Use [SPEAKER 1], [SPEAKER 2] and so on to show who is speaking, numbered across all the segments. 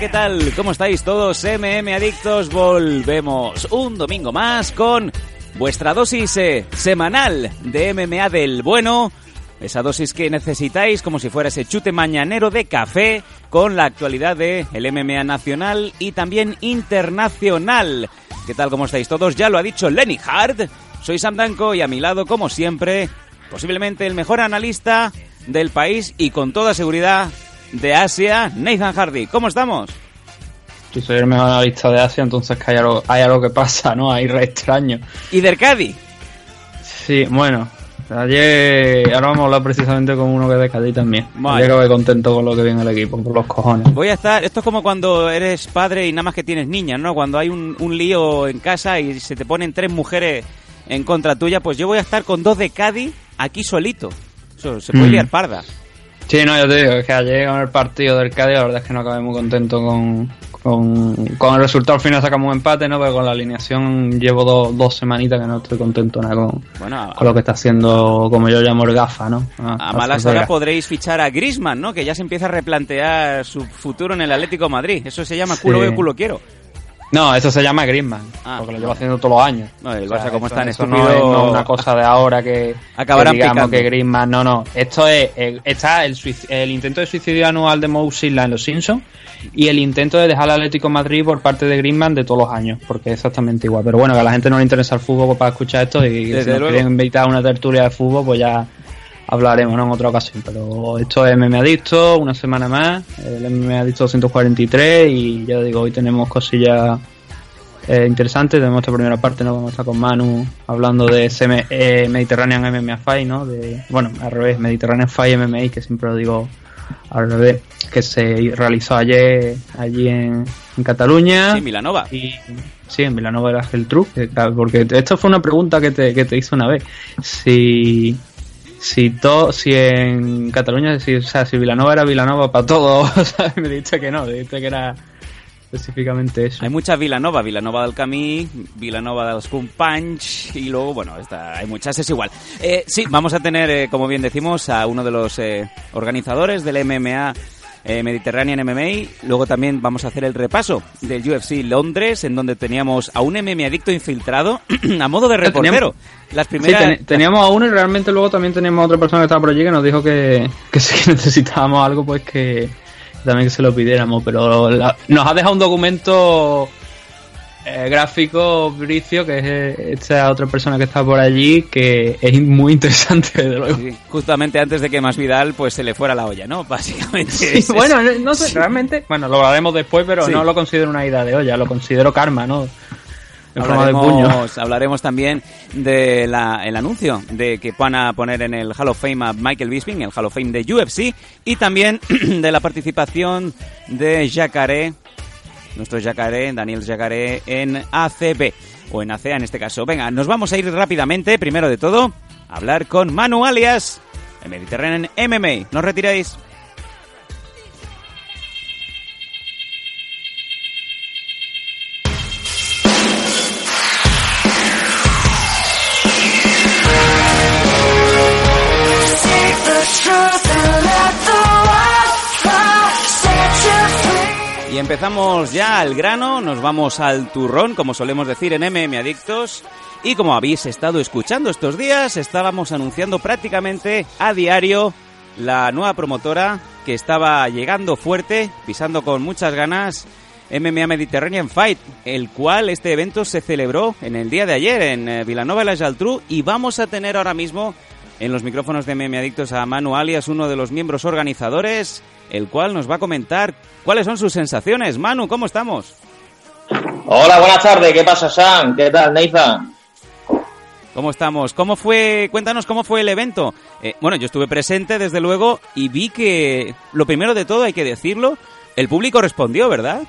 [SPEAKER 1] ¿Qué tal? ¿Cómo estáis todos? MM Adictos, volvemos un domingo más con vuestra dosis eh, semanal de MMA del bueno. Esa dosis que necesitáis como si fuera ese chute mañanero de café con la actualidad de el MMA nacional y también internacional. ¿Qué tal? ¿Cómo estáis todos? Ya lo ha dicho Lenny Hart. Soy Sam Danko y a mi lado, como siempre, posiblemente el mejor analista del país y con toda seguridad de Asia, Nathan Hardy. ¿Cómo estamos?
[SPEAKER 2] Yo soy el mejor analista de Asia, entonces que hay algo, hay algo que pasa, ¿no? Hay re extraño.
[SPEAKER 1] ¿Y del Cádiz?
[SPEAKER 2] Sí, bueno. Ayer, ahora vamos a hablar precisamente con uno que es de Cádiz también.
[SPEAKER 1] Vale.
[SPEAKER 2] Ayer acabé contento con lo que viene el equipo, por los cojones.
[SPEAKER 1] Voy a estar. Esto es como cuando eres padre y nada más que tienes niñas, ¿no? Cuando hay un, un lío en casa y se te ponen tres mujeres en contra tuya, pues yo voy a estar con dos de Cádiz aquí solito. Eso se puede
[SPEAKER 2] Mm.
[SPEAKER 1] liar parda.
[SPEAKER 2] Sí, no, yo te digo, es que ayer con el partido del Cádiz, la verdad es que no acabé muy contento con, con, con el resultado. Al final sacamos un empate, ¿no? Pero con la alineación llevo dos, dos semanitas que no estoy contento nada con,
[SPEAKER 1] Bueno, a,
[SPEAKER 2] con lo que está haciendo, como yo llamo el gafa, ¿no?
[SPEAKER 1] a malas horas podréis fichar a Grisman, ¿no? Que ya se empieza a replantear su futuro en el Atlético de Madrid. Eso se llama culo
[SPEAKER 2] Sí.
[SPEAKER 1] culo quiero.
[SPEAKER 2] No, eso se llama Griezmann,
[SPEAKER 1] Ah,
[SPEAKER 2] porque lo
[SPEAKER 1] no.
[SPEAKER 2] llevo haciendo todos los años.
[SPEAKER 1] No, el
[SPEAKER 2] O sea,
[SPEAKER 1] Barça como
[SPEAKER 2] eso-
[SPEAKER 1] es tan
[SPEAKER 2] eso. No es, no una cosa de ahora que,
[SPEAKER 1] Acabarán
[SPEAKER 2] que digamos
[SPEAKER 1] picando.
[SPEAKER 2] que Griezmann, no, no. Esto es, el- está el, intento de suicidio anual de Mo Silla en Los Simpsons y el intento de dejar al Atlético de Madrid por parte de Griezmann de todos los años, porque es exactamente igual. Pero bueno, que a la gente no le interesa el fútbol para escuchar esto y
[SPEAKER 1] Desde
[SPEAKER 2] si nos quieren invitar a una tertulia de fútbol, pues ya hablaremos ¿no? en otra ocasión. Pero esto es MMA Adicto, una semana más, el MMA Adicto 243 y ya digo, hoy tenemos cosillas eh, interesante. Tenemos esta primera parte, ¿no? Vamos a estar con Manu hablando de ese eh, Mediterranean MMA Fight, ¿no? De, bueno, al revés, Mediterranean Fight MMA, que siempre lo digo al revés, que se realizó ayer allí en, en Cataluña.
[SPEAKER 1] Sí, Milanova.
[SPEAKER 2] Y, sí, en Vilanova de la Geltrú, que, claro, porque esto fue una pregunta que te, que te hice una vez. Si si to, si en Cataluña, si, o sea, si Vilanova era Vilanova para todo, ¿sabes? me dijiste que no, dijiste que era específicamente eso.
[SPEAKER 1] Hay muchas Vilanova, Vilanova del Camí, Vilanova de los Companys y luego, bueno, está, hay muchas, es igual. Eh, sí, vamos a tener, eh, como bien decimos, a uno de los eh, organizadores del MMA eh, Mediterranean MMA. Luego también vamos a hacer el repaso del UFC Londres, en donde teníamos a un MMA adicto infiltrado a modo de reportero. Las
[SPEAKER 2] Sí,
[SPEAKER 1] primeras...
[SPEAKER 2] ten- teníamos a uno y realmente luego también teníamos a otra persona que estaba por allí que nos dijo que, que si necesitábamos algo, pues que también que se lo pidiéramos. Pero la- nos ha dejado un documento eh, gráfico, Bricio, que es eh, esta otra persona que está por allí, que es muy interesante, desde luego.
[SPEAKER 1] Sí, justamente antes de que Masvidal pues se le fuera la olla, ¿no? Básicamente.
[SPEAKER 2] Sí,
[SPEAKER 1] es-
[SPEAKER 2] bueno, no, no sé, realmente, bueno, lo hablaremos después, pero no lo considero una ida de olla, lo considero karma, ¿no? En forma de puño.
[SPEAKER 1] Hablaremos, hablaremos también del anuncio de que van a poner en el Hall of Fame a Michael Bisping, el Hall of Fame de UFC, y también de la participación de Jacaré, nuestro Jacaré, Daniel Jacaré, en ACB, o en ACA en este caso. Venga, nos vamos a ir rápidamente, primero de todo, a hablar con Manu Alias, en Mediterranean MMA. ¿No os retiráis? Empezamos ya al grano, nos vamos al turrón, como solemos decir en MM Adictos. Y como habéis estado escuchando estos días, estábamos anunciando prácticamente a diario la nueva promotora que estaba llegando fuerte, pisando con muchas ganas, MMA Mediterranean Fight, el cual este evento se celebró en el día de ayer en eh, Vilanova de la Geltrú y vamos a tener ahora mismo en los micrófonos de MM Adictos a Manu Alias, uno de los miembros organizadores, el cual nos va a comentar cuáles son sus sensaciones. Manu, ¿cómo estamos?
[SPEAKER 3] Hola, buenas tardes. ¿Qué pasa, Sam? ¿Qué tal, Nathan?
[SPEAKER 1] ¿Cómo estamos? ¿Cómo fue? Cuéntanos cómo fue el evento. Eh, bueno, yo estuve presente, desde luego, y vi que, lo primero de todo, hay que decirlo, el público respondió, ¿verdad?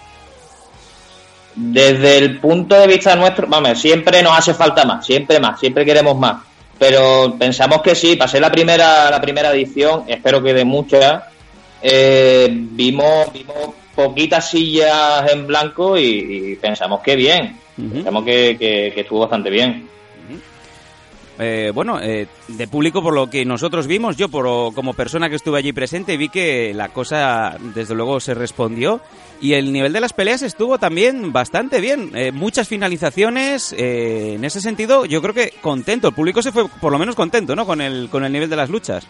[SPEAKER 3] Desde el punto de vista nuestro, vamos, siempre nos hace falta más, siempre más, siempre queremos más. Pero pensamos que sí, pasé la primera, la primera edición, espero que de muchas. Eh, vimos, vimos poquitas sillas en blanco y, pensamos que bien. Pensamos que, que estuvo bastante bien.
[SPEAKER 1] Eh, bueno, eh, de público por lo que nosotros vimos, yo por, como persona que estuve allí presente vi que la cosa desde luego se respondió y el nivel de las peleas estuvo también bastante bien. Eh, muchas finalizaciones, en ese sentido yo creo que contento, el público se fue por lo menos contento ¿no? con, el, con el nivel de las luchas.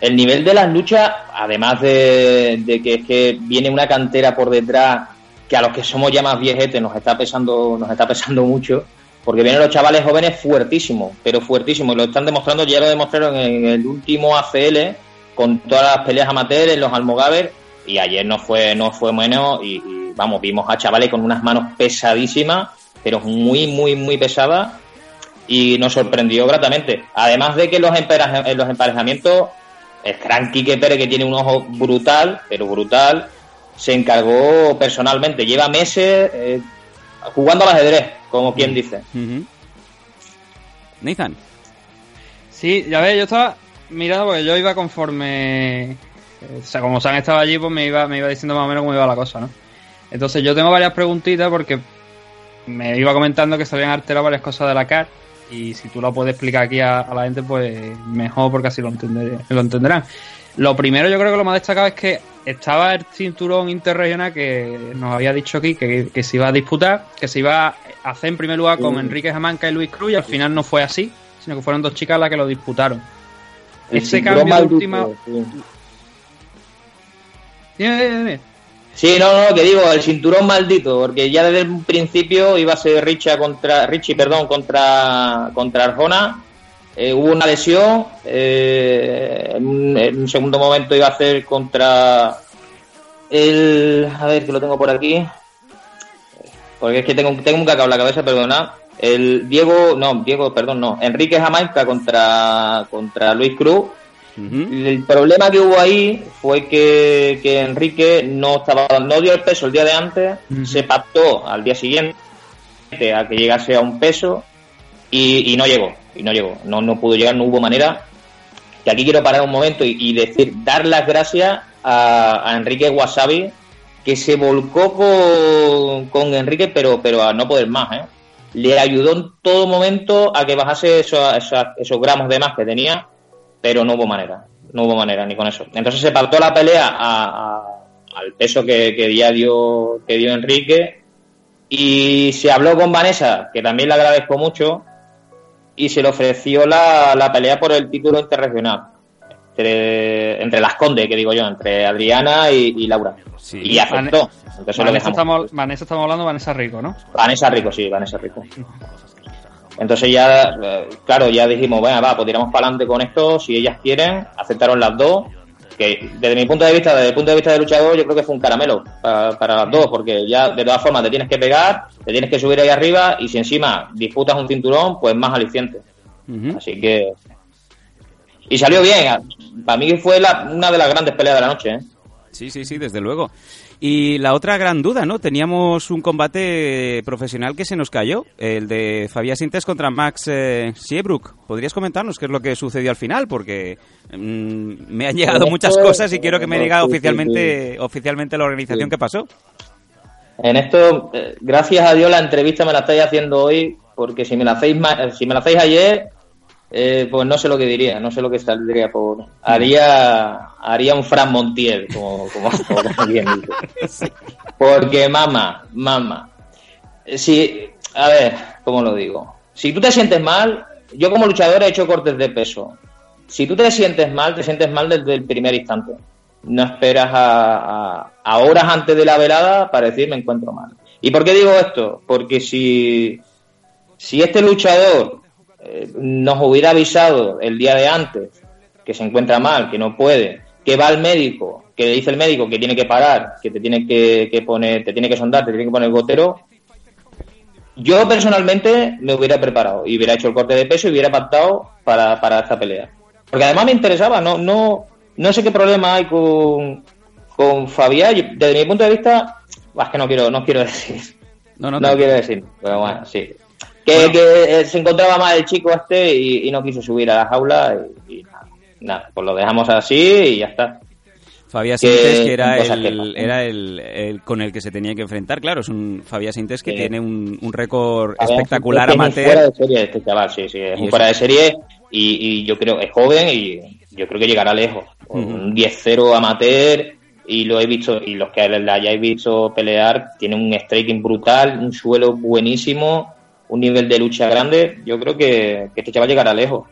[SPEAKER 3] El nivel de las luchas, además de, que es que viene una cantera por detrás que a los que somos ya más viejetes nos está pesando, nos está pesando mucho porque vienen los chavales jóvenes fuertísimos, pero fuertísimos, y lo están demostrando, ya lo demostraron en el último ACL, con todas las peleas amateurs, en los Almogaver, y ayer no fue, no fue menos, y, vamos, vimos a chavales con unas manos pesadísimas, pero muy, muy, muy pesadas, y nos sorprendió gratamente. Además de que los, los emparejamientos, el gran Quique Pérez, que tiene un ojo brutal, pero brutal, se encargó personalmente, lleva meses eh, jugando al ajedrez como quien dice.
[SPEAKER 1] Nathan.
[SPEAKER 2] Sí, ya ves, yo estaba mirando porque yo iba conforme. Eh, o sea, como se han estado allí, pues me iba, me iba diciendo más o menos cómo iba la cosa, ¿no? Entonces yo tengo varias preguntitas porque me iba comentando que se habían alterado varias cosas de la CAR y si tú lo puedes explicar aquí a, la gente, pues mejor porque así lo, lo entenderán. Lo primero yo creo que lo más destacado es que estaba el cinturón interregional que nos había dicho aquí que, que se iba a disputar, que se iba a hacer en primer lugar con Enrique Jamanca y Luis Cruz y al final no fue así, sino que fueron dos chicas las que lo disputaron. Ese cambio de última...
[SPEAKER 3] Sí, no, no, que digo, el cinturón maldito, porque ya desde el principio iba a ser Richie contra, Richie, perdón, contra, contra Arjona eh, hubo una lesión, eh, en, un, segundo momento iba a hacer contra el... A ver, que lo tengo por aquí. Porque es que tengo, tengo un cacao en la cabeza, perdona. El Diego, no, Diego, perdón, no. Enrique Jamaica contra, contra Luis Cruz. El problema que hubo ahí fue que, que, Enrique no estaba no dio el peso el día de antes, se pactó al día siguiente a que llegase a un peso y, y no llegó y no llegó, no, no pudo llegar, no hubo manera. Que aquí quiero parar un momento y, decir, dar las gracias a, Enrique Wasabi, que se volcó con, con, Enrique, pero, pero a no poder más, ¿eh? Le ayudó en todo momento a que bajase esos, esos, gramos de más que tenía, pero no hubo manera, no hubo manera ni con eso. Entonces se partó la pelea al peso que, que, dio, que dio Enrique y se habló con Vanessa, que también le agradezco mucho, y se le ofreció la, la pelea por el título interregional. Entre, las Condes, que digo yo, entre Adriana y, Laura. Y aceptó.
[SPEAKER 2] Vanessa, estamos, Vanessa estamos hablando de Vanessa Rico, ¿no?
[SPEAKER 3] Vanessa Rico, sí, Vanessa Rico. Entonces ya, eh, claro, ya dijimos, bueno, va, pues tiramos para adelante con esto, si ellas quieren, aceptaron las dos que desde mi punto de vista, desde el punto de vista del luchador, yo creo que fue un caramelo para, las dos, porque ya de todas formas te tienes que pegar, te tienes que subir ahí arriba y si encima disputas un cinturón, pues más aliciente. Así que. Y salió bien. Para mí fue una de las grandes peleas de la noche. ¿eh?
[SPEAKER 1] Sí, sí, sí, desde luego. Y la otra gran duda, ¿no? Teníamos un combate profesional que se nos cayó, el de Fabián Sintes contra Max eh, ¿Podrías comentarnos qué es lo que sucedió al final? Porque mm, me han llegado muchas cosas y quiero que me diga oficialmente, oficialmente la organización que pasó.
[SPEAKER 3] En esto, eh, gracias a Dios, la entrevista me la estáis haciendo hoy, porque si me la hacéis, si me la hacéis ayer, eh, pues no sé lo que diría, no sé lo que saldría por. Haría, haría un Fran Montiel, como, como, Porque, mamá, mamá. Si, a ver, ¿cómo lo digo? Si tú te sientes mal, yo como luchador he hecho cortes de peso. Si tú te sientes mal, te sientes mal desde el primer instante. No esperas a, a horas antes de la velada para decir me encuentro mal. ¿Y por qué digo esto? Porque si, si este luchador eh, nos hubiera avisado el día de antes que se encuentra mal, que no puede, que va al médico, que le dice el médico que tiene que parar, que te tiene que, poner, te tiene que sondar, te tiene que poner gotero, yo personalmente me hubiera preparado y hubiera hecho el corte de peso y hubiera pactado para, para esta pelea. Porque además me interesaba, no, no, no sé qué problema hay con, con Fabián. Desde mi punto de vista, es que no quiero, no quiero decir.
[SPEAKER 1] No, no,
[SPEAKER 3] No,
[SPEAKER 1] te-
[SPEAKER 3] quiero decir, pero bueno, sí. Que,
[SPEAKER 1] Bueno.
[SPEAKER 3] que, eh, se encontraba mal el chico este y, y no quiso subir a la jaula y, y nada, nada, pues lo dejamos así y ya está.
[SPEAKER 1] Fabián Sintes, que era, el, era el, el con el que se tenía que enfrentar, claro, es un Fabián Sintes que
[SPEAKER 3] Sí.
[SPEAKER 1] tiene un, un récord
[SPEAKER 3] Fabián
[SPEAKER 1] espectacular
[SPEAKER 3] Fuentes es fuera
[SPEAKER 1] amateur.
[SPEAKER 3] de serie este chaval, sí, sí, es un fuera de serie y, y yo creo, es joven y yo creo que llegará lejos. Un 10-0 amateur y lo he visto, y los que la hayáis visto pelear, tiene un striking brutal, un suelo buenísimo, un nivel de lucha grande, yo creo que, que este chaval llegará lejos.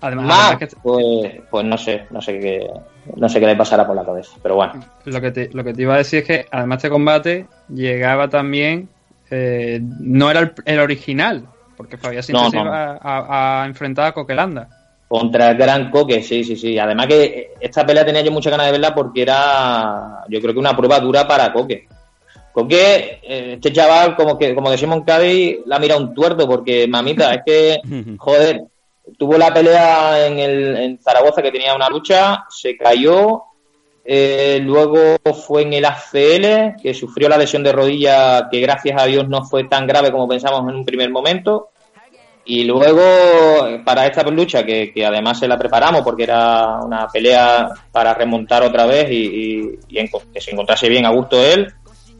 [SPEAKER 2] Además,
[SPEAKER 3] Más,
[SPEAKER 2] además que
[SPEAKER 3] pues, pues no sé, no sé qué, no sé qué le pasará por la cabeza, pero bueno.
[SPEAKER 2] lo que, te, lo que te iba a decir es que además este combate llegaba también, eh, no era el, el original, porque Fabián
[SPEAKER 3] No, no.
[SPEAKER 2] iba a, a enfrentar a Coquelanda.
[SPEAKER 3] Contra el Gran Coque, sí, sí, sí. Además que esta pelea tenía yo mucha ganas de verla porque era, yo creo que una prueba dura para Coque. Coque, eh, este chaval, como que como decimos en Cádiz, la mira un tuerto porque, mamita, es que, joder, tuvo la pelea en, el, en Zaragoza que tenía una lucha, se cayó, eh, luego fue en el ACL, que sufrió la lesión de rodilla que gracias a Dios no fue tan grave como pensamos en un primer momento. Y luego, para esta lucha, que, que además se la preparamos porque era una pelea para remontar otra vez y, y- y en- que se encontrase bien a gusto él,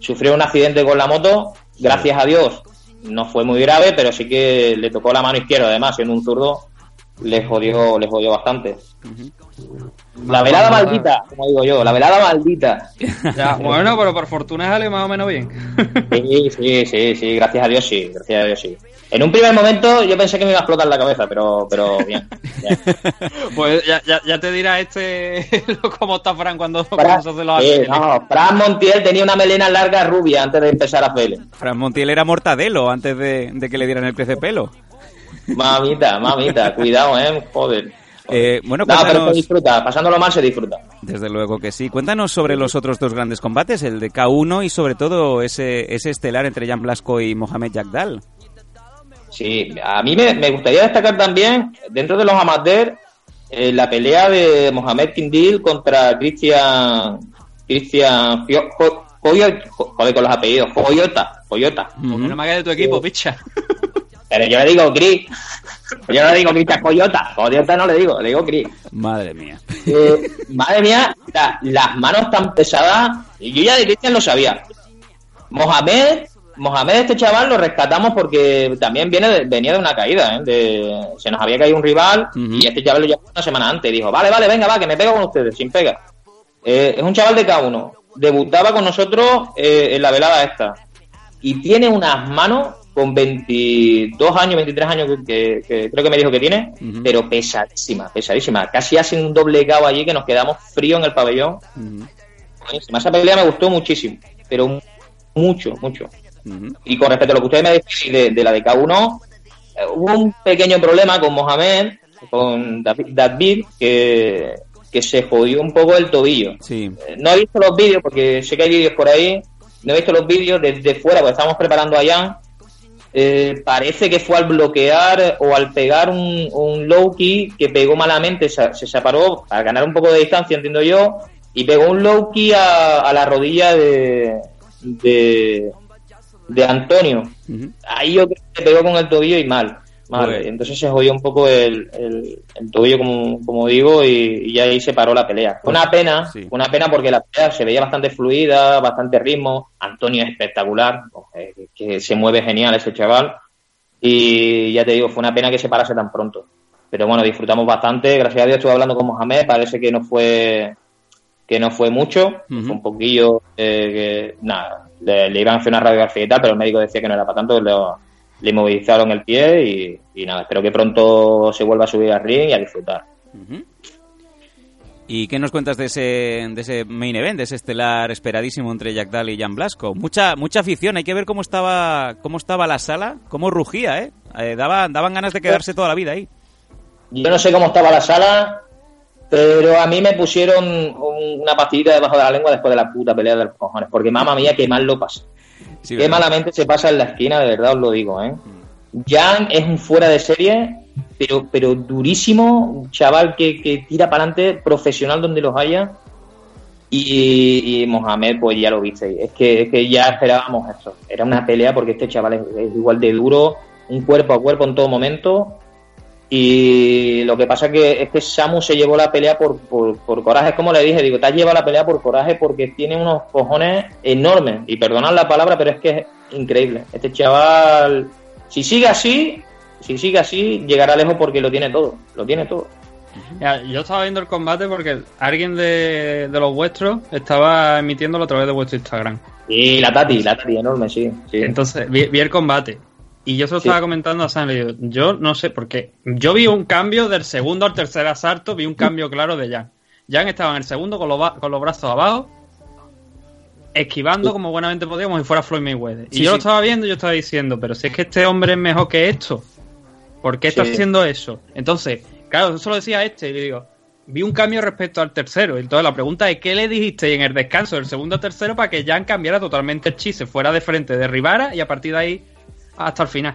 [SPEAKER 3] sufrió un accidente con la moto. Gracias a Dios no fue muy grave, pero sí que le tocó la mano izquierda, además, siendo un zurdo, le jodió, le jodió bastante. La velada maldita, como digo yo, la velada maldita.
[SPEAKER 2] Ya, bueno, pero por fortuna sale más o menos bien.
[SPEAKER 3] Sí, sí, sí, sí, gracias a Dios sí, gracias a Dios sí. En un primer momento yo pensé que me iba a explotar la cabeza, pero, pero bien. bien.
[SPEAKER 2] pues ya, ya, ya te dirá este cómo está Fran cuando,
[SPEAKER 3] Fran,
[SPEAKER 2] cuando se hace los
[SPEAKER 3] sí, no, Fran Montiel tenía una melena larga rubia antes de empezar a pele.
[SPEAKER 1] Fran Montiel era mortadelo antes de, de que le dieran el crece pelo.
[SPEAKER 3] Mamita, mamita, cuidado, eh, joder.
[SPEAKER 1] Eh, bueno,
[SPEAKER 3] No, pero se disfruta, pasándolo mal se disfruta.
[SPEAKER 1] desde luego que sí. Cuéntanos sobre los otros dos grandes combates, el de K1 y sobre todo ese, ese estelar entre Jan Blasco y Mohamed Yagdal.
[SPEAKER 3] Sí, a mí me, me gustaría destacar también, dentro de los amateurs, eh, la pelea de Mohamed Kindil contra Cristian. Cristian. Joder, con los apellidos. Joyota. Joyota.
[SPEAKER 2] Pues no me hagas de tu equipo, picha.
[SPEAKER 3] Pero yo le digo Chris. Yo no le digo Cristian Coyota. Coyota no le digo, le digo Chris.
[SPEAKER 1] Madre mía.
[SPEAKER 3] Eh, madre mía, la- las manos tan pesadas. Y yo ya de Cristian lo sabía. Mohamed, Mohamed, este chaval, lo rescatamos porque también viene de- venía de una caída. ¿eh? De- se nos había caído un rival y este chaval lo llamó una semana antes. Dijo, vale, vale, venga, va, que me pego con ustedes, sin pega. Eh, es un chaval de K1. Debutaba con nosotros eh, en la velada esta. Y tiene unas manos con 22 años, 23 años que, creo que me dijo que tiene, pero pesadísima, pesadísima. Casi hacen un doble cabo allí que nos quedamos frío en el pabellón.
[SPEAKER 1] Ujú,
[SPEAKER 3] Buenísima. Esa pelea me gustó muchísimo, pero mu- mucho, mucho. Y con respecto a lo que ustedes me decían de, de la de K1, eh, hubo un pequeño problema con Mohamed, con David, que, que se jodió un poco el tobillo.
[SPEAKER 1] Sí.
[SPEAKER 3] Eh, No he visto los vídeos, porque sé que hay vídeos por ahí. No he visto los vídeos desde fuera, porque estamos preparando a Jan. Eh, parece que fue al bloquear o al pegar un, un low key que pegó malamente, se, se separó para ganar un poco de distancia, entiendo yo, y pegó un low key a, a la rodilla de, de, de Antonio. Ahí yo creo que pegó con el tobillo y mal. Mal.
[SPEAKER 1] Bueno.
[SPEAKER 3] Entonces se jodió un poco el, el, el tobillo, como, como digo, y, y ahí se paró la pelea. Fue una pena,
[SPEAKER 1] Sí.
[SPEAKER 3] una pena porque la pelea se veía bastante fluida, bastante ritmo. Antonio es espectacular, eh, que se mueve genial ese chaval. Y ya te digo, fue una pena que se parase tan pronto. Pero bueno, disfrutamos bastante. Gracias a Dios estuve hablando con Mohamed, parece que no fue que no fue mucho, fue un poquillo eh, que nada, le, le iban a hacer una radiografía y tal, pero el médico decía que no era para tanto, lo- le inmovilizaron el pie y, y nada, espero que pronto se vuelva a subir al ring y a disfrutar.
[SPEAKER 1] ¿Y qué nos cuentas de ese, de ese main event, de ese estelar esperadísimo entre Yagdal y Jan Blasco? Mucha, mucha afición, hay que ver cómo estaba, cómo estaba la sala, cómo rugía, ¿eh? Eh, daba- daban ganas de quedarse toda la vida ahí.
[SPEAKER 3] Yo no sé cómo estaba la sala, pero a mí me pusieron un- una pastillita debajo de la lengua después de la puta pelea de los cojones, porque mamá mía, qué mal lo pasé.
[SPEAKER 1] Sí,
[SPEAKER 3] Qué
[SPEAKER 1] ¿verdad?
[SPEAKER 3] malamente se pasa en la esquina, de verdad os lo digo, ¿eh? Jan es un fuera de serie, pero, pero durísimo, un chaval que, que tira para adelante, profesional donde los haya. Y, y Mohamed, pues ya lo visteis. Es que, es que ya esperábamos esto. Era una pelea porque este chaval es, es igual de duro, un cuerpo a cuerpo en todo momento. Y lo que pasa que es que Samu se llevó la pelea por, por, por coraje. Es como le dije, digo, te has llevado la pelea por coraje porque tiene unos cojones enormes. Y perdonad la palabra, pero es que es increíble. Este chaval, si sigue así, si sigue así, llegará lejos porque lo tiene todo. Lo tiene todo.
[SPEAKER 2] Ya, yo estaba viendo el combate porque alguien de, de los vuestros estaba emitiéndolo a través de vuestro Instagram.
[SPEAKER 3] Y la Tati, la Tati, enorme, sí. sí.
[SPEAKER 2] Entonces, vi, vi el combate. Y yo se lo
[SPEAKER 3] Sí.
[SPEAKER 2] estaba comentando a Sam, le digo, yo no sé por qué. Yo vi un cambio del segundo al tercer asalto, vi un cambio claro de Jan. Jan estaba en el segundo con los, ba- con los brazos abajo, esquivando como buenamente podía, como si fuera Floyd Mayweather. Y
[SPEAKER 1] Sí,
[SPEAKER 2] yo lo estaba viendo y yo estaba diciendo, pero si es que este hombre es mejor que esto, ¿por qué está haciendo eso? Entonces, claro, eso lo decía a este, y le digo, vi un cambio respecto al tercero. Entonces la pregunta es, ¿qué le dijiste en el descanso del segundo al tercero para que Jan cambiara totalmente el chiste, fuera de frente, derribara y a partir de ahí hasta el final?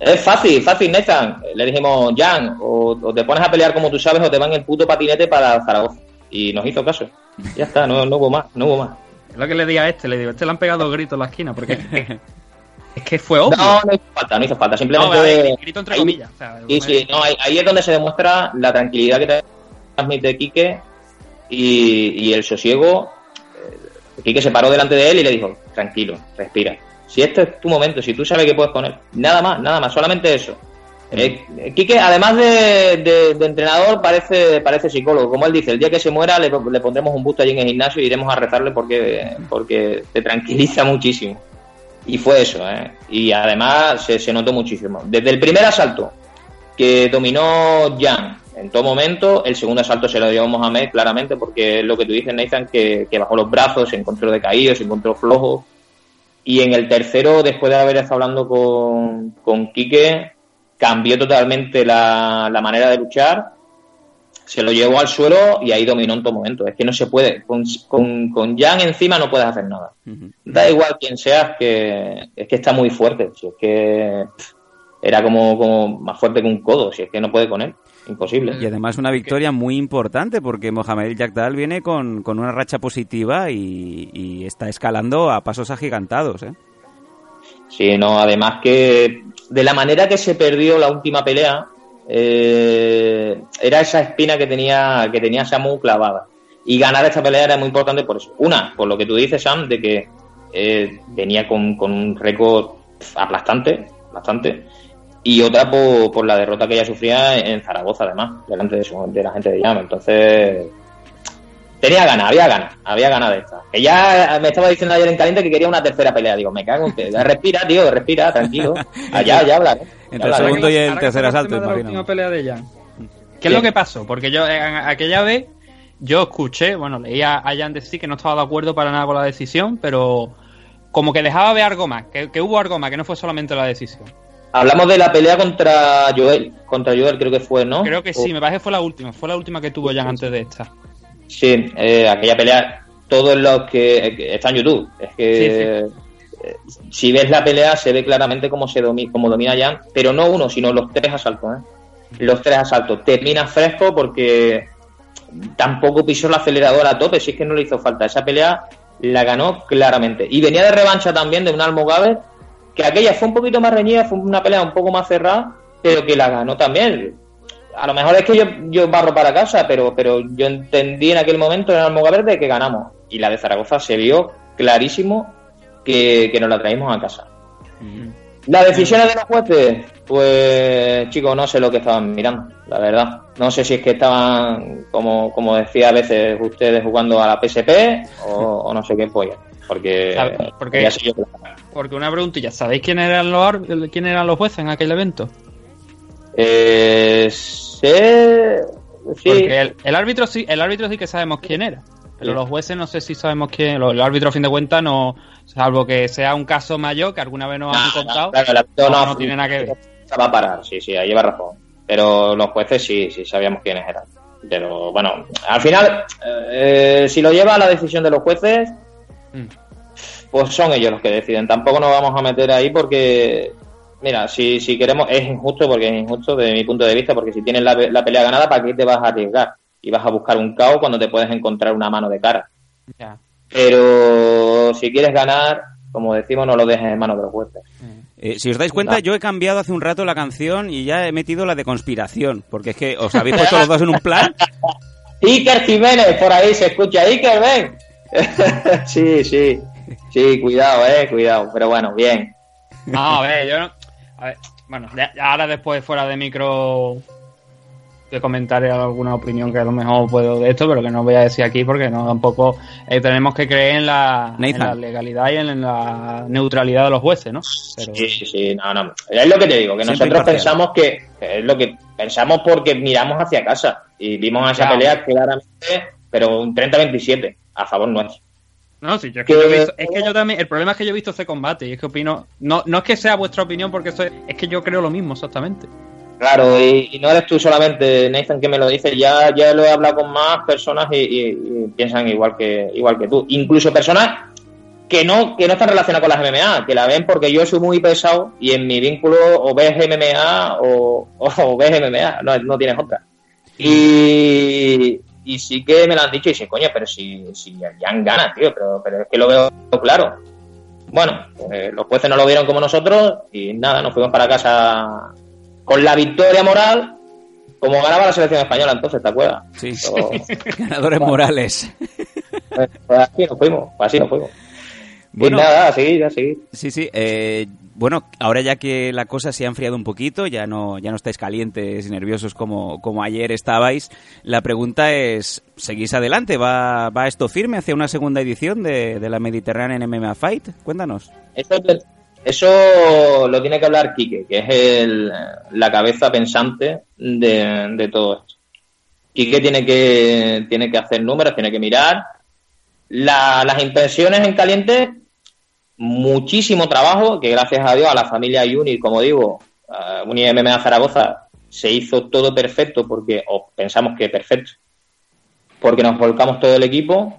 [SPEAKER 3] Es fácil, fácil, Nathan. Le dijimos, Jan, o, o te pones a pelear como tú sabes o te van el puto patinete para Zaragoza. Y nos hizo caso. Ya está, no, no hubo más, no hubo más.
[SPEAKER 2] Es lo que le di a este, le digo, este le han pegado gritos en la esquina, porque es que fue obvio.
[SPEAKER 3] No, no hizo falta, no hizo falta.
[SPEAKER 2] No,
[SPEAKER 3] Simplemente.
[SPEAKER 2] vale, grito entre
[SPEAKER 3] ahí-
[SPEAKER 2] comillas. o sea,
[SPEAKER 3] Sí, sí, no, ahí, ahí es donde se demuestra la tranquilidad que te transmite Quique y, y el sosiego. Eh, Quique se paró delante de él y le dijo, tranquilo, respira. Si este es tu momento, si tú sabes que puedes él, nada más, nada más, solamente eso. Eh, eh, Quique, además de, de- de entrenador, parece, parece psicólogo. Como él dice, el día que se muera le, le pondremos un busto allí en el gimnasio y iremos a rezarle porque, porque te tranquiliza muchísimo. Y fue eso, ¿eh? Y además se, se notó muchísimo. Desde el primer asalto que dominó Jan en todo momento, el segundo asalto se lo dio Mohamed claramente porque es lo que tú dices, Nathan, que, que bajó los brazos, se encontró decaído, se encontró flojo. Y en el tercero, después de haber estado hablando con, con Quique, cambió totalmente la, la manera de luchar, se lo llevó al suelo y ahí dominó en todo momento. Es que no se puede, con, con, con Jan encima no puedes hacer nada. Da igual quién seas, que es que está muy fuerte. Si es que era como, como más fuerte que un codo, si es que no puede con él. Imposible.
[SPEAKER 1] Y además una victoria muy importante porque Mohamed Yagdal viene con, con una racha positiva y, y está escalando a pasos agigantados. ¿eh?
[SPEAKER 3] Sí, no, además que de la manera que se perdió la última pelea, eh, era esa espina que tenía, que tenía Samu clavada. Y ganar esta pelea era muy importante por eso. Una, por lo que tú dices, Sam, de que eh, venía con, con un récord aplastante, bastante. Y otra por, por la derrota que ella sufría en Zaragoza, además, delante de, su- de la gente de Llama. Entonces, tenía ganas, había ganas, había ganas de esta. Ya me estaba diciendo ayer en caliente que quería una tercera pelea. Digo, me cago en que respira, tío, respira, tranquilo. Allá, ya hablaré.
[SPEAKER 1] Entre el segundo y el tercer asalto,
[SPEAKER 2] de la
[SPEAKER 1] imagino.
[SPEAKER 2] última pelea de Jan. ¿Qué es lo que pasó? Porque yo, en aquella vez, yo escuché, bueno, leía a Jan decir que no estaba de acuerdo para nada con la decisión, pero como que dejaba ver algo más, que, que hubo algo más, que no fue solamente la decisión.
[SPEAKER 3] Hablamos de la pelea contra Joel. Contra Joel creo que fue, ¿no?
[SPEAKER 2] Creo que
[SPEAKER 3] O-
[SPEAKER 2] sí, me parece que fue la última, fue la última que tuvo Jan antes de esta.
[SPEAKER 3] Sí, eh, aquella pelea, todos los que, eh, que está en YouTube, es que eh, si ves la pelea se ve claramente cómo se domi cómo domina Jan, pero no uno, sino los tres asaltos, ¿eh? Los tres asaltos. Termina fresco porque tampoco pisó el acelerador a tope, si es que no le hizo falta. Esa pelea la ganó claramente. Y venía de revancha también de un Almogaver, que aquella fue un poquito más reñida, fue una pelea un poco más cerrada, pero que la ganó también. A lo mejor es que yo, yo barro para casa, pero, pero yo entendí en aquel momento en el Almogaver de que ganamos. Y la de Zaragoza se vio clarísimo que, que nos la traímos a casa. Las decisiones de los jueces, pues chicos, no sé lo que estaban mirando, la verdad. No sé si es que estaban, como, como decía a veces ustedes, jugando a la PSP o, o no sé qué polla. Porque.
[SPEAKER 2] Porque- Porque una preguntilla, ¿sabéis quién eran los, quién eran los jueces en aquel evento?
[SPEAKER 3] Eh, sé- sí,
[SPEAKER 2] Porque el, el árbitro sí, el árbitro sí que sabemos quién era. Pero
[SPEAKER 3] Sí.
[SPEAKER 2] los jueces no sé si sabemos quién. Los, el árbitro a fin de cuentas no, salvo que sea un caso mayor que alguna vez nos han
[SPEAKER 3] No, no,
[SPEAKER 2] contado,
[SPEAKER 3] claro, el árbitro
[SPEAKER 2] no,
[SPEAKER 3] no-
[SPEAKER 2] no tiene nada que ver.
[SPEAKER 3] va a parar, sí, sí, ahí lleva razón. Pero los jueces sí, sí sabíamos quiénes eran. Pero bueno, al final, eh, si lo lleva a la decisión de los jueces. Pues son ellos los que deciden. Tampoco nos vamos a meter ahí porque, mira, si, si queremos, es injusto porque es injusto desde mi punto de vista, porque si tienes la, la pelea ganada, ¿para qué te vas a arriesgar? Y vas a buscar un caos cuando te puedes encontrar una mano de cara.
[SPEAKER 2] Ya.
[SPEAKER 3] Pero si quieres ganar, como decimos, no lo dejes en manos de los jueces.
[SPEAKER 1] Eh, si os dais cuenta, yo he cambiado hace un rato la canción y ya he metido la de conspiración, porque es que os habéis puesto los dos en un plan.
[SPEAKER 3] Iker Jiménez, por ahí se escucha. Iker, ven. sí, sí. Sí, cuidado, eh, cuidado. Pero bueno, bien.
[SPEAKER 2] No, a ver, yo no. A ver, bueno, ahora después fuera de micro te comentaré alguna opinión que a lo mejor puedo de esto, pero que no voy a decir aquí porque no tampoco eh, tenemos que creer en la, en
[SPEAKER 1] Nathan.
[SPEAKER 2] la legalidad y en la neutralidad de los jueces, ¿no? Pero,
[SPEAKER 3] Sí, sí, sí, no, no. Es lo que te digo, que
[SPEAKER 1] Siempre
[SPEAKER 3] nosotros
[SPEAKER 1] imparcial.
[SPEAKER 3] pensamos que, que es lo que pensamos porque miramos hacia casa y vimos esa
[SPEAKER 2] Ya.
[SPEAKER 3] pelea claramente, pero un 30-27 a favor nuestro.
[SPEAKER 2] No, sí, yo es que,
[SPEAKER 3] Que-
[SPEAKER 2] yo he visto- es que yo también, el problema es que yo he visto ese combate y es que opino, no, no es que sea vuestra opinión porque eso es, es que yo creo lo mismo exactamente.
[SPEAKER 3] Claro, y, y no eres tú solamente, Nathan, que me lo dice, ya, ya lo he hablado con más personas y, y- y piensan igual que, igual que tú. Incluso personas que no, que no están relacionadas con las MMA, que la ven porque yo soy muy pesado y en mi vínculo o ves MMA o, o ves MMA, no, no tienes otra. Y, y sí que me lo han dicho y dicen, coño, pero si, si Jan gana, tío, pero, pero es que lo veo claro. Bueno, pues, los jueces no lo vieron como nosotros y nada, nos fuimos para casa con la victoria moral, como ganaba la selección española entonces, ¿te acuerdas?
[SPEAKER 1] Sí,
[SPEAKER 3] Pero,
[SPEAKER 1] ganadores morales.
[SPEAKER 3] pues, pues así nos fuimos, pues así nos fuimos.
[SPEAKER 1] Bueno.
[SPEAKER 3] y nada, a seguir, a seguir.
[SPEAKER 1] Sí, sí. eh, bueno, ahora ya que la cosa se ha enfriado un poquito, ya no, ya no estáis calientes y nerviosos como, como ayer estabais, la pregunta es, ¿seguís adelante? ¿Va, va esto firme hacia una segunda edición de, de la Mediterranean MMA Fight? Cuéntanos.
[SPEAKER 3] Eso, eso lo tiene que hablar Quique, que es el, la cabeza pensante de, de todo esto. Quique tiene que, tiene que hacer números, tiene que mirar. La- las impresiones en caliente, muchísimo trabajo, que gracias a Dios a la familia Uni, como digo, uh, Uni MMA Zaragoza, se hizo todo perfecto porque, o pensamos que perfecto, porque nos volcamos todo el equipo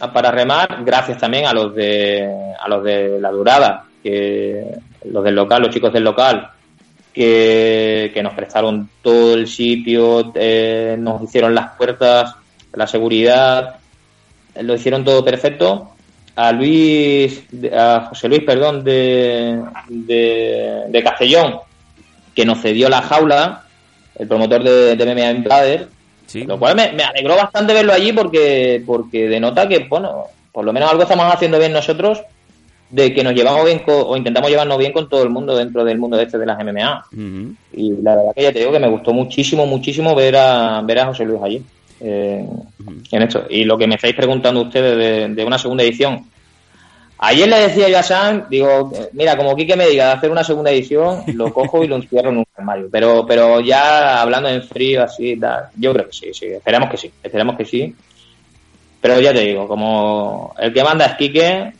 [SPEAKER 3] a- para remar, gracias también a los de a los de la Durada, que los del local, los chicos del local, que, que nos prestaron todo el sitio, eh, nos hicieron las puertas, la seguridad, lo hicieron todo perfecto. A Luis, de- a José Luis, perdón, de, de, de Castellón, que nos cedió la jaula, el promotor de, de MMA Invader,
[SPEAKER 1] Sí.
[SPEAKER 3] lo cual me, me alegró bastante verlo allí porque, porque denota que, bueno, por lo menos algo estamos haciendo bien nosotros de que nos llevamos bien co- o intentamos llevarnos bien con todo el mundo dentro del mundo este de las MMA. Y la verdad que ya te digo que me gustó muchísimo, muchísimo ver a, ver a José Luis allí. Eh, en esto. Y lo que me estáis preguntando ustedes de, de una segunda edición. Ayer le decía yo a Sam, digo, eh, mira, como Quique me diga de hacer una segunda edición, lo cojo y lo encierro en un armario. Pero, pero ya hablando en frío, así, yo creo que sí, sí, esperamos que sí, esperamos que sí. Pero ya te digo, como el que manda es Quique,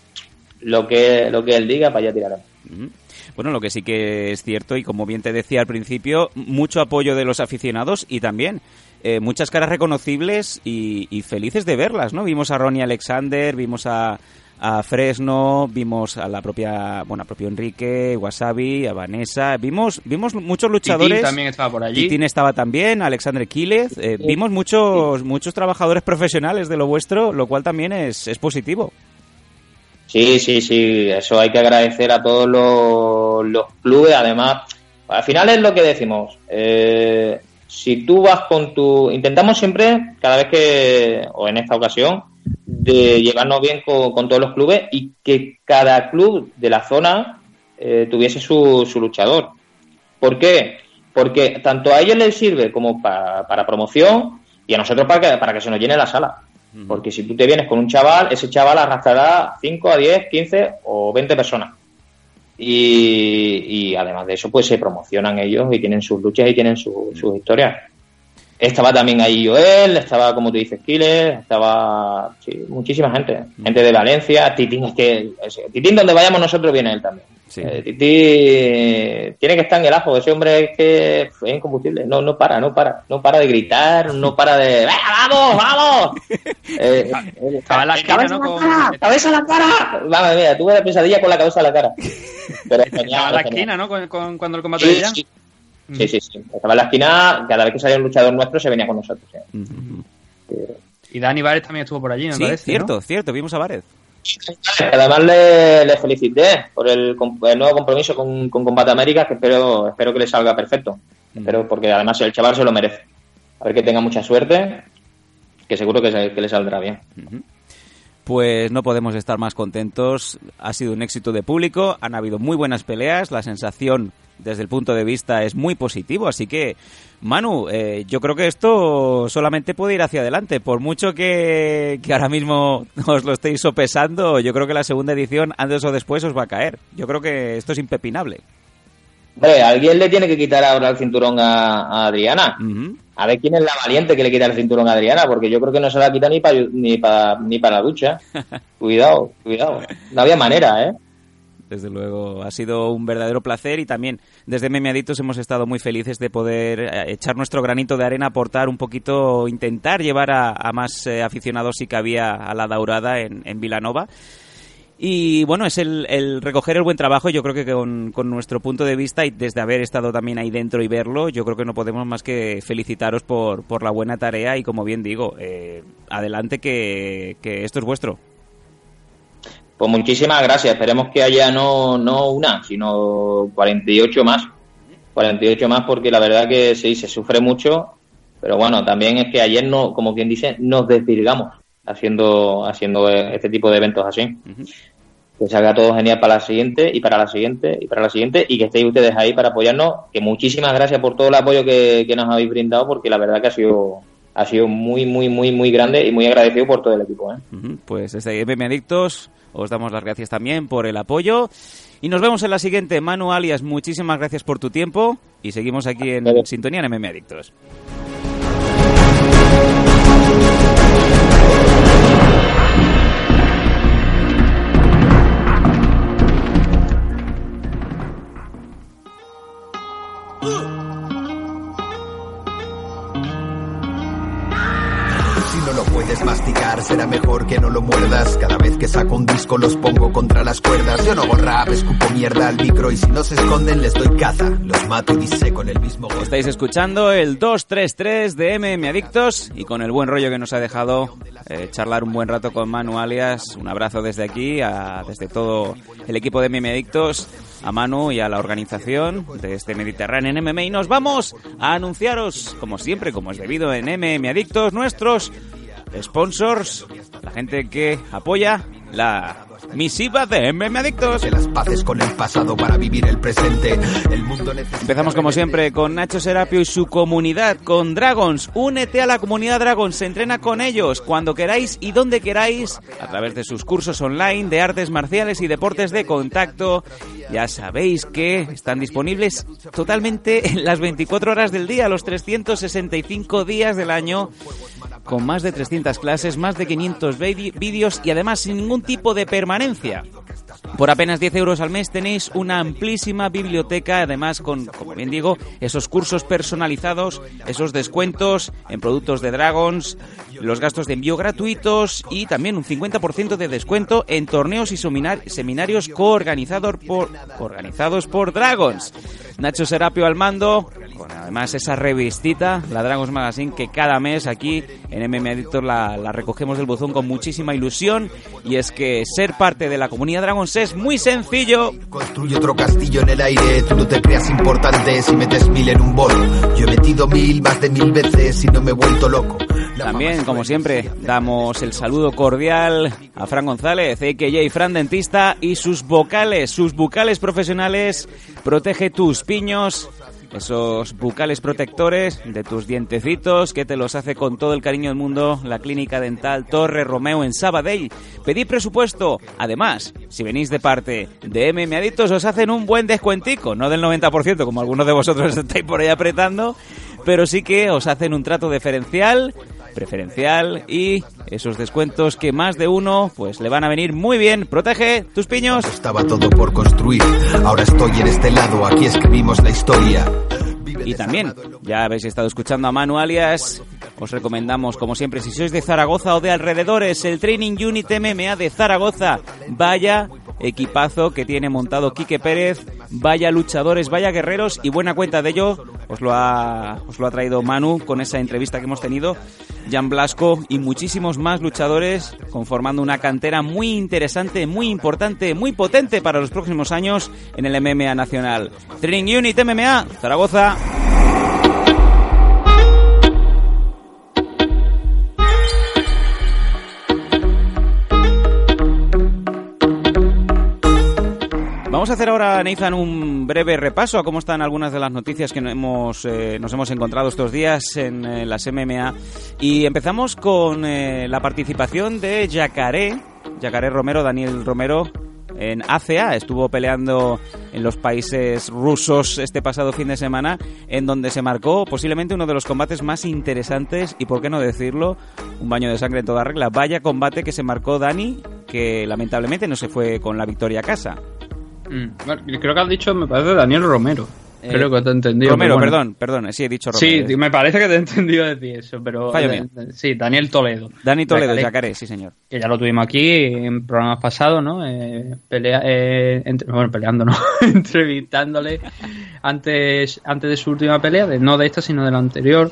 [SPEAKER 3] lo que, lo que él diga, para allá.
[SPEAKER 1] Ujú. Bueno, lo que sí que es cierto, y como bien te decía al principio, mucho apoyo de los aficionados y también eh, muchas caras reconocibles y, y felices de verlas, ¿no? Vimos a Ronnie Alexander, vimos a, a Fresno, vimos a la propia, bueno, a propio Enrique, Wasabi, a Vanessa, vimos, vimos muchos luchadores.
[SPEAKER 2] Titín también estaba por allí.
[SPEAKER 1] Titín estaba también, Alexander Quílez. eh, vimos muchos, muchos trabajadores profesionales de lo vuestro, lo cual también es, es positivo.
[SPEAKER 3] Sí, sí, sí, eso hay que agradecer a todos los, los clubes. Además, al final es lo que decimos. eh, si tú vas con tu. Intentamos siempre, cada vez que. o en esta ocasión, de llevarnos bien con, con todos los clubes y que cada club de la zona eh, tuviese su, su luchador. ¿Por qué? Porque tanto a ellos les sirve como pa- para promoción y a nosotros para que, para que se nos llene la sala. Porque si tú te vienes con un chaval, ese chaval arrastrará 5 a 10, 15 o 20 personas. Y, y además de eso, pues se promocionan ellos y tienen sus luchas y tienen su- sus historias. Estaba también ahí Joel, estaba, como tú dices, Kiles, estaba sí, muchísima gente. Gente de Valencia, Titín, es que Titín donde vayamos nosotros viene él también.
[SPEAKER 1] Sí.
[SPEAKER 3] Eh, Titi tiene que estar en el ajo. Ese hombre es que es incombustible. No, no para, no para. No para de gritar, no para de. ¡Venga, vamos, vamos! Eh, eh,
[SPEAKER 2] Estaba en la esquina,
[SPEAKER 3] ¡Cabeza
[SPEAKER 2] ¿no?
[SPEAKER 3] a la
[SPEAKER 2] Con-
[SPEAKER 3] cara! ¡Cabeza a la cara! Vamos, mira, tuve la pesadilla con la cabeza a la cara. Pero genial,
[SPEAKER 2] Estaba en la esquina, ¿no? Con, con- cuando el combate
[SPEAKER 3] Sí,
[SPEAKER 2] de ya.
[SPEAKER 3] sí. Sí, sí, sí. Estaba en la esquina, cada vez que salía un luchador nuestro se venía con nosotros. ¿eh?
[SPEAKER 2] Y Dani Vares también estuvo por allí, me
[SPEAKER 1] Sí,
[SPEAKER 2] parece.
[SPEAKER 1] cierto,
[SPEAKER 2] ¿no?
[SPEAKER 1] cierto, vimos a Varez.
[SPEAKER 3] Además le, le felicité por el, el nuevo compromiso con, con Combate América, que espero, espero que le salga perfecto. Espero, porque además el chaval se lo merece. A ver que tenga mucha suerte, que seguro que, se- que le saldrá bien.
[SPEAKER 1] Pues no podemos estar más contentos. Ha sido un éxito de público, han habido muy buenas peleas, la sensación desde el punto de vista es muy positivo, así que Manu, eh, yo creo que esto solamente puede ir hacia adelante, por mucho que, que ahora mismo os lo estéis sopesando, yo creo que la segunda edición antes o después os va a caer. Yo creo que esto es impepinable.
[SPEAKER 3] Hombre, alguien le tiene que quitar ahora el cinturón a, a Adriana. A ver quién es la valiente que le quita el cinturón a Adriana, porque yo creo que no se la quita ni para ni pa, ni para la ducha. cuidado, cuidado. No había manera, ¿eh?
[SPEAKER 1] Desde luego, ha sido un verdadero placer y también desde Memeaditos hemos estado muy felices de poder eh, echar nuestro granito de arena, aportar un poquito, intentar llevar a, más eh, aficionados si cabía a la Daurada en, Vilanova. Y bueno, es el, el recoger el buen trabajo. Yo creo que con, nuestro punto de vista y desde haber estado también ahí dentro y verlo, yo creo que no podemos más que felicitaros por, la buena tarea y como bien digo, eh, adelante que esto es vuestro.
[SPEAKER 3] Pues muchísimas gracias. Esperemos que haya no, no una, sino 48 más. 48 más porque la verdad que sí, se sufre mucho. Pero bueno, también es que ayer, no, como quien dice, nos desvirgamos haciendo, haciendo este tipo de eventos así. Que salga todo genial para la siguiente y para la siguiente y para la siguiente y que estéis ustedes ahí para apoyarnos. Que muchísimas gracias por todo el apoyo que, que nos habéis brindado porque la verdad que ha sido, ha sido muy, muy, muy, muy grande y muy agradecido por todo el equipo. ¿eh?
[SPEAKER 1] Pues desde MM Adictos os damos las gracias también por el apoyo. Y nos vemos en la siguiente. Manu Alias, muchísimas gracias por tu tiempo. Y seguimos aquí en sintonía en MM Adictos.
[SPEAKER 4] Será mejor que no lo muerdas. Cada vez que saco un disco los pongo contra las cuerdas. Yo no hago rap, escupo mierda al micro y si no se esconden les doy caza. Los mato y diseco en el mismo.
[SPEAKER 1] Estáis escuchando el 233 de MM Adictos y con el buen rollo que nos ha dejado eh, charlar un buen rato con Manu Alias. Un abrazo desde aquí, a- desde todo el equipo de MM Adictos, a Manu y a la organización de este Mediterráneo en MMA. Y nos vamos a anunciaros, como siempre, como es debido en MM Adictos, nuestros sponsors, la gente que apoya la misiva de MM Adictos.
[SPEAKER 4] Las paces con el pasado para vivir el presente. El mundo.
[SPEAKER 1] Empezamos como siempre con Nacho Serapio y su comunidad, con Dragons. Únete a la comunidad Dragons, se entrena con ellos cuando queráis y donde queráis, a través de sus cursos online de artes marciales y deportes de contacto. Ya sabéis que están disponibles totalmente en las 24 horas del día, los 365 días del año, con más de 300 clases, más de 500 vidi- vídeos y además sin ningún tipo de permanencia. Por apenas 10 euros al mes tenéis una amplísima biblioteca, además con, como bien digo, esos cursos personalizados, esos descuentos en productos de Dragons, los gastos de envío gratuitos y también un 50% de descuento en torneos y seminar- seminarios coorganizados por, organizados por Dragons. Nacho Serapio al mando, con además esa revistita, la Dragons Magazine, que cada mes aquí en MM Editor la, la recogemos del buzón con muchísima ilusión. Y es que ser parte de la comunidad Dragons es muy sencillo.
[SPEAKER 4] Construye otro castillo en el aire, tú no te creas importante si metes mil en un bolo. Yo he metido mil más de mil veces y no me he vuelto loco. La
[SPEAKER 1] También, como siempre, damos el saludo cordial a Fran González, a.k.a. Fran Dentista, y sus vocales, sus bucales profesionales. Protege tus piños, esos bucales protectores de tus dientecitos, que te los hace con todo el cariño del mundo la Clínica Dental Torre Romeo en Sabadell. Pedid presupuesto. Además, si venís de parte de MM Adictos, os hacen un buen descuentico, no del 90%, como algunos de vosotros estáis por ahí apretando, pero sí que os hacen un trato diferencial preferencial y esos descuentos que más de uno pues le van a venir muy bien. Protege tus piños.
[SPEAKER 4] Estaba todo por construir. Ahora estoy en este lado, aquí escribimos la historia.
[SPEAKER 1] Y también, ya habéis estado escuchando a Manu Alias, os recomendamos, como siempre, si sois de Zaragoza o de alrededores, el Training Unit MMA de Zaragoza. Vaya equipazo que tiene montado Quique Pérez, vaya luchadores, vaya guerreros y buena cuenta de ello os lo ha, os lo ha traído Manu con esa entrevista que hemos tenido, Jan Blasco y muchísimos más luchadores conformando una cantera muy interesante, muy importante, muy potente para los próximos años en el MMA nacional. Training Unit MMA, Zaragoza. Vamos a hacer ahora, Nathan, un breve repaso a cómo están algunas de las noticias que hemos, eh, nos hemos encontrado estos días en eh, las MMA. Y empezamos con eh, la participación de Yacaré, Yacaré Romero, Daniel Romero, en ACA. Estuvo peleando en los países rusos este pasado fin de semana, en donde se marcó posiblemente uno de los combates más interesantes y, por qué no decirlo, un baño de sangre en toda regla. Vaya combate que se marcó Dani, que lamentablemente no se fue con la victoria a casa.
[SPEAKER 2] Mm, creo que has dicho, me parece, Daniel Romero.
[SPEAKER 1] Eh,
[SPEAKER 2] creo que te he entendido.
[SPEAKER 1] Romero,
[SPEAKER 2] bueno.
[SPEAKER 1] perdón, perdón, sí, he dicho Romero.
[SPEAKER 2] Sí, me parece que te he entendido decir eso, pero...
[SPEAKER 1] Fallo
[SPEAKER 2] eh,
[SPEAKER 1] mío.
[SPEAKER 2] sí, Daniel Toledo.
[SPEAKER 1] Dani Toledo,
[SPEAKER 2] Yacaré,
[SPEAKER 1] sí señor.
[SPEAKER 2] Que ya lo tuvimos aquí en programas pasados, ¿no? Eh, pelea, eh, entre- bueno, peleando, ¿no? Entrevistándole antes, antes de su última pelea, de, no de esta, sino de la anterior.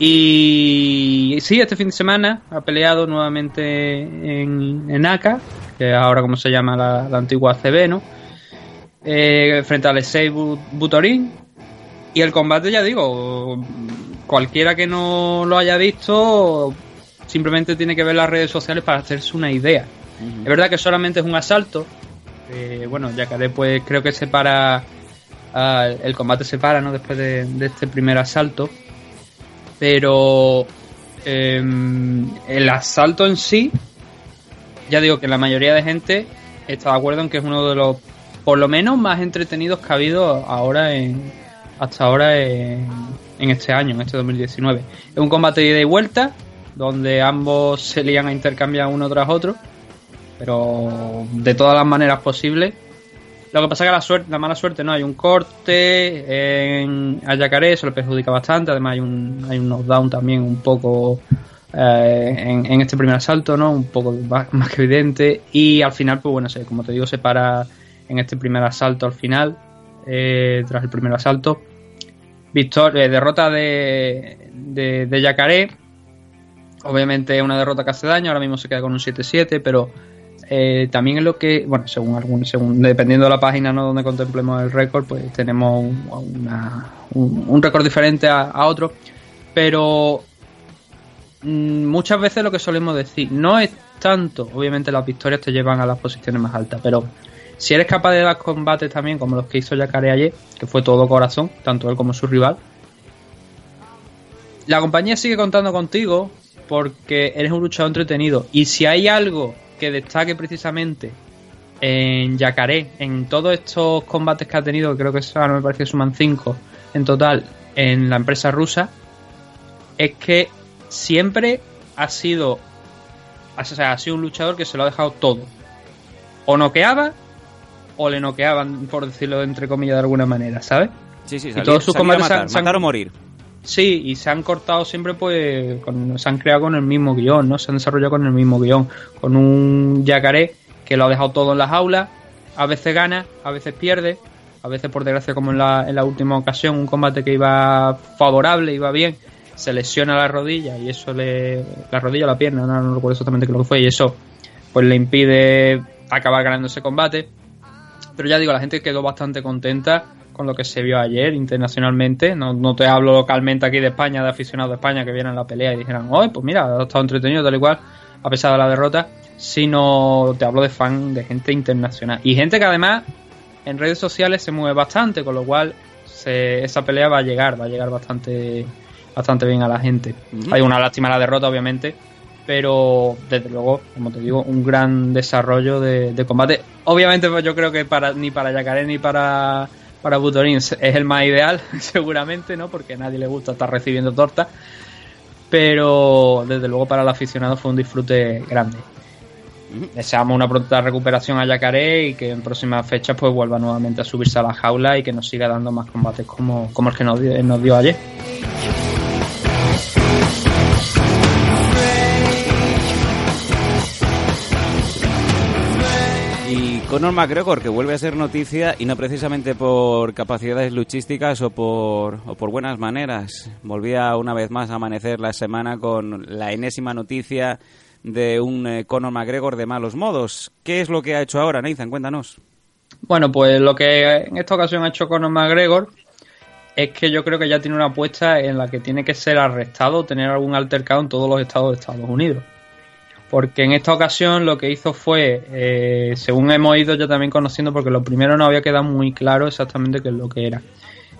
[SPEAKER 2] Y sí, este fin de semana ha peleado nuevamente en, en ACA, que es ahora como se llama la, la antigua ACB, ¿no? Eh, frente a Alexei Bu- Butorin. Y el combate, ya digo, cualquiera que no lo haya visto, simplemente tiene que ver las redes sociales para hacerse una idea. Es verdad que solamente es un asalto. eh, bueno, Yacaré, pues creo que se para. ah, el combate se para, ¿no? Después de, de este primer asalto. Pero. em, el asalto en sí. Ya digo que la mayoría de gente está de acuerdo en que es uno de los. Por lo menos más entretenidos que ha habido ahora en. Hasta ahora en, en este año, en este 2019. Es un combate de ida y vuelta. Donde ambos se lían a intercambiar uno tras otro pero de todas las maneras posibles. Lo que pasa es que la suerte, la mala suerte no hay un corte en a Yacaré, eso le perjudica bastante, además hay un, hay un knockdown también un poco eh, en, este primer asalto, ¿no? Un poco más, que evidente. Y al final, pues bueno, como te digo, se para en este primer asalto al final, eh, tras el primer asalto. Victoria, eh, derrota de, de, de Yacaré. Obviamente una derrota que hace daño, ahora mismo se queda con un 7-7, pero eh, también es lo que, bueno, según algún, según dependiendo de la página ¿no? donde contemplemos el récord, pues tenemos un, un- récord diferente a, otro. Pero muchas veces lo que solemos decir, no es tanto, obviamente las victorias te llevan a las posiciones más altas, pero si eres capaz de dar combates también como los que hizo Yacaré ayer, que fue todo corazón, tanto él como su rival, la compañía sigue contando contigo porque eres un luchador entretenido. Y si hay algo que destaque precisamente en Yacaré, en todos estos combates que ha tenido, creo que ahora me parece que suman cinco en total en la empresa rusa, es que siempre ha sido, o sea, ha sido un luchador que se lo ha dejado todo. O noqueaba, o le noqueaban, por decirlo entre comillas de alguna manera, ¿sabes?
[SPEAKER 1] Sí, sí,
[SPEAKER 2] Y
[SPEAKER 1] salir,
[SPEAKER 2] todos sus combates se han-
[SPEAKER 1] matar,
[SPEAKER 2] se han-
[SPEAKER 1] matar o morir.
[SPEAKER 2] Sí, y se han cortado siempre, pues, con- se han creado con el mismo guion, ¿no? Se han desarrollado con el mismo guion, con un yacaré que lo ha dejado todo en las aulas, a veces gana, a veces pierde, a veces, por desgracia, como en la, en la última ocasión, un combate que iba favorable, iba bien, se lesiona la rodilla y eso le. la rodilla o la pierna, no, recuerdo exactamente qué lo que fue, y eso, pues le impide acabar ganando ese combate. Pero ya digo, la gente quedó bastante contenta con lo que se vio ayer internacionalmente. No, no te hablo localmente aquí de España, de aficionados de España que vieran la pelea y dijeran, oye, pues mira, ha estado entretenido tal y cual, a pesar de la derrota. Sino te hablo de fan, de gente internacional. Y gente que además en redes sociales se mueve bastante, con lo cual se- esa pelea va a llegar, va a llegar bastante, bastante bien a la gente. Hay una lástima la derrota, obviamente, pero desde luego, como te digo, un gran desarrollo de, de combate. Obviamente, pues yo creo que para ni para Yacaré ni para para Butorin es el más ideal, seguramente, ¿no? Porque a nadie le gusta estar recibiendo torta. pero desde luego para el aficionado fue un disfrute grande. Deseamos una pronta recuperación a Yacaré y que en próximas fechas pues vuelva nuevamente a subirse a la jaula y que nos siga dando más combates como, como el que nos dio ayer.
[SPEAKER 1] Conor McGregor, que vuelve a ser noticia y no precisamente por capacidades luchísticas o por, o por buenas maneras. Volvía una vez más a amanecer la semana con la enésima noticia de un eh, Conor McGregor de malos modos. ¿Qué es lo que ha hecho ahora, Nathan? Cuéntanos.
[SPEAKER 2] Bueno, pues lo que en esta ocasión ha hecho Conor McGregor es que yo creo que ya tiene una apuesta en la que tiene que ser arrestado o tener algún altercado en todos los estados de Estados Unidos. Porque en esta ocasión lo que hizo fue, eh, según hemos ido ya también conociendo, porque lo primero no había quedado muy claro exactamente qué es lo que era.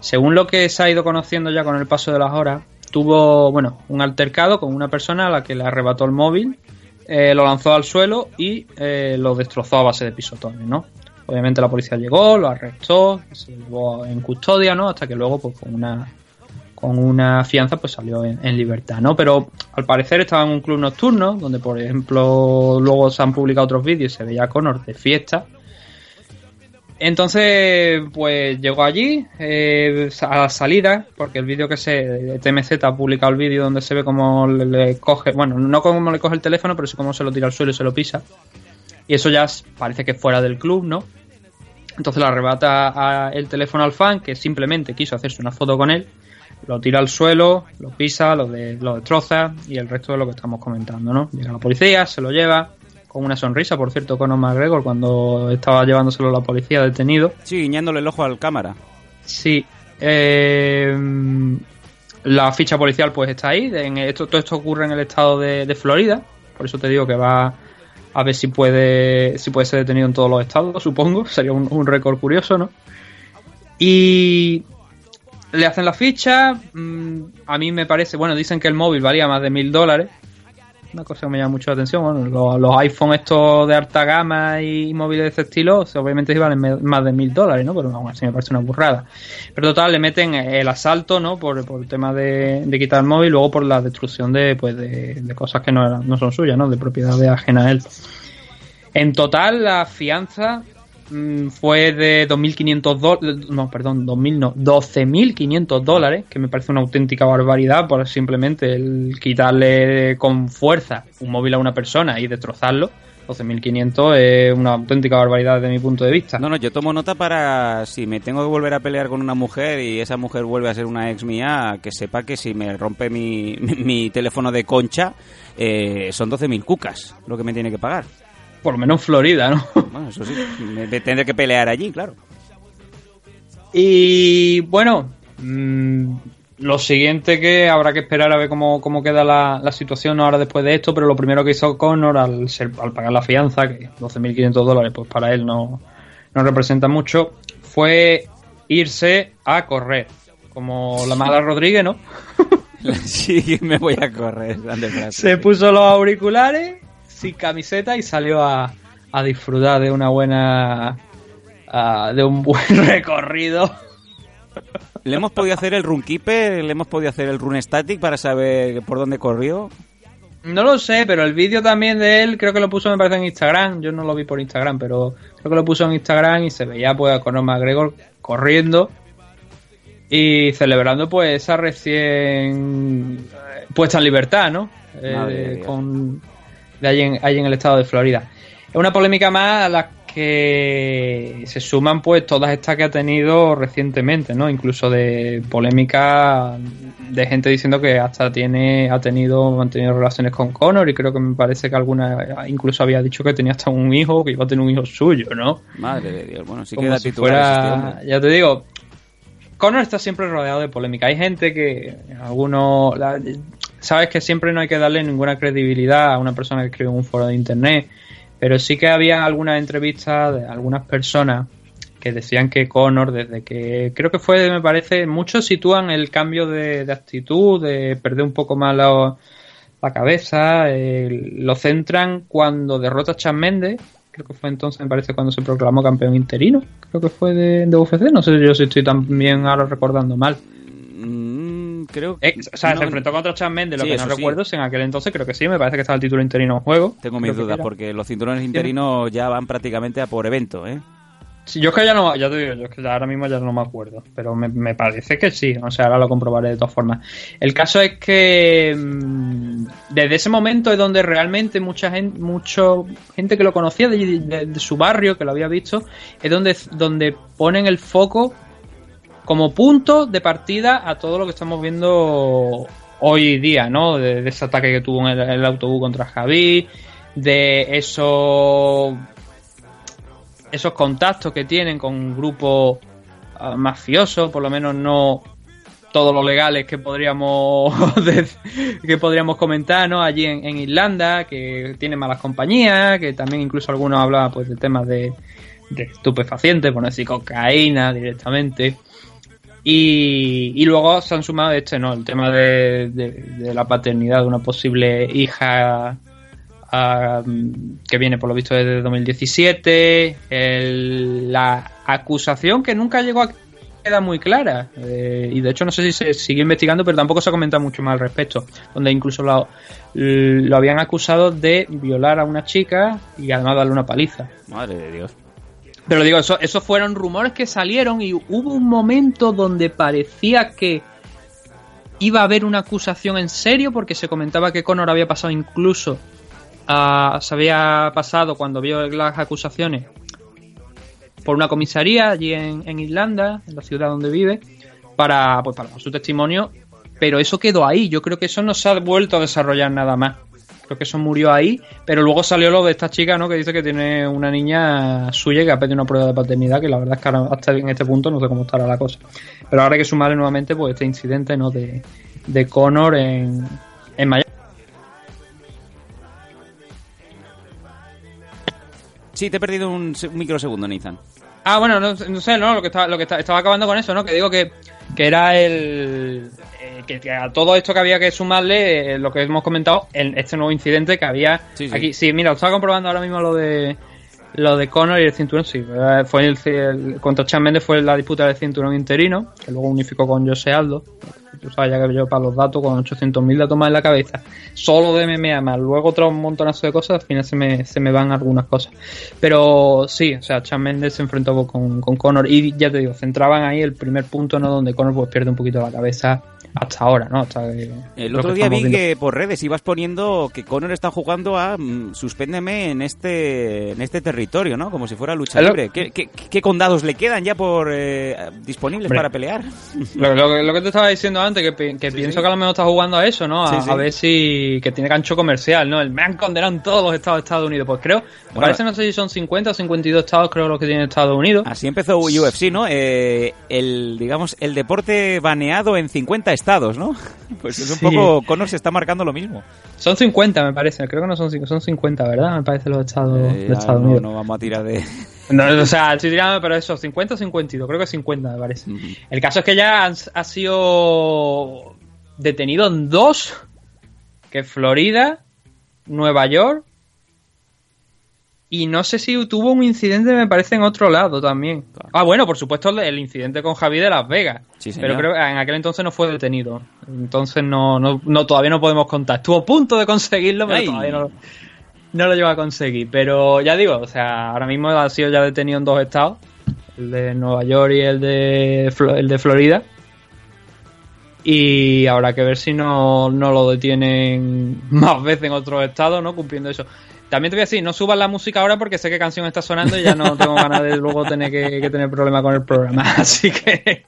[SPEAKER 2] Según lo que se ha ido conociendo ya con el paso de las horas, tuvo, bueno, un altercado con una persona a la que le arrebató el móvil, eh, lo lanzó al suelo y eh, lo destrozó a base de pisotones, ¿no? Obviamente la policía llegó, lo arrestó, se llevó en custodia, ¿no? Hasta que luego, pues con una con una fianza, pues salió en, libertad, ¿no? Pero al parecer estaba en un club nocturno, donde por ejemplo luego se han publicado otros vídeos y se veía a Connor de fiesta. Entonces, pues llegó allí eh, a la salida, porque el vídeo que se. TMZ ha publicado el vídeo donde se ve cómo le, coge. Bueno, no cómo le coge el teléfono, pero sí cómo se lo tira al suelo y se lo pisa. Y eso ya parece que es fuera del club, ¿no? Entonces le arrebata el teléfono al fan, que simplemente quiso hacerse una foto con él. Lo tira al suelo, lo pisa, lo, de- lo destroza y el resto de lo que estamos comentando, ¿no? Llega la policía, se lo lleva, con una sonrisa, por cierto, Conor McGregor cuando estaba llevándoselo la policía detenido.
[SPEAKER 1] Sí, guiñándole el ojo al cámara.
[SPEAKER 2] Sí. eh, la ficha policial pues está ahí. En esto, todo esto ocurre en el estado de, de Florida. Por eso te digo que va a ver si puede, si puede ser detenido en todos los estados, supongo. Sería un, un récord curioso, ¿no? Y le hacen la ficha. mm, a mí me parece, bueno, dicen que el móvil valía más de mil dólares. Una cosa que me llama mucho la atención. Bueno, los, los iPhone estos de alta gama y móviles de este estilo, obviamente sí valen más de mil dólares, ¿no? Pero aún así me parece una burrada. Pero total, le meten el asalto, ¿no? Por, por el tema de, de quitar el móvil, luego por la destrucción de, pues, de, de cosas que no, eran- no son suyas, ¿no? De propiedades ajenas a él. En total, la fianza fue de 2.500 dólares, no, perdón, 2.000 no, 12.500 dólares, que me parece una auténtica barbaridad por simplemente el quitarle con fuerza un móvil a una persona y destrozarlo. 12.500 es una auténtica barbaridad desde mi punto de vista.
[SPEAKER 1] No, no, yo tomo nota para si me tengo que volver a pelear con una mujer y esa mujer vuelve a ser una ex mía, que sepa que si me rompe mi, mi, mi teléfono de concha, eh, son 12.000 cucas lo que me tiene que pagar.
[SPEAKER 2] Por lo menos en Florida, ¿no?
[SPEAKER 1] Bueno, eso sí, me, tendré que pelear allí, claro.
[SPEAKER 2] Y bueno, mm, lo siguiente que habrá que esperar a ver cómo, cómo queda la, la situación ahora después de esto, pero lo primero que hizo Connor al, ser, al pagar la fianza, que 12.500 dólares, pues para él no, no representa mucho, fue irse a correr. Como la mala Rodríguez, ¿no?
[SPEAKER 1] Sí, me voy a correr. grande frase.
[SPEAKER 2] Se puso los auriculares sin camiseta y salió a, a disfrutar de una buena. de un buen recorrido.
[SPEAKER 1] ¿Le hemos podido hacer el run keeper? ¿Le hemos podido hacer el run static para saber por dónde corrió?
[SPEAKER 2] No lo sé, pero el vídeo también de él creo que lo puso, me parece, en Instagram. Yo no lo vi por Instagram, pero creo que lo puso en Instagram y se veía pues a Conor McGregor corriendo y celebrando pues esa recién puesta en libertad, ¿no? Eh, con, de allí en, allí en el estado de Florida. Es una polémica más a la que se suman pues todas estas que ha tenido recientemente, ¿no? Incluso de polémica de gente diciendo que hasta tiene ha tenido mantenido relaciones con Connor y creo que me parece que alguna incluso había dicho que tenía hasta un hijo que iba a tener un hijo suyo, ¿no?
[SPEAKER 1] Madre de Dios, bueno, sí
[SPEAKER 2] Como
[SPEAKER 1] queda
[SPEAKER 2] si
[SPEAKER 1] este
[SPEAKER 2] fuera, ya te digo, Connor está siempre rodeado de polémica. Hay gente que, algunos, la- sabes que siempre no hay que darle ninguna credibilidad a una persona que escribe en un foro de internet, pero sí que había algunas entrevistas de algunas personas que decían que Connor, desde que creo que fue, me parece, muchos sitúan el cambio de, actitud, de perder un poco más la, cabeza, lo centran cuando derrota a Chan Mendes, creo que fue entonces, me parece, cuando se proclamó campeón interino, creo que fue de, de UFC, no sé yo si estoy también ahora recordando mal.
[SPEAKER 1] Creo
[SPEAKER 2] Eh, o sea,
[SPEAKER 1] no-
[SPEAKER 2] se enfrentó contra Chad Mendes, lo
[SPEAKER 1] Sí,
[SPEAKER 2] que no
[SPEAKER 1] sí.
[SPEAKER 2] recuerdo es en aquel entonces, creo que sí, me parece que estaba el título interino en juego.
[SPEAKER 1] Tengo mis
[SPEAKER 2] que
[SPEAKER 1] dudas porque los cinturones interinos ya van prácticamente a por evento, ¿eh?
[SPEAKER 2] Sí, yo es que ya no, ya te digo, yo es que ahora mismo ya no me acuerdo, pero me, me parece que sí, o sea, ahora lo comprobaré de todas formas. El caso es que mm, desde ese momento es donde realmente mucha gente, mucho gente que lo conocía de, de- de su barrio, que lo había visto, es donde, donde ponen el foco como punto de partida a todo lo que estamos viendo hoy día, ¿no? De, ese ataque que tuvo en el, autobús contra Javi, de eso esos contactos que tienen con grupos ah, mafiosos, por lo menos no todos los legales que podríamos que podríamos comentar, ¿no? Allí en, Irlanda, que tienen malas compañías, que también incluso algunos hablaban pues de temas de, de estupefacientes, por no decir cocaína directamente. Y, luego se han sumado este, ¿no? El tema de, la paternidad de una posible hija que viene por lo visto desde 2017, el- la acusación que nunca llegó a quedar muy clara eh, y de hecho no sé si se sigue investigando pero tampoco se ha comentado mucho más al respecto donde incluso lo habían acusado de violar a una chica y además darle una paliza
[SPEAKER 1] Madre de Dios.
[SPEAKER 2] Pero digo, eso, esos fueron rumores que salieron y hubo un momento donde parecía que iba a haber una acusación en serio porque se comentaba que Conor había pasado incluso a- se había pasado cuando vio las acusaciones por una comisaría allí en, en Irlanda, en la ciudad donde vive, para, pues, para su testimonio, pero eso quedó ahí. Yo creo que eso no se ha vuelto a desarrollar nada más. Creo que eso murió ahí, pero luego salió lo de esta chica, ¿no? Que dice que tiene una niña suya que ha pedido una prueba de paternidad, que la verdad es que ahora, hasta en este punto no sé cómo estará la cosa. Pero ahora hay que sumarle nuevamente pues este incidente, ¿no? De, de Connor en, en Miami.
[SPEAKER 1] Sí, te he perdido un, se- un microsegundo, Nathan.
[SPEAKER 2] Ah, bueno, no, no sé, no, lo que estaba, lo que está- estaba acabando con eso, ¿no? Que digo que, que era el. Que, que a todo esto que había que sumarle, eh, lo que hemos comentado, el- este nuevo incidente que había
[SPEAKER 1] Sí, sí.
[SPEAKER 2] aquí. Sí, mira, lo estaba comprobando ahora mismo lo de. Lo de Conor y el cinturón, sí. eh, Fue el, el- contra Chan Mendes fue la disputa del cinturón interino, que luego unificó con Jose Aldo. Tú sabes ya que yo para los datos, con 800.000 datos más en la cabeza, solo de MMA más, luego otro montonazo de cosas, al final se me, se me van algunas cosas. Pero sí, o sea, Chan Mendes se enfrentó con, con Conor y ya te digo, centraban ahí el primer punto, ¿no? Donde Conor pues pierde un poquito la cabeza hasta ahora, ¿no? Hasta que-
[SPEAKER 1] El otro día vi
[SPEAKER 2] viendo.
[SPEAKER 1] que por redes ibas poniendo que Conor está jugando a mm, suspéndeme en este en este territorio, ¿no? Como si fuera lucha libre. ¿Qué, qué, qué condados le quedan ya por eh, disponibles
[SPEAKER 2] Hombre.
[SPEAKER 1] para pelear?
[SPEAKER 2] Lo, lo que- lo que te estaba diciendo antes, que, pi- que pienso que a lo mejor está jugando a eso, ¿no? A,
[SPEAKER 1] Sí, sí.
[SPEAKER 2] a ver si. que tiene gancho comercial, ¿no? El me han condenado en todos los estados de Estados Unidos. Pues creo, me
[SPEAKER 1] Bueno.
[SPEAKER 2] parece, no sé si son 50 o 52 estados, creo, los que tiene Estados Unidos.
[SPEAKER 1] Así empezó UFC, ¿no? Eh, el digamos el deporte baneado en 50 estados, ¿no? Pues es un
[SPEAKER 2] Sí.
[SPEAKER 1] poco Conor se está marcando lo mismo.
[SPEAKER 2] Son 50, me parece. Creo que no son 50, son 50, ¿verdad? Me parece los estados
[SPEAKER 1] Eh,
[SPEAKER 2] Estados
[SPEAKER 1] no,
[SPEAKER 2] Unidos.
[SPEAKER 1] no vamos a tirar de
[SPEAKER 2] No, o sea, estoy tirando, pero eso, 50 o 52, creo que 50 me parece. El caso es que ya han- ha sido detenido en dos, que es Florida, Nueva York, y no sé si tuvo un incidente, me parece, en otro lado también. Ah, bueno, por supuesto, el- incidente con Javi de Las Vegas.
[SPEAKER 1] Sí,
[SPEAKER 2] pero creo que en aquel entonces no fue detenido. Entonces no, no, no todavía no podemos contar. Estuvo a punto de conseguirlo, pero
[SPEAKER 1] Ay.
[SPEAKER 2] todavía no, no lo lleva a conseguir. Pero ya digo, o sea, ahora mismo ha sido ya detenido en dos estados. El de Nueva York y el de, el de Florida. Y habrá que ver si no, no lo detienen más veces en otros estados, ¿no? Cumpliendo eso. También te voy a decir, no subas la música ahora porque sé qué canción está sonando y ya no tengo ganas de luego tener que, tener problemas con el programa. Así que,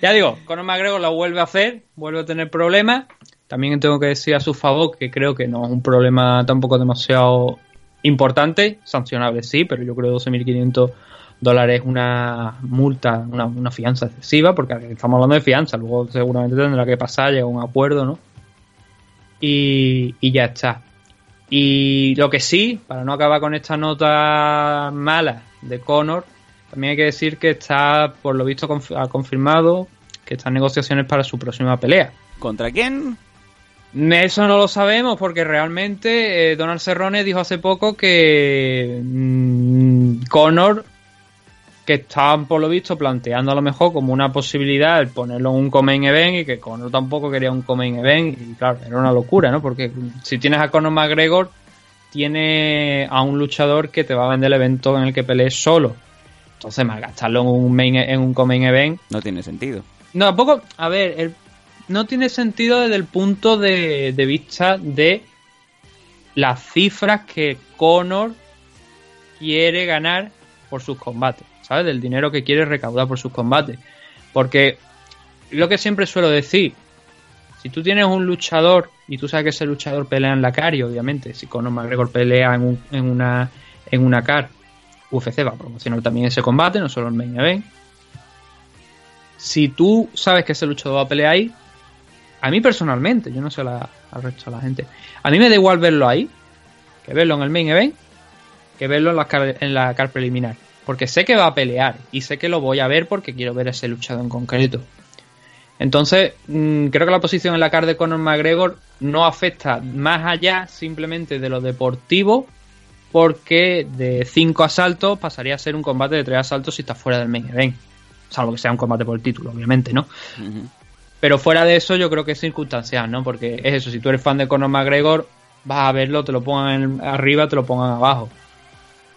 [SPEAKER 2] ya digo, Conor McGregor lo vuelve a hacer, vuelve a tener problemas. También tengo que decir a su favor que creo que no es un problema tampoco demasiado importante, sancionable sí, pero yo creo que 12.500 dólares es una multa, una, fianza excesiva, porque estamos hablando de fianza, luego seguramente tendrá que pasar, llegar un acuerdo, ¿no? Y ya está. Y lo que sí, para no acabar con esta nota mala de Conor, también hay que decir que está, por lo visto, conf- ha confirmado que están negociaciones para su próxima pelea.
[SPEAKER 1] ¿Contra quién?
[SPEAKER 2] Eso no lo sabemos porque realmente eh, Donald Cerrone dijo hace poco que mm, Conor que estaban por lo visto planteando a lo mejor como una posibilidad el ponerlo en un Comain Event y que Conor tampoco quería un Comain Event y claro, era una locura, ¿no? Porque si tienes a Conor McGregor, tiene a un luchador que te va a vender el evento en el que pelees solo. Entonces, más gastarlo en un main, en un Comain Event.
[SPEAKER 1] No tiene sentido.
[SPEAKER 2] No, tampoco, a ver, el- no tiene sentido desde el punto de, de vista de las cifras que Conor quiere ganar por sus combates, Del dinero que quiere recaudar por sus combates. Porque lo que siempre suelo decir, si tú tienes un luchador y tú sabes que ese luchador pelea en la CAR, y obviamente si Conor McGregor pelea en una en una CAR, UFC va a promocionar también ese combate, no solo el main event. Si tú sabes que ese luchador va a pelear ahí, a mí personalmente, yo no sé la- al resto de la gente, a mí me da igual verlo ahí, que verlo en el main event, que verlo en la car, en la car preliminar. Porque sé que va a pelear y sé que lo voy a ver porque quiero ver ese luchador en concreto. Entonces, mm, creo que la posición en la car de Conor McGregor no afecta más allá simplemente de lo deportivo, porque de cinco asaltos pasaría a ser un combate de tres asaltos si está fuera del main event. Salvo que sea un combate por el título, obviamente, ¿no? Pero fuera de eso, yo creo que es circunstancial, ¿no? Porque es eso, si tú eres fan de Conor McGregor, vas a verlo, te lo pongan arriba, te lo pongan abajo.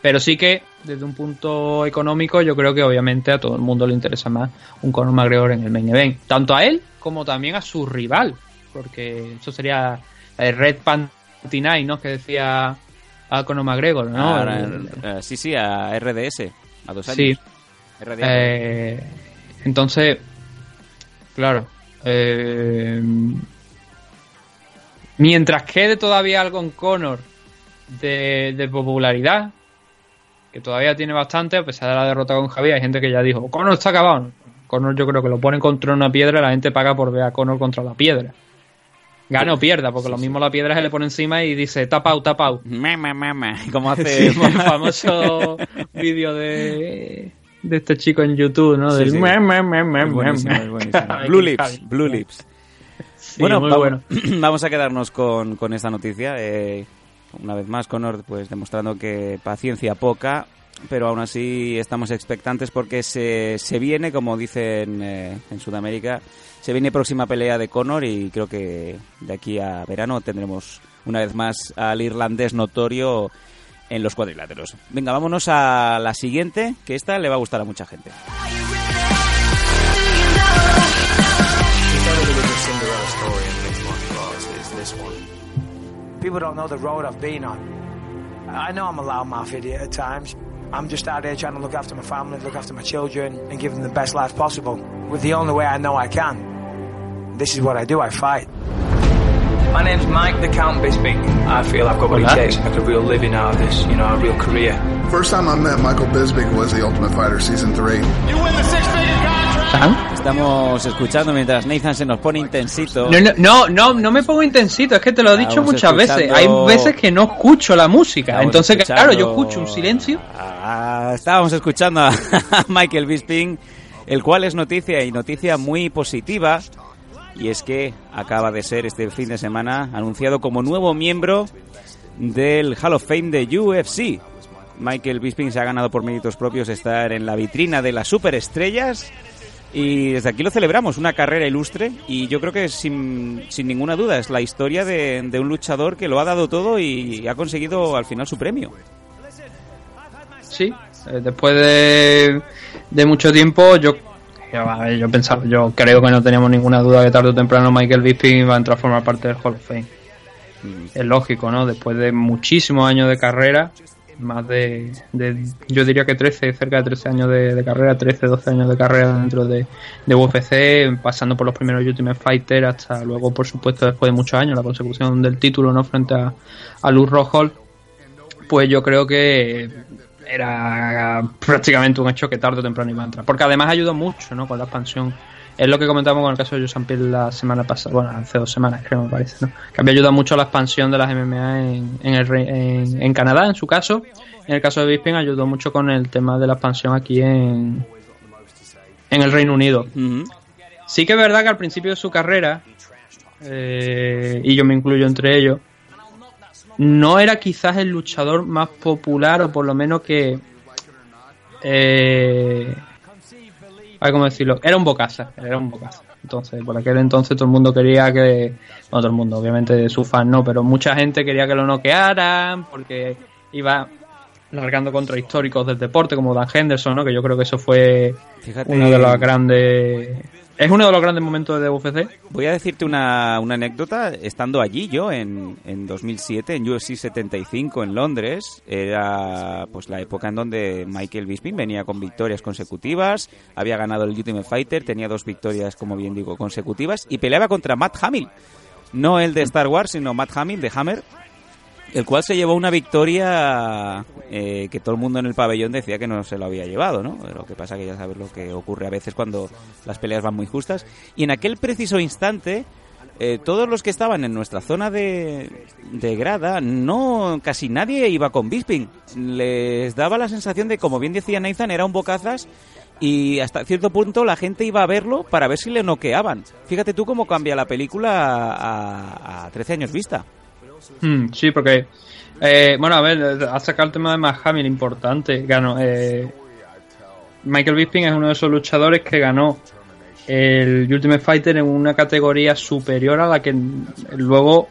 [SPEAKER 2] Pero sí que, desde un punto económico, yo creo que obviamente a todo el mundo le interesa más un Conor McGregor en el main event. Tanto a él como también a su rival. Porque eso sería el Red Panty Night, ¿no? Que decía a Conor McGregor, ¿no? El-
[SPEAKER 1] eh, sí, sí, a RDS, a dos años.
[SPEAKER 2] Sí.
[SPEAKER 1] RDS.
[SPEAKER 2] Eh, entonces, claro. eh, mientras quede todavía algo en Conor de, de popularidad, que todavía tiene bastante, a pesar de la derrota con Javier, hay gente que ya dijo, Conor está acabado. Conor yo creo que lo ponen contra una piedra y la gente paga por ver a Conor contra la piedra. Gana o pierda, porque lo mismo la piedra se le pone encima y dice tapau, tapau.
[SPEAKER 1] Mama, mama. Como hace.
[SPEAKER 2] Sí, el famoso vídeo de, de este chico en YouTube, ¿no? Del
[SPEAKER 1] Blue Lips. Blue Lips. Bueno,
[SPEAKER 2] muy bueno.
[SPEAKER 1] vamos a quedarnos con, con esta noticia. eh, una vez más, Conor, pues demostrando que paciencia poca, pero aún así estamos expectantes porque se, se viene, como dicen eh, en Sudamérica, se viene próxima pelea de Conor y creo que de aquí a verano tendremos una vez más al irlandés notorio en los cuadriláteros. Venga, vámonos a la siguiente, que esta le va a gustar a mucha gente.
[SPEAKER 5] People don't know the road I've been on. I know I'm a loudmouth idiot at times. I'm just out there trying to look after my family, look after my children, and give them the best life possible with the only way I know I can. This is what I do, I fight. My name's Mike the Count Bisping. I feel I've got what it takes to make a real living out of this, you know, a real career.
[SPEAKER 6] First time I met Michael Bisping was the Ultimate Fighter season three.
[SPEAKER 2] ¿Sam?
[SPEAKER 1] Estamos escuchando mientras Nathan se nos pone intensito.
[SPEAKER 2] No, no, no, no, no me pongo intensito, es que te lo he dicho
[SPEAKER 1] Estamos
[SPEAKER 2] muchas veces.
[SPEAKER 1] escuchando-
[SPEAKER 2] Hay veces que no escucho la música.
[SPEAKER 1] Estamos
[SPEAKER 2] Entonces, claro, yo
[SPEAKER 1] escuchando
[SPEAKER 2] escucho un silencio.
[SPEAKER 1] estábamos escuchando a Michael Bisping, el cual es noticia y noticia muy positiva. Y es que acaba de ser este fin de semana anunciado como nuevo miembro del Hall of Fame de UFC. Michael Bisping se ha ganado por méritos propios estar en la vitrina de las superestrellas. Y desde aquí lo celebramos, una carrera ilustre y yo creo que sin, sin ninguna duda es la historia de, de un luchador que lo ha dado todo y ha conseguido al final su premio.
[SPEAKER 2] Sí, eh, después de, de mucho tiempo, yo, yo, a ver, yo pensaba, yo creo que no teníamos ninguna duda que tarde o temprano Michael Bisping iba a entrar a formar parte del Hall of Fame. Es lógico, ¿no? Después de muchísimos años de carrera, más de, de yo diría que 13, cerca de 13 años de, de carrera, 13, 12 años de carrera dentro de, de UFC, pasando por los primeros Ultimate Fighter hasta luego, por supuesto, después de muchos años, la consecución del título, ¿no? Frente a, a Luz Rojo, pues yo creo que era prácticamente un hecho que tarde o temprano iba a entrar. Porque además ayudó mucho, ¿no? Con la expansión. Es lo que comentamos con el caso de Sampier la semana pasada, bueno, hace dos semanas creo me parece, ¿no? Que había ayudado mucho a la expansión de las MMA en, en, el, en, en Canadá, en su caso. En el caso de Bisping ayudó mucho con el tema de la expansión aquí en, en el Reino Unido. Sí que es verdad que al principio de su carrera, eh, y yo me incluyo entre ellos, no era quizás el luchador más popular o por lo menos que eh, ver cómo decirlo, era un bocaza, era un bocaza. Entonces, por aquel entonces todo el mundo quería que, no todo el mundo, obviamente sus fans no, pero mucha gente quería que lo noquearan porque iba largando contra históricos del deporte como Dan Henderson, ¿no? Que yo creo que eso fue
[SPEAKER 1] Fíjate-
[SPEAKER 2] uno de los grandes es uno de los grandes momentos de UFC.
[SPEAKER 1] Voy a decirte una, una anécdota. Estando allí yo en, en 2007, en UFC 75 en Londres, era pues la época en donde Michael Bisping venía con victorias consecutivas, había ganado el Ultimate Fighter, tenía dos victorias, como bien digo, consecutivas, y peleaba contra Matt Hamill. No el de Star Wars, sino Matt Hamill de Hammer, el cual se llevó una victoria eh, que todo el mundo en el pabellón decía que no se lo había llevado, ¿no? Lo que pasa que ya sabes lo que ocurre a veces cuando las peleas van muy justas. Y en aquel preciso instante, eh, todos los que estaban en nuestra zona de, de grada, no, casi nadie iba con Bisping. Les daba la sensación de, como bien decía Nathan, era un bocazas y hasta cierto punto la gente iba a verlo para ver si le noqueaban. Fíjate tú cómo cambia la película a, a 13 años vista.
[SPEAKER 2] Mm, sí, porque. eh, bueno, a ver, ha sacado el tema de Matt importante. Ganó. eh, Michael Bisping es uno de esos luchadores que ganó el Ultimate Fighter en una categoría superior a la que luego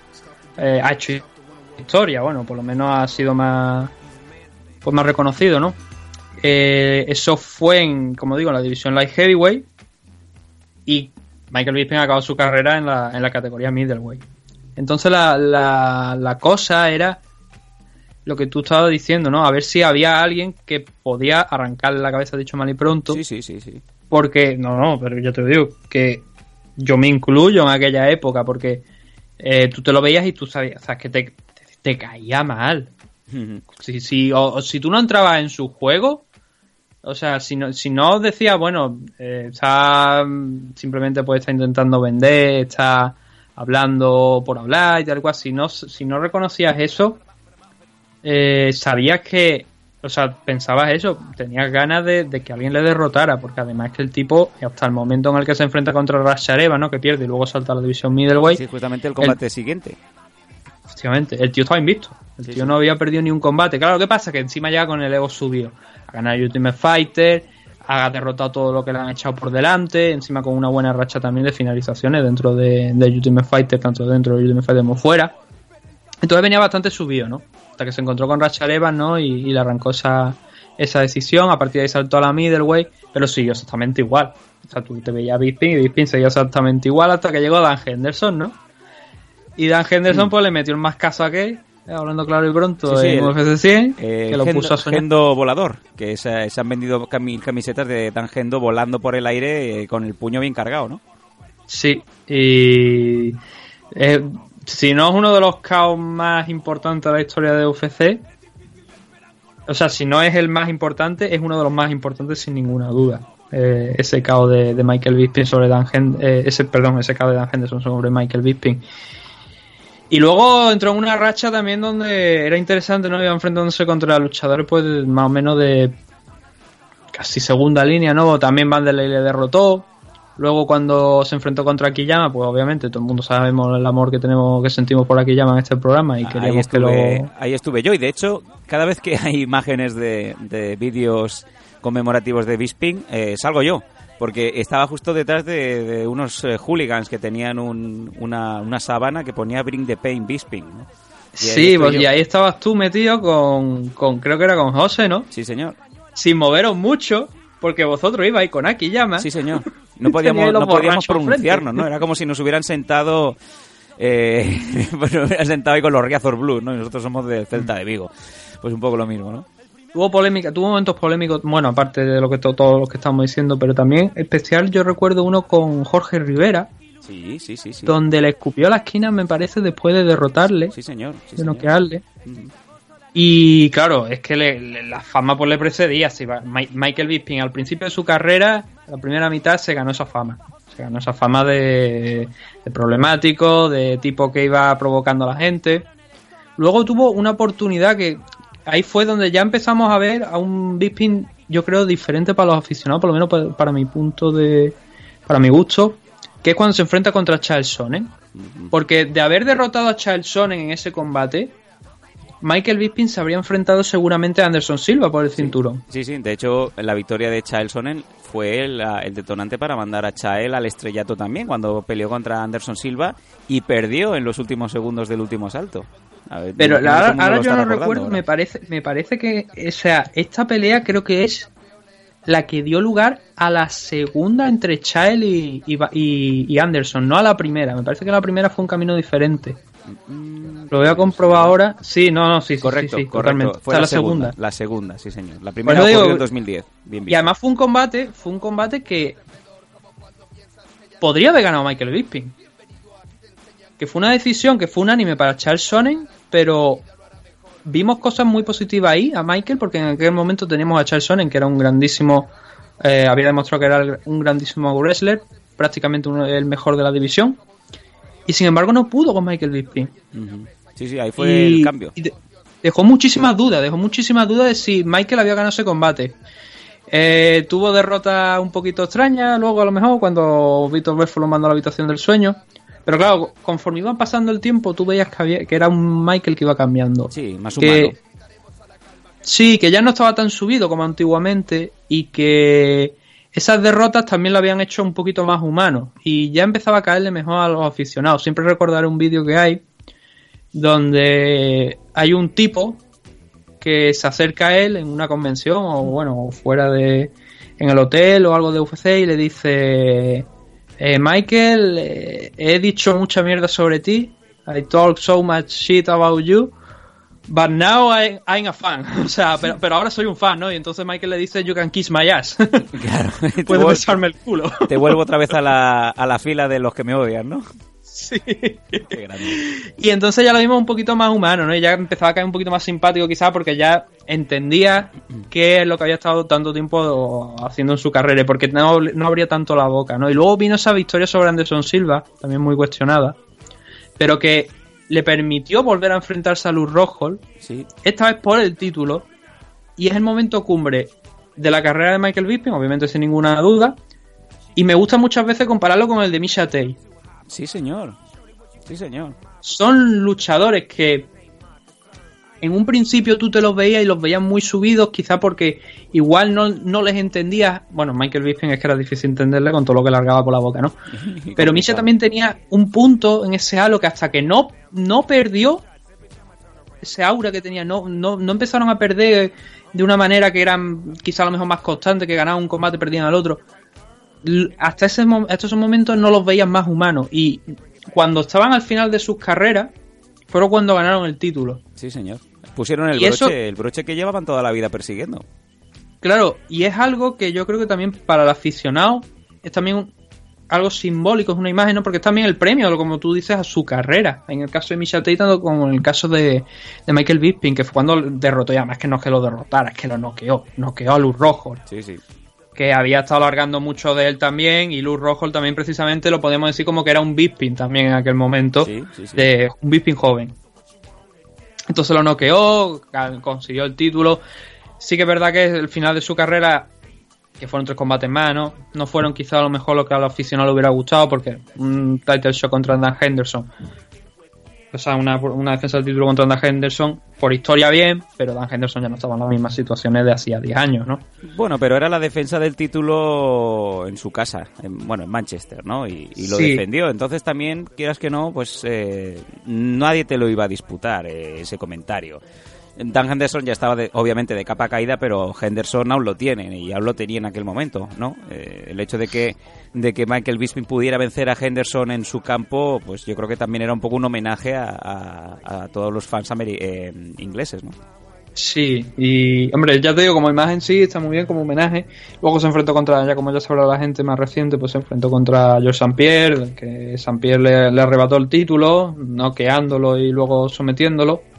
[SPEAKER 2] eh, ha hecho historia. Bueno, por lo menos ha sido más. Pues más reconocido, ¿no? Eh, eso fue en, como digo, en la división Light Heavyweight. Y Michael Bisping acabó su carrera en la, en la categoría Middleweight. Entonces la, la, la cosa era lo que tú estabas diciendo, ¿no? A ver si había alguien que podía arrancarle la cabeza, dicho mal y pronto.
[SPEAKER 1] Sí, sí, sí, sí.
[SPEAKER 2] Porque, no, no, pero yo te digo que yo me incluyo en aquella época porque eh, tú te lo veías y tú sabías, o sea, que te, te, te caía mal. Si, si, o, o si tú no entrabas en su juego, o sea, si no, si no decías, bueno, eh, está simplemente pues está intentando vender, está hablando por hablar y tal cual, si no, si no reconocías eso, eh, sabías que, o sea, pensabas eso, tenías ganas de, de que alguien le derrotara, porque además que el tipo, hasta el momento en el que se enfrenta contra Rashareva, ¿no? Que pierde y luego salta a la división middleweight.
[SPEAKER 1] Sí, justamente el combate siguiente.
[SPEAKER 2] Efectivamente, el tío estaba invicto. El tío no había perdido ni un combate. Claro, ¿qué pasa? Que encima llega con el ego subido. A ganar Ultimate Fighter, ha derrotado todo lo que le han echado por delante, encima con una buena racha también de finalizaciones dentro de, de Ultimate Fighter, tanto dentro del Ultimate Fighter como fuera. Entonces venía bastante subido, ¿no? Hasta que se encontró con Rachareva, ¿no? Y, y le arrancó esa, esa decisión. A partir de ahí saltó a la middleweight, pero siguió exactamente igual. O sea, tú te veías a Bisping y Bisping seguía exactamente igual hasta que llegó Dan Henderson, ¿no? Y Dan Henderson, pues le metió el más caso a que, hablando claro y pronto,
[SPEAKER 1] Sí, sí,
[SPEAKER 2] en
[SPEAKER 1] el-
[SPEAKER 2] UFC 100,
[SPEAKER 1] Eh,
[SPEAKER 2] que lo
[SPEAKER 1] Gendo,
[SPEAKER 2] puso a soñar.
[SPEAKER 1] Gendo volador, que se, se han vendido cami- camisetas de Dan Gendo volando por el aire eh, con el puño bien cargado, ¿no?
[SPEAKER 2] Sí, y eh, si no es uno de los caos más importantes de la historia de UFC, o sea, si no es el más importante, es uno de los más importantes sin ninguna duda. Eh, ese caos de, de Michael Bisping sobre Dan Hen- eh, ese perdón, ese caos de Dan Henderson sobre Michael Bisping. Y luego entró en una racha también donde era interesante, ¿no? Iba enfrentándose contra luchadores pues más o menos de casi segunda línea, ¿no? También Vanderlei le derrotó. Luego cuando se enfrentó contra Akiyama, pues obviamente todo el mundo sabemos el amor que tenemos, que sentimos por Akiyama en este programa y
[SPEAKER 1] Ahí
[SPEAKER 2] queríamos que lo...
[SPEAKER 1] ahí estuve yo y de hecho, cada vez que hay imágenes de, de vídeos conmemorativos de Bisping, eh, salgo yo. Porque estaba justo detrás de, de unos eh, hooligans que tenían un- una, una sábana que ponía Bring the Pain Bisping. ¿no?
[SPEAKER 2] Sí, pues
[SPEAKER 1] yo.
[SPEAKER 2] y ahí estabas tú metido con, con, creo que era con José, ¿no?
[SPEAKER 1] Sí, señor.
[SPEAKER 2] Sin moveros mucho, porque vosotros ibais con Akiyama.
[SPEAKER 1] Sí, señor. No podíamos, no podíamos pronunciarnos, ¿no? Era como si nos hubieran sentado... Eh, hubieran sentado ahí con los Riazor Blues, ¿no? Y nosotros somos del Celta de Vigo. Pues un poco lo mismo, ¿no?
[SPEAKER 2] Tuvo polémica, tuvo momentos polémicos, bueno, aparte de lo que to- todos los que estamos diciendo, pero también especial yo recuerdo uno con Jorge Rivera,
[SPEAKER 1] Sí, sí, sí, sí.
[SPEAKER 2] donde le escupió a la esquina, me parece, después de derrotarle,
[SPEAKER 1] Sí, señor. sí,
[SPEAKER 2] de noquearle. Y claro, es que le- le- la fama pues le precedía. Si va- Michael Bisping al principio de su carrera, la primera mitad se ganó esa fama. Se ganó esa fama de, de problemático, de tipo que iba provocando a la gente. Luego tuvo una oportunidad que ahí fue donde ya empezamos a ver a un Bisping, yo creo, diferente para los aficionados, por lo menos para, para mi punto de. para mi gusto, que es cuando se enfrenta contra Charles Sonnen. Porque de haber derrotado a Charles Sonnen en ese combate, Michael Bisping se habría enfrentado seguramente a Anderson Silva por el cinturón.
[SPEAKER 1] Sí, sí, de hecho la victoria de Chael Sonnen fue el, el, detonante para mandar a Chael al estrellato también, cuando peleó contra Anderson Silva y perdió en los últimos segundos del último salto.
[SPEAKER 2] Ver, Pero no, ahora, ahora yo no recuerdo, me parece, me parece que, o sea, esta pelea creo que es la que dio lugar a la segunda entre Chael y, y, y, Anderson, no a la primera. Me parece que la primera fue un camino diferente. Lo voy a comprobar ahora. Sí, no, no, sí,
[SPEAKER 1] correcto,
[SPEAKER 2] sí, sí,
[SPEAKER 1] correcto. Fue la, segunda, La segunda, sí, señor. La primera fue en 2010. Bien, bien.
[SPEAKER 2] Y además fue un combate, fue un combate que podría haber ganado Michael Bisping. Que fue una decisión que fue unánime para Charles Sonnen, pero vimos cosas muy positivas ahí a Michael, porque en aquel momento teníamos a Charles Sonnen, que era un grandísimo, eh, había demostrado que era un grandísimo wrestler, prácticamente uno, el mejor de la división. Y sin embargo no pudo con Michael Bisping.
[SPEAKER 1] Uh -huh. Sí, sí, ahí fue y, el cambio.
[SPEAKER 2] De, dejó muchísimas dudas, dejó muchísimas dudas de si Michael había ganado ese combate. Eh, tuvo derrota un poquito extraña, luego a lo mejor cuando Víctor Belfort lo mandó a la habitación del sueño. Pero claro, conforme iba pasando el tiempo, tú veías que, había, que era un Michael que iba cambiando.
[SPEAKER 1] Sí, más
[SPEAKER 2] que,
[SPEAKER 1] humano.
[SPEAKER 2] Sí, que ya no estaba tan subido como antiguamente y que esas derrotas también lo habían hecho un poquito más humano y ya empezaba a caerle mejor a los aficionados. Siempre recordaré un vídeo que hay donde hay un tipo que se acerca a él en una convención o bueno, fuera de en el hotel o algo de UFC y le dice eh, Michael, eh, he dicho mucha mierda sobre ti. I talk so much shit about you. But now I, I'm a fan. O sea, pero, pero, ahora soy un fan, ¿no? Y entonces Michael le dice, you can kiss my ass.
[SPEAKER 1] Claro.
[SPEAKER 2] Puedes besarme el culo.
[SPEAKER 1] Te vuelvo otra vez a la, a la fila de los que me odian, ¿no?
[SPEAKER 2] Sí. Y entonces ya lo vimos un poquito más humano, ¿no? Y ya empezaba a caer un poquito más simpático quizás porque ya entendía qué es lo que había estado tanto tiempo haciendo en su carrera, porque no, no abría tanto la boca, ¿no? Y luego vino esa victoria sobre Anderson Silva, también muy cuestionada, pero que le permitió volver a enfrentarse a Luz Rojo,
[SPEAKER 1] sí.
[SPEAKER 2] esta vez por el título, y es el momento cumbre de la carrera de Michael Bisping, obviamente sin ninguna duda, y me gusta muchas veces compararlo con el de Misha Tate.
[SPEAKER 1] Sí, señor. Sí, señor.
[SPEAKER 2] Son luchadores que en un principio tú te los veías y los veías muy subidos, quizá porque igual no, no les entendías. Bueno, Michael Bisping es que era difícil entenderle con todo lo que largaba por la boca, ¿no? Pero Misha también tenía un punto en ese halo que hasta que no, no perdió ese aura que tenía, no, no, no empezaron a perder de una manera que eran quizá a lo mejor más constante, que ganaban un combate y perdían al otro. Hasta, ese, hasta esos momentos no los veías más humanos y cuando estaban al final de sus carreras fueron cuando ganaron el título.
[SPEAKER 1] Sí, señor. Pusieron el broche, eso, el broche que llevaban toda la vida persiguiendo.
[SPEAKER 2] Claro, y es algo que yo creo que también para el aficionado es también algo simbólico, es una imagen, ¿no? Porque es también el premio, como tú dices, a su carrera. En el caso de Michel tanto como en el caso de, de, Michael Bisping, que fue cuando derrotó, y además que no es que lo derrotara, es que lo noqueó, noqueó a Luz Rojo.
[SPEAKER 1] Sí, sí
[SPEAKER 2] que había estado largando mucho de él también y Luz Rojo también precisamente lo podemos decir como que era un Bisping también en aquel momento
[SPEAKER 1] sí, sí, sí.
[SPEAKER 2] de un Bisping joven entonces lo noqueó consiguió el título sí que es verdad que el final de su carrera que fueron tres combates más ¿no? no fueron quizá a lo mejor lo que a los aficionados le hubiera gustado porque un title shot contra Dan Henderson o sea, una, una, defensa del título contra Dan Henderson, por historia bien, pero Dan Henderson ya no estaba en las mismas situaciones de hacía 10 años, ¿no?
[SPEAKER 1] Bueno, pero era la defensa del título en su casa, en, bueno, en Manchester, ¿no? Y, y lo sí. defendió. Entonces también, quieras que no, pues eh, nadie te lo iba a disputar, eh, ese comentario. Dan Henderson ya estaba de, obviamente de capa caída, pero Henderson aún lo tiene y aún lo tenía en aquel momento, ¿no? Eh, el hecho de que de que Michael Bisping pudiera vencer a Henderson en su campo, pues yo creo que también era un poco un homenaje a, todos los fans eh, ingleses, ¿no?
[SPEAKER 2] Sí, y hombre, ya te digo, como imagen sí, está muy bien como homenaje. Luego se enfrentó contra, ya como ya sabrá la gente más reciente, pues se enfrentó contra George St. Pierre, que St. Pierre le, le arrebató el título, noqueándolo y luego sometiéndolo.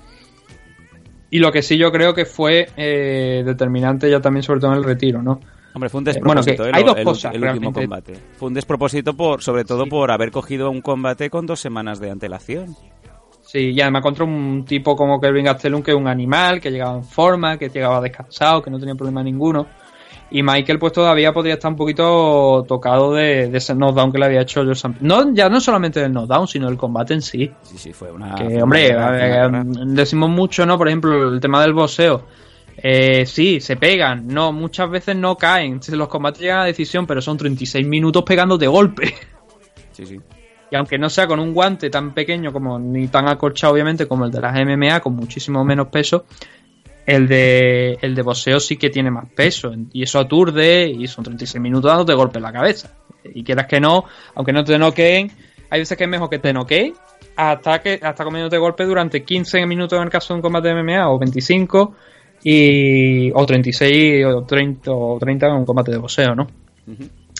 [SPEAKER 2] Y lo que sí yo creo que fue eh, determinante ya también sobre todo en el retiro, ¿no?
[SPEAKER 1] Hombre, fue un despropósito
[SPEAKER 2] bueno, hay
[SPEAKER 1] el,
[SPEAKER 2] dos
[SPEAKER 1] el,
[SPEAKER 2] cosas,
[SPEAKER 1] el último combate. Fue un despropósito por, sobre todo sí. por haber cogido un combate con dos semanas de antelación.
[SPEAKER 2] Sí, y además contra un tipo como Kelvin Gastelum, que es un animal, que llegaba en forma, que llegaba descansado, que no tenía problema ninguno. Y Michael pues todavía podría estar un poquito tocado de, de ese knockdown que le había hecho St. No, ya no solamente del knockdown, sino del combate en sí.
[SPEAKER 1] Sí, sí, fue una.
[SPEAKER 2] Que, hombre,
[SPEAKER 1] una
[SPEAKER 2] eh,
[SPEAKER 1] una
[SPEAKER 2] decimos mucho, ¿no? Por ejemplo, el tema del boxeo. Eh, sí, se pegan, no, muchas veces no caen. Los combates llegan a decisión, pero son 36 minutos pegándote golpe.
[SPEAKER 1] Sí, sí.
[SPEAKER 2] Y aunque no sea con un guante tan pequeño como ni tan acolchado, obviamente, como el de las MMA, con muchísimo menos peso, el de, el de boxeo sí que tiene más peso. Y eso aturde y son 36 minutos dándote golpe en la cabeza. Y quieras que no, aunque no te noqueen, hay veces que es mejor que te noqueen hasta que hasta comiéndote golpe durante 15 minutos en el caso de un combate de MMA o 25 y o 36 o 30 o 30 en un combate de boxeo, ¿no?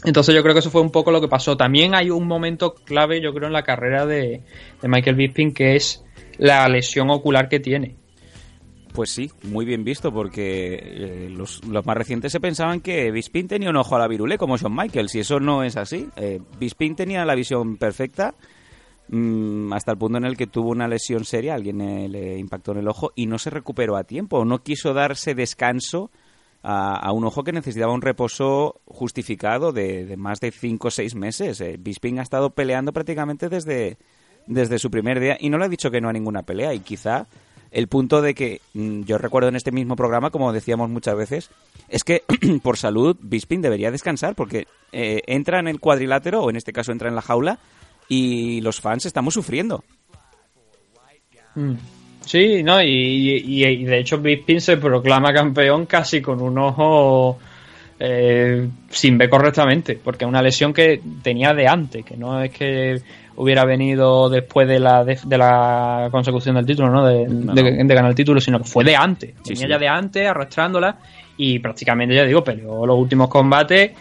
[SPEAKER 2] Entonces yo creo que eso fue un poco lo que pasó. También hay un momento clave, yo creo, en la carrera de, de Michael Bisping, que es la lesión ocular que tiene.
[SPEAKER 1] Pues sí, muy bien visto, porque eh, los, más recientes se pensaban que Bisping tenía un ojo a la virule, como Shawn Michaels, y eso no es así. Eh, Bisping tenía la visión perfecta mm, hasta el punto en el que tuvo una lesión seria, alguien eh, le impactó en el ojo y no se recuperó a tiempo, no quiso darse descanso a, a un ojo que necesitaba un reposo justificado de, de más de 5 o 6 meses. Eh, Bisping ha estado peleando prácticamente desde, desde su primer día y no le ha dicho que no a ninguna pelea y quizá el punto de que mm, yo recuerdo en este mismo programa, como decíamos muchas veces, es que por salud Bisping debería descansar porque eh, entra en el cuadrilátero, o en este caso entra en la jaula, y los fans estamos sufriendo.
[SPEAKER 2] Sí, no, y, y- de hecho Bisping se proclama campeón casi con un ojo eh, sin ver correctamente, porque es una lesión que tenía de antes, que no es que hubiera venido después de la de, de la consecución del título, ¿no? De,
[SPEAKER 1] No,
[SPEAKER 2] de-
[SPEAKER 1] no.
[SPEAKER 2] de ganar el título, sino que fue de antes.
[SPEAKER 1] Sí,
[SPEAKER 2] Tenía
[SPEAKER 1] sí.
[SPEAKER 2] ya de antes arrastrándola y prácticamente, ya digo, peleó los últimos combates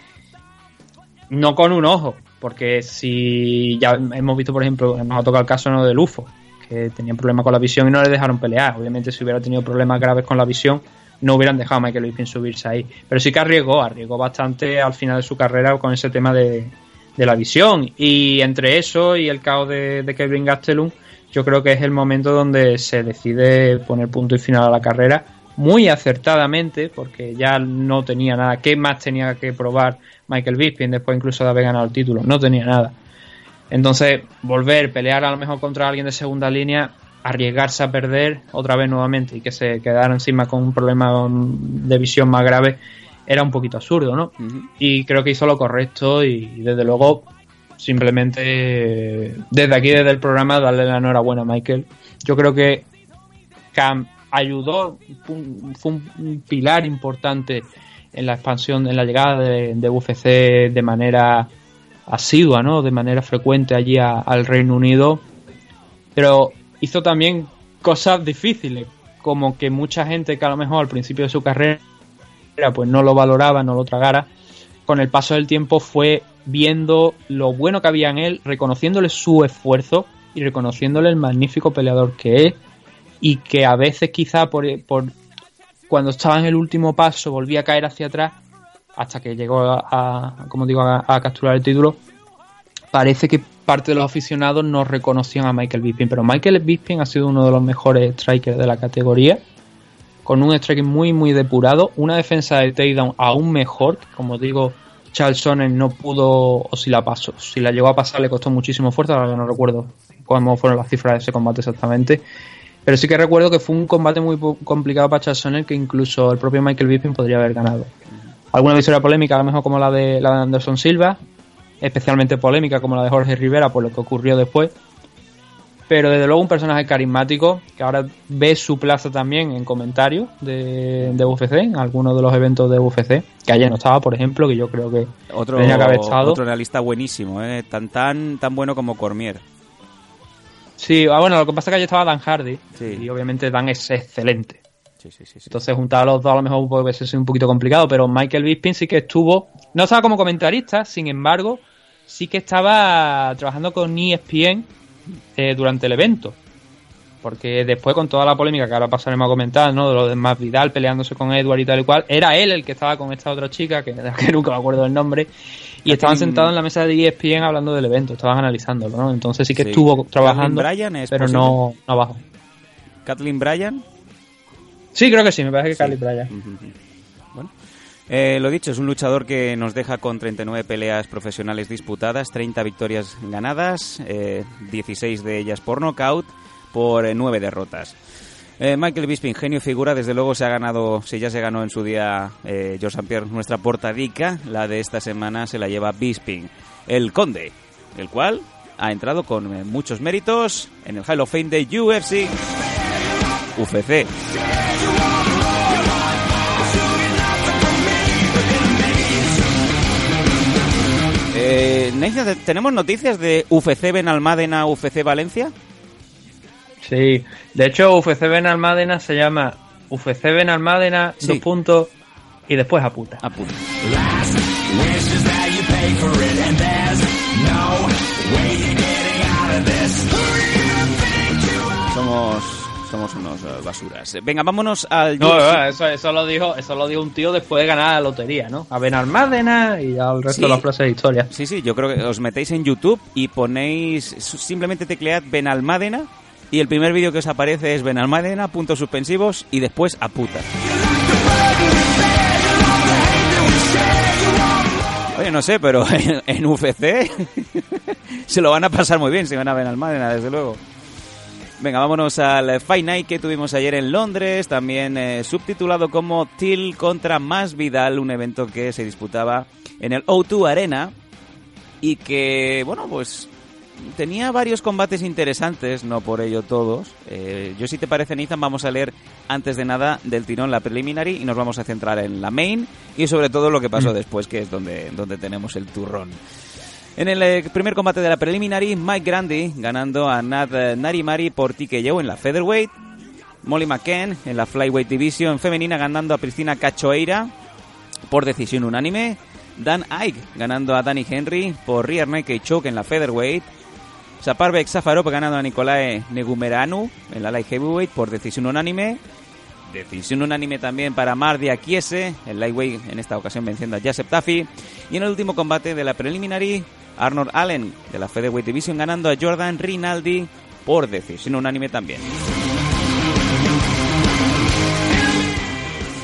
[SPEAKER 2] no con un ojo, porque si ya hemos visto, por ejemplo, nos ha tocado el caso ¿no? del UFO, que tenían problemas con la visión y no le dejaron pelear. Obviamente, si hubiera tenido problemas graves con la visión, no hubieran dejado a Michael Bisping subirse ahí. Pero sí que arriesgó, arriesgó bastante al final de su carrera con ese tema de, de la visión. Y entre eso y el caos de, Kevin Gastelum, yo creo que es el momento donde se decide poner punto y final a la carrera. Muy acertadamente, porque ya no tenía nada. ¿Qué más tenía que probar Michael Bisping después incluso de haber ganado el título? No tenía nada. Entonces, volver, pelear a lo mejor contra alguien de segunda línea, arriesgarse a perder otra vez nuevamente y que se quedara encima con un problema de visión más grave, era un poquito absurdo, ¿no? Y creo que hizo lo correcto y, desde luego, simplemente desde aquí, desde el programa, darle la enhorabuena a Michael. Yo creo que Cam ayudó, fue un, fue un pilar importante en la expansión, en la llegada de, de UFC de manera asidua, ¿no? De manera frecuente allí a- al Reino Unido. Pero hizo también cosas difíciles, como que mucha gente que a lo mejor al principio de su carrera pues no lo valoraba, no lo tragara, con el paso del tiempo fue viendo lo bueno que había en él, reconociéndole su esfuerzo y reconociéndole el magnífico peleador que es y que a veces quizá por, cuando estaba en el último paso volvía a caer hacia atrás hasta que llegó a, a- como digo a, a capturar el título. Parece que parte de los aficionados no reconocían a Michael Bisping pero Michael Bisping ha sido uno de los mejores strikers de la categoría con un striking muy muy depurado una defensa de takedown aún mejor como digo Charles Sonnen no pudo o si la pasó si la llegó a pasar le costó muchísimo fuerza ahora no recuerdo cómo fueron las cifras de ese combate exactamente pero sí que recuerdo que fue un combate muy complicado para Charles Sonnen que incluso el propio Michael Bisping podría haber ganado. Alguna victoria polémica, a lo mejor como la de, la de Anderson Silva, especialmente polémica como la de Jorge Rivera por lo que ocurrió después. Pero desde luego un personaje carismático que ahora ve su plaza también en comentarios de, de UFC, en algunos de los eventos de UFC, que ayer no estaba, por ejemplo, que yo creo que
[SPEAKER 1] Otro,
[SPEAKER 2] tenía que haber estado.
[SPEAKER 1] otro analista buenísimo, ¿eh? tan, tan, tan bueno como Cormier.
[SPEAKER 2] Sí, ah, bueno, lo que pasa es que ayer estaba Dan Hardy
[SPEAKER 1] Sí.
[SPEAKER 2] y obviamente Dan es excelente.
[SPEAKER 1] Sí, sí, sí.
[SPEAKER 2] Entonces juntar a los dos a lo mejor puede ser un poquito complicado, pero Michael Bisping sí que estuvo, no estaba como comentarista, sin embargo, sí que estaba trabajando con ESPN eh, durante el evento. Porque después con toda la polémica que ahora pasaremos a comentar, ¿no? De lo de Más Vidal peleándose con Edward y tal y cual, era él el que estaba con esta otra chica, que, que nunca me acuerdo del nombre, y estaban sentados en la mesa de E ESPN hablando del evento, estaban analizándolo, ¿no? Entonces sí que
[SPEAKER 1] Sí.
[SPEAKER 2] estuvo trabajando,
[SPEAKER 1] Kathleen Bryan es
[SPEAKER 2] pero no, no abajo.
[SPEAKER 1] Kathleen Bryan.
[SPEAKER 2] Sí, creo que sí, me parece que.
[SPEAKER 1] Ujú, ujú. Bueno, Eh, lo dicho, es un luchador que nos deja con 39 peleas profesionales disputadas, 30 victorias ganadas, eh, 16 de ellas por nocaut, por eh, 9 derrotas. Eh, Michael Bisping, genio figura, desde luego se ha ganado, si ya se ganó en su día eh, George St. Pierre nuestra portadica, la de esta semana se la lleva Bisping, el conde, el cual ha entrado con muchos méritos en el Hall of Fame de UFC, UFC. Eh, ¿tenemos noticias de UFC Benalmádena, UFC Valencia?
[SPEAKER 2] Sí, de hecho UFC Benalmádena se llama UFC Benalmádena,
[SPEAKER 1] Sí.
[SPEAKER 2] dos puntos y después a puta.
[SPEAKER 1] A puta. Somos, somos unos eh, basuras. Venga, vámonos al
[SPEAKER 2] No, no, eso, eso lo dijo, eso lo dijo un tío después de ganar la lotería, ¿no? A Benalmádena y al resto
[SPEAKER 1] Sí.
[SPEAKER 2] de las frases de historia.
[SPEAKER 1] Sí, sí, yo creo que os metéis en YouTube y ponéis, simplemente teclead Benalmádena y el primer vídeo que os aparece es Benalmádena, puntos suspensivos y después a puta. Oye, no sé, pero en, en UFC se lo van a pasar muy bien si van a Benalmádena, desde luego. Venga, vámonos al Fight Night que tuvimos ayer en Londres, también eh, subtitulado como Till contra Más Vidal, un evento que se disputaba en el O2 Arena y que, bueno, pues tenía varios combates interesantes, no por ello todos. Eh, yo si te parece, Nathan, vamos a leer antes de nada del tirón la preliminary y nos vamos a centrar en la main y sobre todo lo que pasó después, que es donde, donde tenemos el turrón. En el eh, primer combate de la preliminary, Mike Grandi ganando a Nad eh, Narimari por TKO en la featherweight. Molly McCann en la flyweight division femenina ganando a Priscina Cachoeira por decisión unánime. Dan Ike ganando a Danny Henry por rear naked choke en la featherweight. Saparvek Safarov ganando a Nicolae Negumeranu en la light heavyweight por decisión unánime. Decisión unánime también para Mardia Kiese, el lightweight en esta ocasión venciendo a Joseph Taffy. Y en el último combate de la preliminary, Arnold Allen de la Featherweight Division ganando a Jordan Rinaldi por decisión unánime también.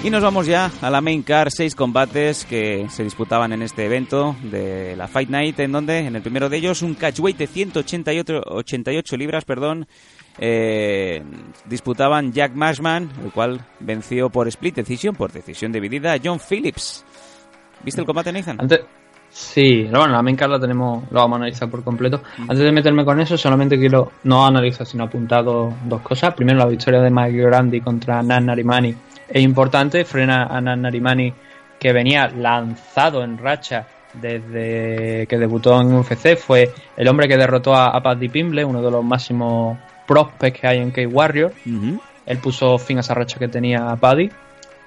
[SPEAKER 1] Y nos vamos ya a la main car, seis combates que se disputaban en este evento de la Fight Night, en donde en el primero de ellos un catchweight de 188 88 libras, perdón, eh, disputaban Jack Marshman, el cual venció por split decision, por decisión dividida, John Phillips. ¿Viste el combate, Nathan?
[SPEAKER 2] Antes, sí, bueno, la main card la tenemos, lo vamos a analizar por completo. Antes de meterme con eso, solamente quiero no analizar, sino apuntar dos, dos cosas. Primero, la victoria de Mike Grandi contra Nan Narimani es importante, frena a Nan Narimani que venía lanzado en racha desde que debutó en UFC. Fue el hombre que derrotó a, a Paddy Pimble, uno de los máximos prospects que hay en K-Warrior. Él puso fin a esa racha que tenía Paddy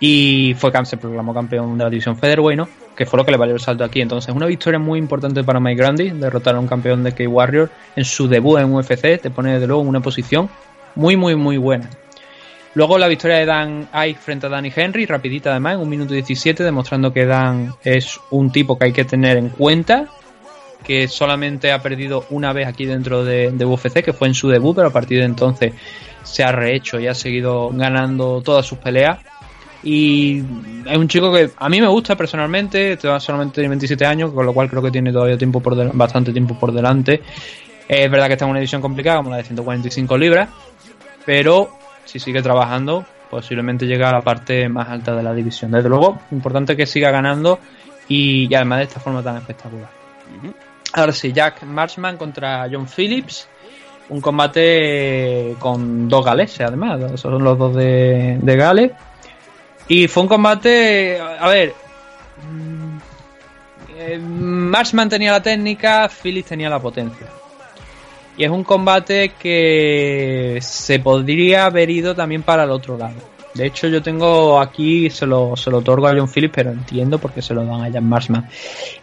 [SPEAKER 2] y fue se proclamó campeón de la división Featherweight, ¿no? Que fue lo que le valió el salto aquí. Entonces, una victoria muy importante para Mike Grandi, derrotar a un campeón de K-Warrior en su debut en UFC, te pone desde luego en una posición muy, muy, muy buena. Luego la victoria de Dan Ike frente a Danny Henry, rapidita además, en un minuto 17, demostrando que Dan es un tipo que hay que tener en cuenta, que solamente ha perdido una vez aquí dentro de, UFC, que fue en su debut, pero a partir de entonces se ha rehecho y ha seguido ganando todas sus peleas. Y es un chico que a mí me gusta personalmente, solamente tiene 27 años, con lo cual creo que tiene todavía tiempo por bastante tiempo por delante. Es verdad que está en una edición complicada, como la de 145 libras, pero si sigue trabajando, posiblemente llegue a la parte más alta de la división. Desde luego, importante que siga ganando y además de esta forma tan espectacular. Ahora sí, Jack Marshman contra John Phillips. Un combate con dos galeses, además. Son los dos de, de Gales. Y fue un combate. A ver. mm, eh, Marshman tenía la técnica, Phillips tenía la potencia. Y es un combate que se podría haber ido también para el otro lado. De hecho, yo tengo aquí, se lo, se lo otorgo a John Phillips, pero entiendo por qué se lo dan a Jan Marshman.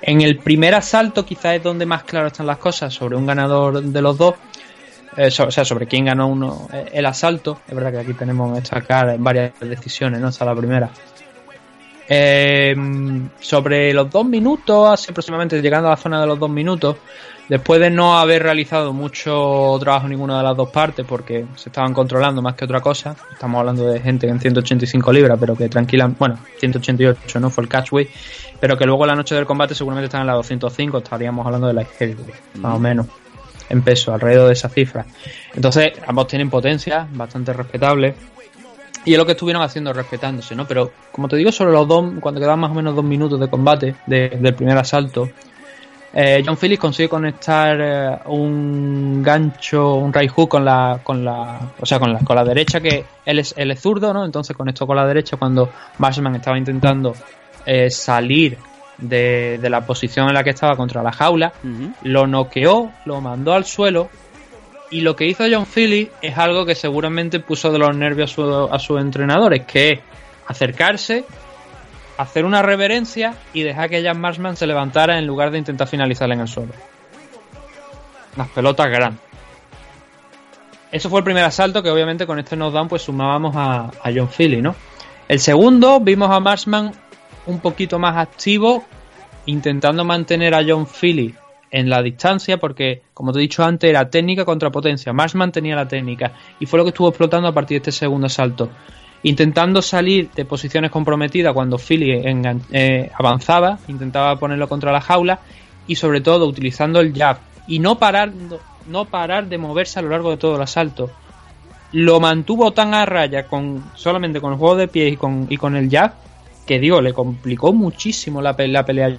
[SPEAKER 2] En el primer asalto, quizás es donde más claro están las cosas sobre un ganador de los dos. Eh, o sea, sobre quién ganó uno eh, el asalto. Es verdad que aquí tenemos en esta cara varias decisiones, ¿no? Esta es la primera. Eh, sobre los dos minutos, así aproximadamente llegando a la zona de los dos minutos, después de no haber realizado mucho trabajo en ninguna de las dos partes, porque se estaban controlando más que otra cosa, estamos hablando de gente en 185 libras, pero que tranquila, bueno, 188 no fue el catchway, pero que luego la noche del combate seguramente están en la 205, estaríamos hablando de la heavyweight, más o menos, en peso, alrededor de esa cifra. Entonces, ambos tienen potencia, bastante respetable. Y es lo que estuvieron haciendo respetándose, ¿no? Pero como te digo, sobre los dos, cuando quedaban más o menos dos minutos de combate de- del primer asalto, eh, John Phillips consigue conectar eh, un gancho, un right hook con la, con la, o sea, con la, con la derecha que él es, él es zurdo, ¿no? Entonces conectó con la derecha cuando Marshman estaba intentando eh, salir de, de la posición en la que estaba contra la jaula, lo noqueó, lo mandó al suelo y lo que hizo John Phillips es algo que seguramente puso de los nervios a, su- a sus entrenadores, que es acercarse, hacer una reverencia y dejar que Jan Marshman se levantara en lugar de intentar finalizarla en el suelo. Las pelotas grandes. Eso fue el primer asalto que obviamente con este knockdown pues sumábamos a, a John Philly, ¿no? El segundo vimos a Marshman un poquito más activo intentando mantener a John Philly en la distancia porque como te he dicho antes era técnica contra potencia. Marshman tenía la técnica y fue lo que estuvo explotando a partir de este segundo asalto. Intentando salir de posiciones comprometidas cuando Philly engan- eh, avanzaba, intentaba ponerlo contra la jaula y sobre todo utilizando el jab y no parar, no parar de moverse a lo largo de todo el asalto. Lo mantuvo tan a raya con solamente con el juego de pies y con, y con el jab que digo, le complicó muchísimo la pelea a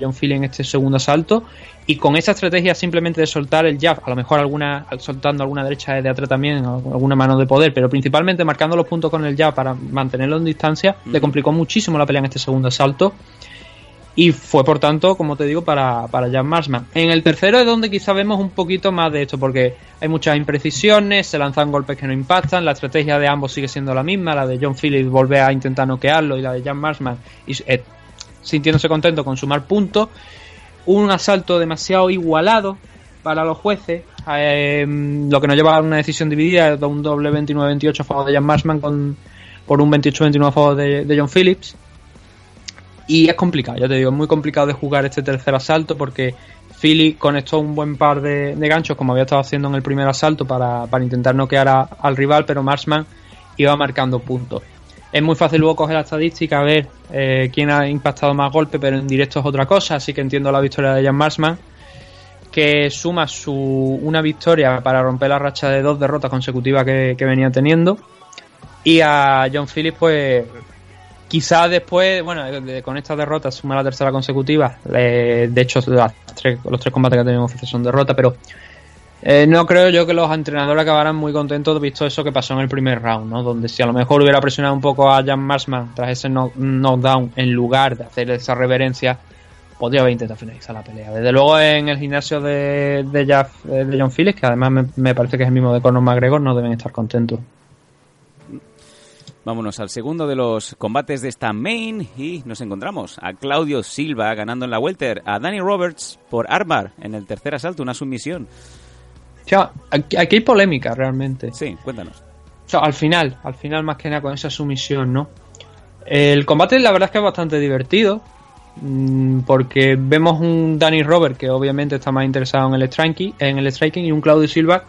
[SPEAKER 2] John Philly en este segundo asalto y con esa estrategia simplemente de soltar el jab, a lo mejor alguna soltando alguna derecha de atrás también, alguna mano de poder, pero principalmente marcando los puntos con el jab para mantenerlo en distancia, le complicó muchísimo la pelea en este segundo asalto y fue por tanto, como te digo, para, para Jan Marsman. En el tercero es donde quizá vemos un poquito más de esto, porque hay muchas imprecisiones, se lanzan golpes que no impactan, la estrategia de ambos sigue siendo la misma, la de John Phillips volver a intentar noquearlo y la de Jan Marsman y, eh, sintiéndose contento con sumar puntos. Un asalto demasiado igualado para los jueces, eh, lo que nos lleva a una decisión dividida, de un doble 29-28 a favor de Jan Marsman con, por un 28-29 a favor de, John Phillips. Y es complicado, ya te digo, es muy complicado de jugar este tercer asalto porque Philly conectó un buen par de, de ganchos como había estado haciendo en el primer asalto para, para intentar noquear a- al rival, pero Marshman iba marcando puntos. Es muy fácil luego coger la estadística, ver eh, quién ha impactado más golpes, pero en directo es otra cosa, así que entiendo la victoria de Jan Marshman, que suma su, una victoria para romper la racha de dos derrotas consecutivas que, venía teniendo. Y a John Phillips, pues quizás después, bueno, con esta derrota suma la tercera consecutiva. Eh, de hecho, las tres- los tres combates que tenemos son derrotas, pero eh, no creo yo que los entrenadores acabaran muy contentos visto eso que pasó en el primer round, ¿no? Donde si a lo mejor hubiera presionado un poco a Jan Marsman tras ese knock- knockdown en lugar de hacer esa reverencia, podría haber intentado finalizar la pelea. Desde luego en el gimnasio de, de, eh, John Phillips, que además me, me parece que es el mismo de Conor McGregor, no deben estar contentos.
[SPEAKER 1] Vámonos al segundo de los combates de esta main y nos encontramos a Claudio Silva ganando en la welter, a Danny Roberts por armar en el tercer asalto, una sumisión.
[SPEAKER 2] O sea, aquí, aquí hay polémica realmente.
[SPEAKER 1] Sí, cuéntanos.
[SPEAKER 2] O sea, al final, al final más que nada con esa sumisión, ¿no? El combate la verdad es que es bastante divertido. mm, Porque vemos un Danny Robert que obviamente está más interesado en el striking, en el striking y un Claudio Silva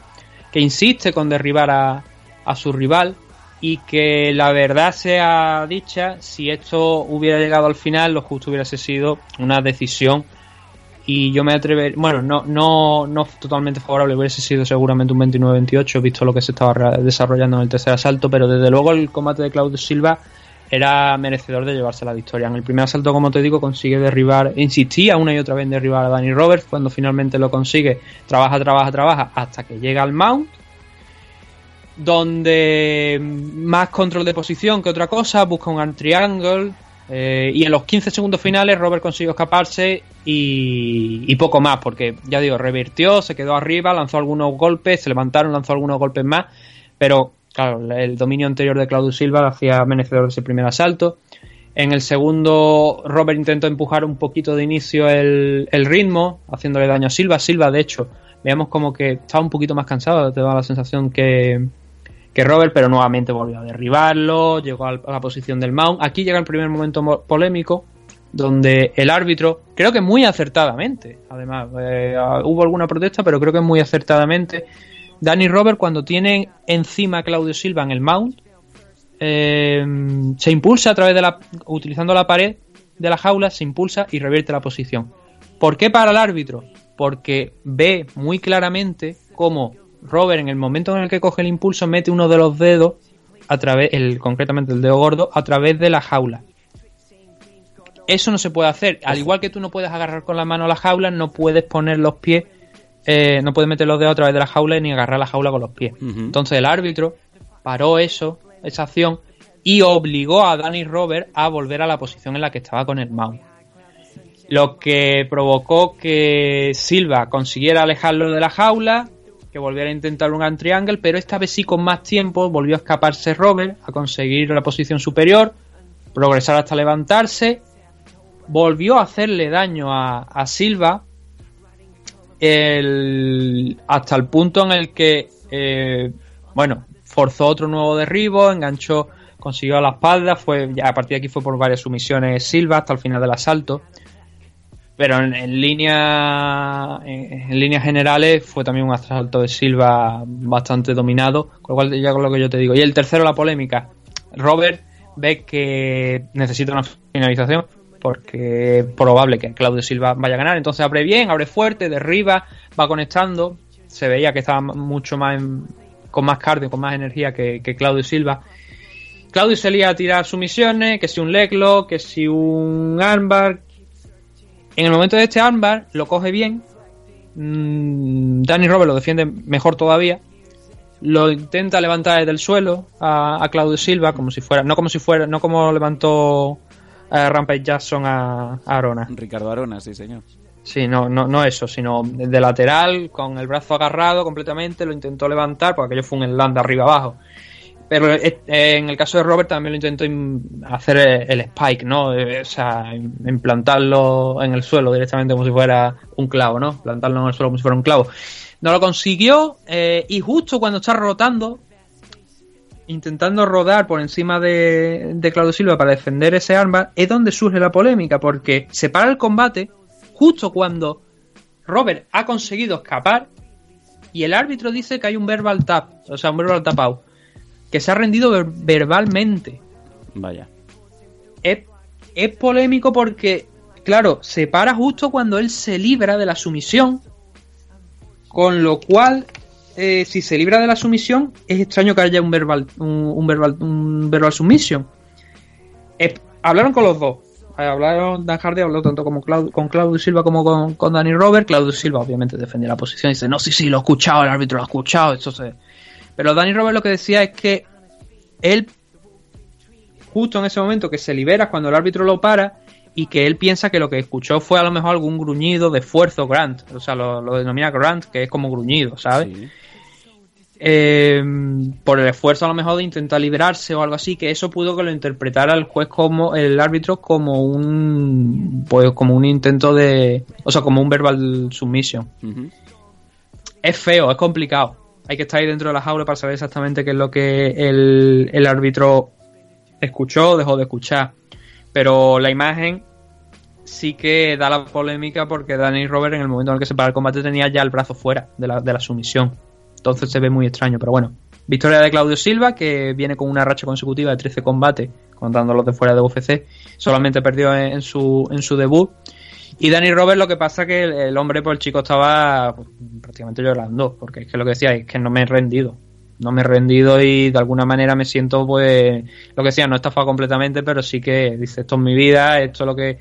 [SPEAKER 2] que insiste con derribar a, a su rival y que la verdad sea dicha, si esto hubiera llegado al final, lo justo hubiera sido una decisión y yo me atrever, bueno, no, no, no totalmente favorable, hubiese sido seguramente un 29-28, visto lo que se estaba desarrollando en el tercer asalto, pero desde luego el combate de Claudio Silva era merecedor de llevarse la victoria. En el primer asalto, como te digo, consigue derribar, insistía una y otra vez en derribar a Danny Roberts, cuando finalmente lo consigue, trabaja, trabaja, trabaja, hasta que llega al mount, donde más control de posición que otra cosa, busca un triangle, eh, y en los 15 segundos finales Robert consiguió escaparse y, y poco más, porque ya digo, revirtió, se quedó arriba, lanzó algunos golpes, se levantaron, lanzó algunos golpes más, pero claro, el dominio anterior de Claudio Silva hacía merecedor de ese primer asalto. En el segundo, Robert intentó empujar un poquito de inicio el, el ritmo, haciéndole daño a Silva. Silva, de hecho, veamos como que estaba un poquito más cansado, te da la sensación que, que Robert, pero nuevamente volvió a derribarlo, llegó a la posición del mount. Aquí llega el primer momento mo- polémico, donde el árbitro, creo que muy acertadamente, además, eh, hubo alguna protesta, pero creo que muy acertadamente, Danny Robert cuando tiene encima a Claudio Silva en el mount, eh, se impulsa a través de la, utilizando la pared de la jaula, se impulsa y revierte la posición. ¿Por qué para el árbitro? Porque ve muy claramente cómo Robert en el momento en el que coge el impulso mete uno de los dedos a través, el, concretamente el dedo gordo, a través de la jaula. Eso no se puede hacer. Al igual que tú no puedes agarrar con la mano la jaula, no puedes poner los pies, eh, no puedes meter los dedos a través de la jaula ni agarrar la jaula con los pies. Entonces el árbitro paró eso, esa acción, y obligó a Danny Robert a volver a la posición en la que estaba con el mount. Lo que provocó que Silva consiguiera alejarlo de la jaula, que volviera a intentar un triangle, pero esta vez sí con más tiempo volvió a escaparse Robert, a conseguir la posición superior, progresar hasta levantarse, volvió a hacerle daño a, a Silva el- hasta el punto en el que, eh, bueno, forzó otro nuevo derribo, enganchó, consiguió a la espalda, fue ya a partir de aquí fue por varias sumisiones Silva hasta el final del asalto. Pero en, línea en, líneas generales fue también un asalto de Silva bastante dominado, con lo cual ya con lo que yo te digo. Y el tercero la polémica. Robert ve que necesita una finalización porque es probable que Claudio Silva vaya a ganar. Entonces abre bien, abre fuerte, derriba, va conectando. Se veía que estaba mucho más en- con más cardio, con más energía que, Claudio Silva. Claudio salía a tirar sumisiones, que si un leglock, que si un armbar. En el momento de este armbar lo coge bien. Mm, Danny Robert lo defiende mejor todavía. Lo intenta levantar desde el suelo a, a Claudio Silva, como si fuera, no como si fuera, no como levantó a Rampage Jackson a, a Arona.
[SPEAKER 1] Ricardo Arona, sí, señor.
[SPEAKER 2] Sí, no, no, no eso, sino de lateral, con el brazo agarrado completamente, lo intentó levantar, porque aquello fue un de arriba abajo. Pero eh, en el caso de Robert también lo intentó hacer el, spike, ¿no? Eh, O sea, im- implantarlo en el suelo directamente como si fuera un clavo, ¿no? Plantarlo en el suelo como si fuera un clavo. No lo consiguió eh, y justo cuando está rotando, intentando rodar por encima de, de Claudio Silva para defender ese arma, es donde surge la polémica, porque se para el combate justo cuando Robert ha conseguido escapar y el árbitro dice que hay un verbal tap, o sea, un verbal tap out, que se ha rendido ver- verbalmente.
[SPEAKER 1] Vaya.
[SPEAKER 2] Es, es polémico porque, claro, se para justo cuando él se libra de la sumisión, con lo cual, eh, si se libra de la sumisión, es extraño que haya un verbal, un, un verbal, un verbal submission. Es- hablaron con los dos. Eh, Hablaron, Dan Hardy habló tanto como con Claudio Silva como con, con Danny Robert. Claudio Silva obviamente defendía la posición y dice, no, sí, sí, lo he escuchado, el árbitro lo ha escuchado, esto se... Pero Danny Robert lo que decía es que él, justo en ese momento que se libera, cuando el árbitro lo para, y que él piensa que lo que escuchó fue a lo mejor algún gruñido de esfuerzo Grant, o sea, lo, lo denomina Grant, que es como gruñido, ¿sabes? Eh, por el esfuerzo a lo mejor de intentar liberarse o algo así, que eso pudo que lo interpretara el juez como el árbitro como un pues como un intento de, o sea, como un verbal submission. Es feo, es complicado. Hay que estar ahí dentro de la jaula para saber exactamente qué es lo que el, el árbitro escuchó o dejó de escuchar. Pero la imagen sí que da la polémica porque Danny Robert en el momento en el que se para el combate tenía ya el brazo fuera de la, de la sumisión. Entonces se ve muy extraño, pero bueno. Victoria de Claudio Silva, que viene con una racha consecutiva de 13 combates, contando los de fuera de UFC. Solamente perdió en, en su, en su debut. Y Danny Robert lo que pasa que el, hombre, pues el chico estaba pues, prácticamente llorando, porque es que lo que decía es que no me he rendido. No me he rendido y de alguna manera me siento, pues, lo que decía, no estafado completamente, pero sí que dice, esto es mi vida, esto es lo que...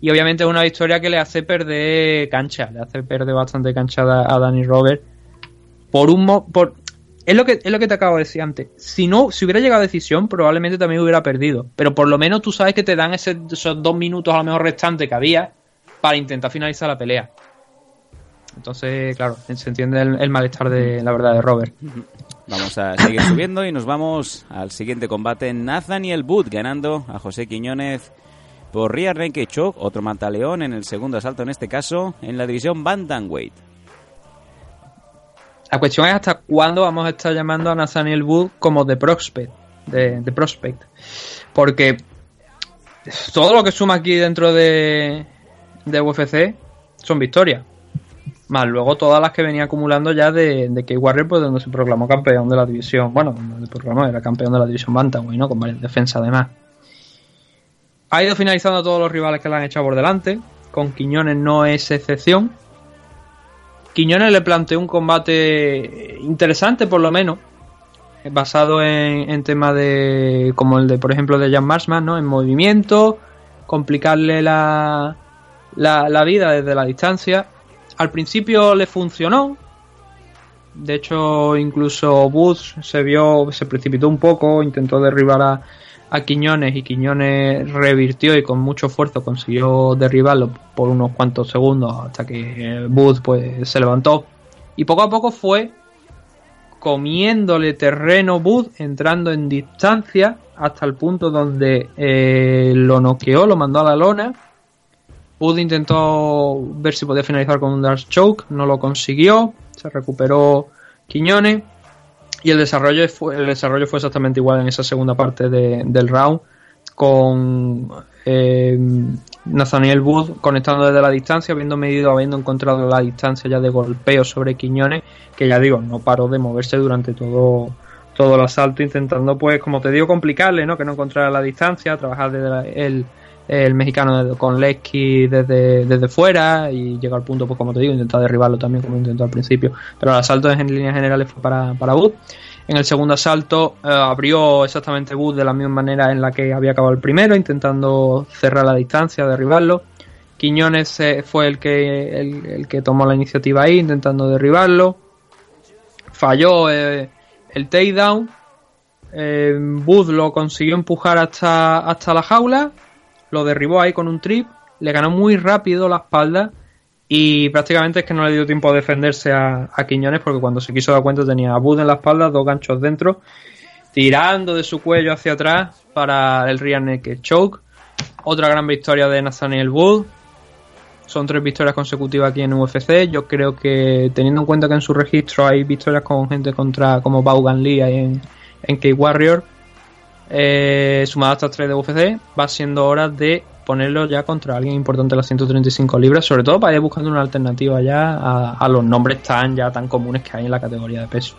[SPEAKER 2] Y obviamente es una victoria que le hace perder cancha, le hace perder bastante cancha a, a Danny Robert. Por un... mo- por es lo, que, es lo que te acabo de decir antes. Si no, si hubiera llegado a decisión, probablemente también hubiera perdido. Pero por lo menos tú sabes que te dan esos dos minutos a lo mejor restantes que había para intentar finalizar la pelea. Entonces, claro, se entiende el, malestar de la verdad de Robert.
[SPEAKER 1] Vamos a seguir subiendo y nos vamos al siguiente combate. Nathaniel Booth ganando a José Quiñones por Naked Choke, otro mataleón en el segundo asalto en este caso, en la división Bantamweight.
[SPEAKER 2] La cuestión es hasta cuándo vamos a estar llamando a Nathaniel Wood como The Prospect. De, Prospect. Porque todo lo que suma aquí dentro de, de UFC son victorias. Más luego todas las que venía acumulando ya de, de K-Warrior, pues donde se proclamó campeón de la división. Bueno, donde se proclamó, era campeón de la división Bantamweight, ¿no? Con varias defensas además. Ha ido finalizando todos los rivales que le han echado por delante. Con Quiñones no es excepción. Quiñones le planteó un combate interesante, por lo menos. Basado en, en temas de. como el de, por ejemplo, de Jan Marsman, ¿no? En movimiento. Complicarle la, la, vida desde la distancia. Al principio le funcionó. De hecho, incluso Booth se vio, se precipitó un poco, intentó derribar a, a Quiñones y Quiñones revirtió y con mucho esfuerzo consiguió derribarlo por unos cuantos segundos hasta que Booth pues se levantó. Y poco a poco fue comiéndole terreno Booth entrando en distancia hasta el punto donde eh, lo noqueó, lo mandó a la lona. Booth intentó ver si podía finalizar con un Dark Choke, no lo consiguió, se recuperó Quiñones y el desarrollo fue, el desarrollo fue exactamente igual en esa segunda parte de, del round con eh, Nathaniel Wood conectando desde la distancia, habiendo medido, habiendo encontrado la distancia ya de golpeo sobre Quiñones, que ya digo, no paró de moverse durante todo, todo el asalto, intentando pues, como te digo, complicarle, ¿no? Que no encontrara la distancia, trabajar desde la- el, el mexicano con Lesky desde, desde fuera y llega al punto, pues como te digo, intentar derribarlo también como intentó al principio. Pero el asalto en líneas generales fue para, para Wood. En el segundo asalto eh, abrió exactamente Wood de la misma manera en la que había acabado el primero, intentando cerrar la distancia, derribarlo. Quiñones eh, fue el que, el, que tomó la iniciativa ahí, intentando derribarlo. Falló eh, el takedown. Wood lo consiguió empujar hasta, hasta la jaula. Lo derribó ahí con un trip. Le ganó muy rápido la espalda. Y prácticamente es que no le dio tiempo a defenderse a, Quiñones porque cuando se quiso dar cuenta tenía a Wood en la espalda, dos ganchos dentro, tirando de su cuello hacia atrás para el rear naked choke. Otra gran victoria de Nathaniel Wood. Son tres victorias consecutivas aquí en UFC. Yo creo que teniendo en cuenta que en su registro hay victorias con gente contra como Vaughan Lee en, en K-Warrior, eh, a estas tres de UFC, va siendo hora de ponerlo ya contra alguien importante en las 135 libras, sobre todo para ir buscando una alternativa ya a, a los nombres tan ya tan comunes que hay en la categoría de peso.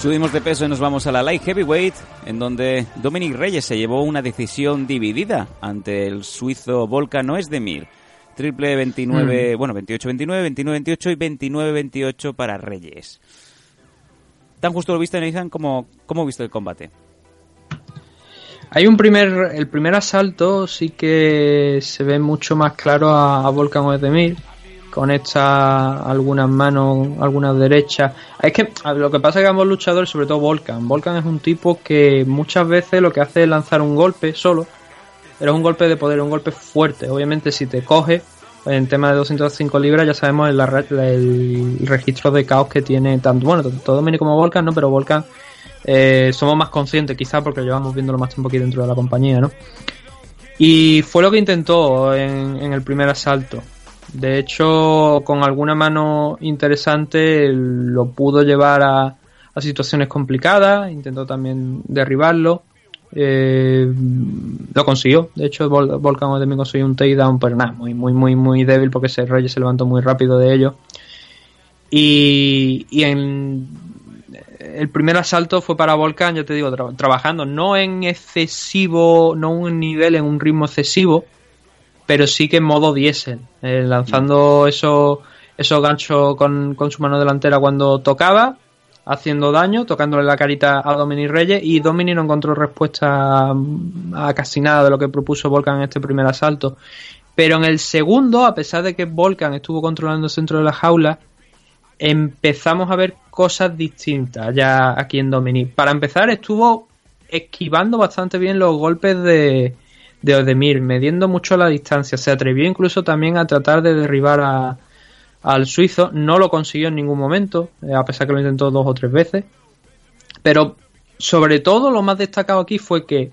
[SPEAKER 1] Subimos de peso y nos vamos a la light heavyweight, en donde Dominic Reyes se llevó una decisión dividida ante el suizo Volkan Oezdemir. Triple 29, bueno, 28-29, 29-28 y 29-28 para Reyes. ¿Tan justo lo viste, Nathan? ¿Cómo, cómo viste el combate?
[SPEAKER 2] Hay un primer, el primer asalto sí que se ve mucho más claro a, a Volkan Oezdemir. Conecta algunas manos, algunas derechas. Es que lo que pasa es que ambos luchadores, sobre todo Volkan, Volkan es un tipo que muchas veces lo que hace es lanzar un golpe solo, pero un golpe de poder, un golpe fuerte. Obviamente si te coge, en tema de 205 libras ya sabemos el, registro de caos que tiene tanto, bueno, tanto Dominic como Volkan, ¿no? Pero Volkan eh, somos más conscientes quizás porque llevamos viéndolo más tiempo aquí dentro de la compañía, ¿no? Y fue lo que intentó en, el primer asalto. De hecho, con alguna mano interesante lo pudo llevar a situaciones complicadas, intentó también derribarlo. Eh, lo consiguió. De hecho, Vol Volkan también consiguió un takedown, pero nada, muy, muy, muy, muy débil porque ese Reyes se levantó muy rápido de ello. Y, y en el primer asalto fue para Volkan, ya te digo, tra trabajando no en excesivo, no un nivel, en un ritmo excesivo, pero sí que en modo diésel, eh, lanzando esos, esos ganchos con, con su mano delantera cuando tocaba, haciendo daño, tocándole la carita a Dominic Reyes y Dominic no encontró respuesta a casi nada de lo que propuso Volkan en este primer asalto. Pero en el segundo, a pesar de que Volkan estuvo controlando el centro de la jaula, empezamos a ver cosas distintas ya aquí en Dominic. Para empezar, estuvo esquivando bastante bien los golpes de, de Odemir, mediendo mucho la distancia. Se atrevió incluso también a tratar de derribar a, al suizo. No lo consiguió en ningún momento, eh, a pesar que lo intentó dos o tres veces. Pero sobre todo lo más destacado aquí fue que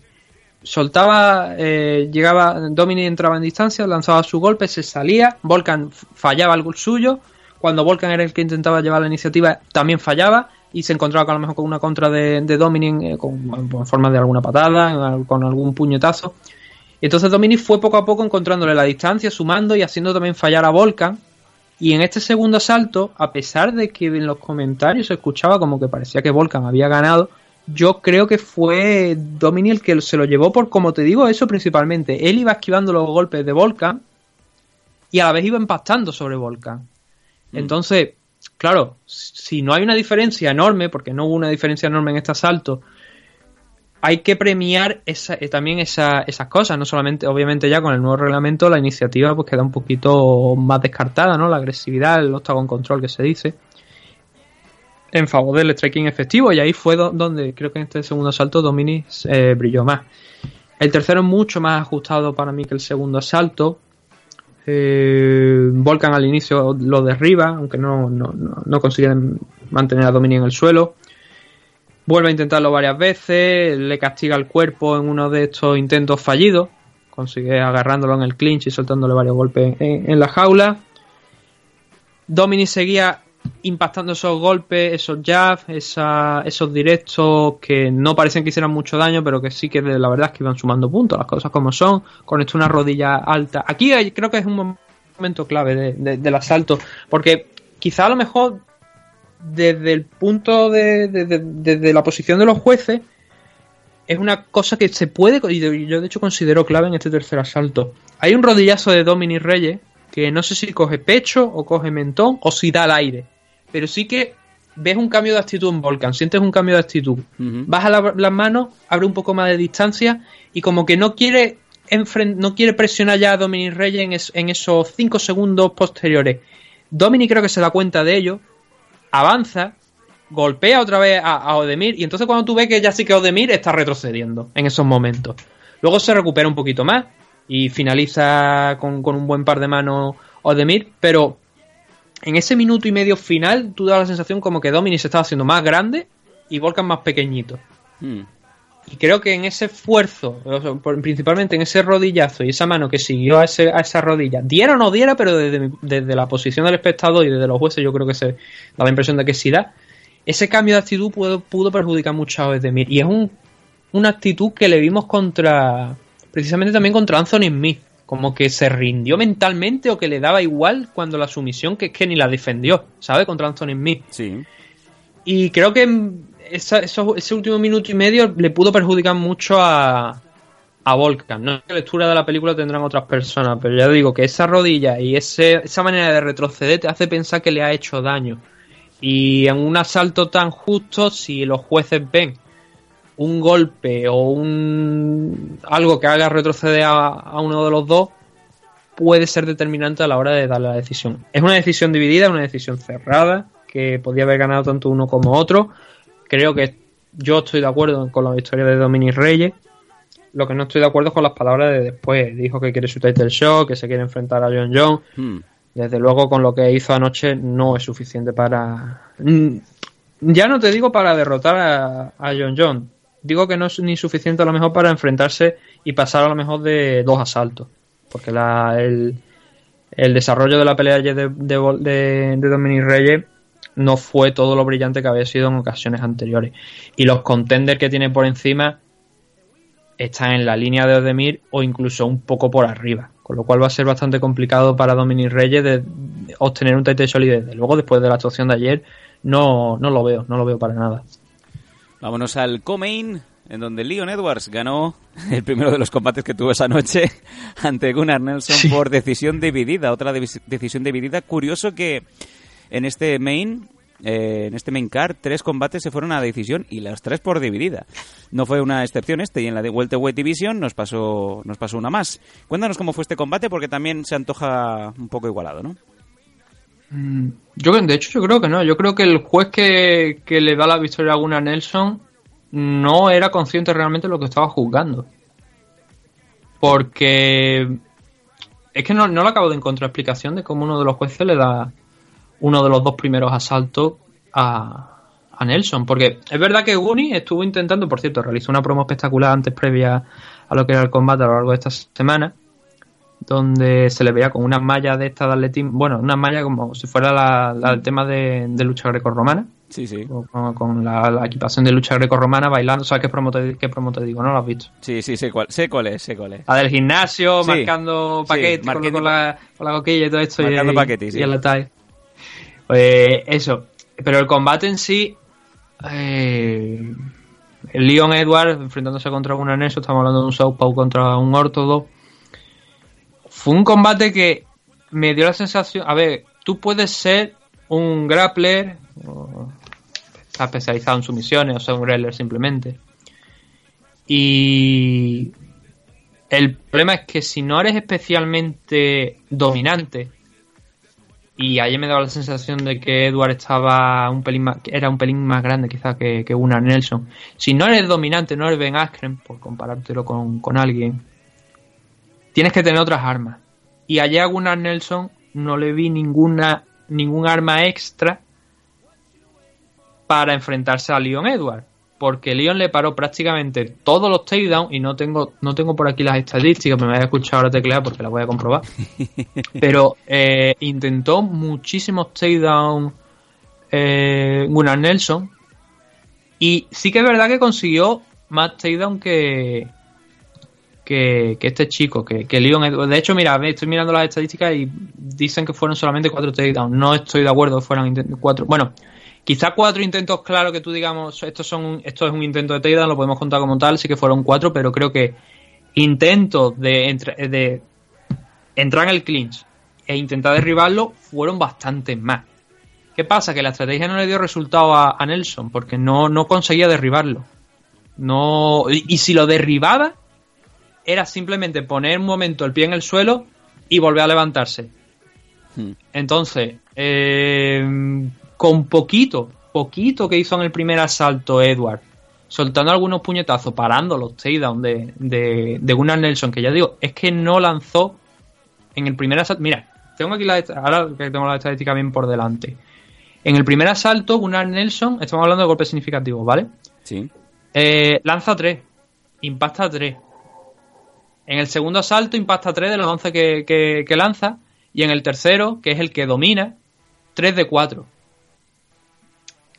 [SPEAKER 2] soltaba, eh, llegaba, Dominic entraba en distancia, lanzaba su golpe, se salía, Volcan fallaba el suyo, cuando Volcan era el que intentaba llevar la iniciativa también fallaba y se encontraba a lo mejor con una contra de, de Dominic eh, con, en forma de alguna patada, con algún puñetazo. Entonces Dominic fue poco a poco encontrándole la distancia, sumando y haciendo también fallar a Volcan. Y en este segundo asalto, a pesar de que en los comentarios se escuchaba como que parecía que Volcan había ganado, yo creo que fue Dominic el que se lo llevó por, como te digo, eso principalmente. Él iba esquivando los golpes de Volcan y a la vez iba empastando sobre Volcan.
[SPEAKER 1] Mm.
[SPEAKER 2] Entonces, claro, si no hay una diferencia enorme, porque no hubo una diferencia enorme en este asalto, hay que premiar esa- eh, también esa- esas cosas, no solamente, obviamente ya con el nuevo reglamento la iniciativa pues queda un poquito más descartada, ¿no? La agresividad, el octagon control que se dice, en favor del striking efectivo, y ahí fue do- donde creo que en este segundo asalto Dominic eh, brilló más. El tercero es mucho más ajustado para mí que el segundo asalto. Eh, Volcan al inicio lo derriba, aunque no consiguen mantener a Dominic en el suelo. Vuelve a intentarlo varias veces, le castiga el cuerpo en uno de estos intentos fallidos. Consigue agarrándolo en el clinch y soltándole varios golpes en, la jaula. Dominic seguía impactando esos golpes, esos jabs, esos directos que no parecen que hicieran mucho daño, pero que sí que la verdad es que iban sumando puntos, las cosas como son. Conectó una rodilla alta. Aquí creo que es un momento clave de- de- del asalto, porque quizá a lo mejor desde el punto de, de- de- desde la posición de los jueces es una cosa que se puede y yo de hecho considero clave en este tercer asalto. Hay un rodillazo de Dominic Reyes que no sé si coge pecho o coge mentón o si da al aire, pero sí que ves un cambio de actitud en Volcan, sientes un cambio de actitud. Baja la- las manos, abre un poco más de distancia y como que no quiere no quiere presionar ya a Dominic Reyes en, es- en esos 5 segundos posteriores. Dominic creo que se da cuenta de ello, avanza, golpea otra vez a, Odemir y entonces cuando tú ves que ya sí que Odemir está retrocediendo en esos momentos. Luego se recupera un poquito más y finaliza con, con un buen par de manos Odemir, pero en ese minuto y medio final tú das la sensación como que Dominic se estaba haciendo más grande y Volcan más pequeñito.
[SPEAKER 1] Mm.
[SPEAKER 2] Y creo que en ese esfuerzo, principalmente en ese rodillazo y esa mano que siguió a, ese- a esa rodilla, diera o no diera, pero desde, desde la posición del espectador y desde los jueces yo creo que se da la impresión de que sí da, ese cambio de actitud pudo, pudo perjudicar mucho a Ozdemir. Y es un, una actitud que le vimos contra, precisamente también contra Anthony Smith, como que se rindió mentalmente o que le daba igual cuando la sumisión que es que ni la defendió, ¿sabes? Contra Anthony Smith.
[SPEAKER 1] Sí.
[SPEAKER 2] Y creo que esa- ese último minuto y medio le pudo perjudicar mucho a, a Volcan. No sé qué lectura de la película tendrán otras personas, pero ya digo que esa rodilla y ese, esa manera de retroceder te hace pensar que le ha hecho daño. Y en un asalto tan justo, si los jueces ven un golpe o un algo que haga retroceder a, a uno de los dos, puede ser determinante a la hora de dar la decisión. Es una decisión dividida, una decisión cerrada, que podía haber ganado tanto uno como otro. Creo que yo estoy de acuerdo con la victoria de Dominic Reyes. Lo que no estoy de acuerdo es con las palabras de después. Dijo que quiere su title show, que se quiere enfrentar a John Jones.
[SPEAKER 1] Mm.
[SPEAKER 2] Desde luego, con lo que hizo anoche, no es suficiente para. Mm, Ya no te digo para derrotar a, a John John. Digo que no es ni suficiente a lo mejor para enfrentarse y pasar a lo mejor de dos asaltos. Porque la, el, el desarrollo de la pelea de, de, de, de Dominic Reyes no fue todo lo brillante que había sido en ocasiones anteriores. Y los contenders que tiene por encima están en la línea de Odemir o incluso un poco por arriba. Con lo cual va a ser bastante complicado para Dominic Reyes de, de obtener un shot y desde luego después de la actuación de ayer no, no lo veo, no lo veo para nada.
[SPEAKER 1] Vámonos al co-main, en donde Leon Edwards ganó el primero de los combates que tuvo esa noche ante Gunnar Nelson por decisión dividida. Otra devis- decisión dividida. Curioso que en este main, eh, en este main card, tres combates se fueron a decisión y las tres por dividida. No fue una excepción este y en la de Welterweight Division nos pasó, nos pasó una más. Cuéntanos cómo fue este combate porque también se antoja un poco igualado, ¿no?
[SPEAKER 2] Mm, Yo, de hecho, yo creo que no. Yo creo que el juez que, que le da la victoria a Gunnar Nelson no era consciente realmente de lo que estaba juzgando. Porque es que no, no le acabo de encontrar explicación de cómo uno de los jueces le da uno de los dos primeros asaltos a, a Nelson. Porque es verdad que Guni estuvo intentando, por cierto, realizó una promo espectacular antes previa a lo que era el combate a lo largo de esta semana, donde se le veía con unas mallas de estas de atletismo, bueno, unas mallas como si fuera la, la del tema de, de lucha grecorromana,
[SPEAKER 1] Sí, sí.
[SPEAKER 2] con, con la, la equipación de lucha grecorromana bailando, ¿sabes qué promo te, qué promo te digo? ¿No lo has visto?
[SPEAKER 1] Sí, sí, sé cuál, sé cuál es, sé cuál es.
[SPEAKER 2] La del gimnasio,
[SPEAKER 1] Sí.
[SPEAKER 2] marcando
[SPEAKER 1] Sí,
[SPEAKER 2] paquetes con-
[SPEAKER 1] marketing
[SPEAKER 2] con, la, con la coquilla y todo esto.
[SPEAKER 1] Marcando
[SPEAKER 2] y,
[SPEAKER 1] paquetes, sí.
[SPEAKER 2] y el detalle. Pues eso. Pero el combate en sí. Eh, Leon Edwards enfrentándose contra un Nelson, estamos hablando de un Southpaw contra un Ortodox. Fue un combate que me dio la sensación. A ver, tú puedes ser un grappler, está especializado en sumisiones, o ser un grappler simplemente. Y el problema es que si no eres especialmente dominante, y ayer me daba la sensación de que Edward estaba un pelín más, era un pelín más grande quizá que, que Gunnar Nelson. Si no eres dominante, no eres Ben Askren, por comparártelo con, con alguien, tienes que tener otras armas. Y ayer a Gunnar Nelson no le vi ninguna ningún arma extra para enfrentarse a Leon Edward. Porque Leon le paró prácticamente todos los takedowns y no tengo, no tengo por aquí las estadísticas, me voy a escuchar ahora teclear porque las voy a comprobar. Pero eh, intentó muchísimos takedowns eh, Gunnar Nelson. Y sí que es verdad que consiguió más takedown que, que, que este chico, que, que Leon. De hecho, mira, estoy mirando las estadísticas y dicen que fueron solamente cuatro takedowns. No estoy de acuerdo intent- cuatro. Bueno, quizá cuatro intentos, claro que tú digamos, estos son, esto es un intento de takedown, lo podemos contar como tal, sí que fueron cuatro, pero creo que intentos de, entrar en el clinch e intentar derribarlo fueron bastantes más. ¿Qué pasa? Que la estrategia no le dio resultado a, a Nelson porque no, no conseguía derribarlo. No, y, y si lo derribaba, era simplemente poner un momento el pie en el suelo y volver a levantarse.
[SPEAKER 1] Hmm.
[SPEAKER 2] Entonces, eh, con poquito, poquito que hizo en el primer asalto Edward, soltando algunos puñetazos, parando los takedowns de, de, de Gunnar Nelson, que ya digo, es que no lanzó en el primer asalto. Mira, tengo aquí la, ahora que tengo la estadística bien por delante. En el primer asalto, Gunnar Nelson, estamos hablando de golpes significativos, ¿vale?
[SPEAKER 1] Sí.
[SPEAKER 2] Eh, lanza 3, impacta 3. En el segundo asalto impacta 3 de los 11 que, que- que lanza. Y en el tercero, que es el que domina, 3 de 4.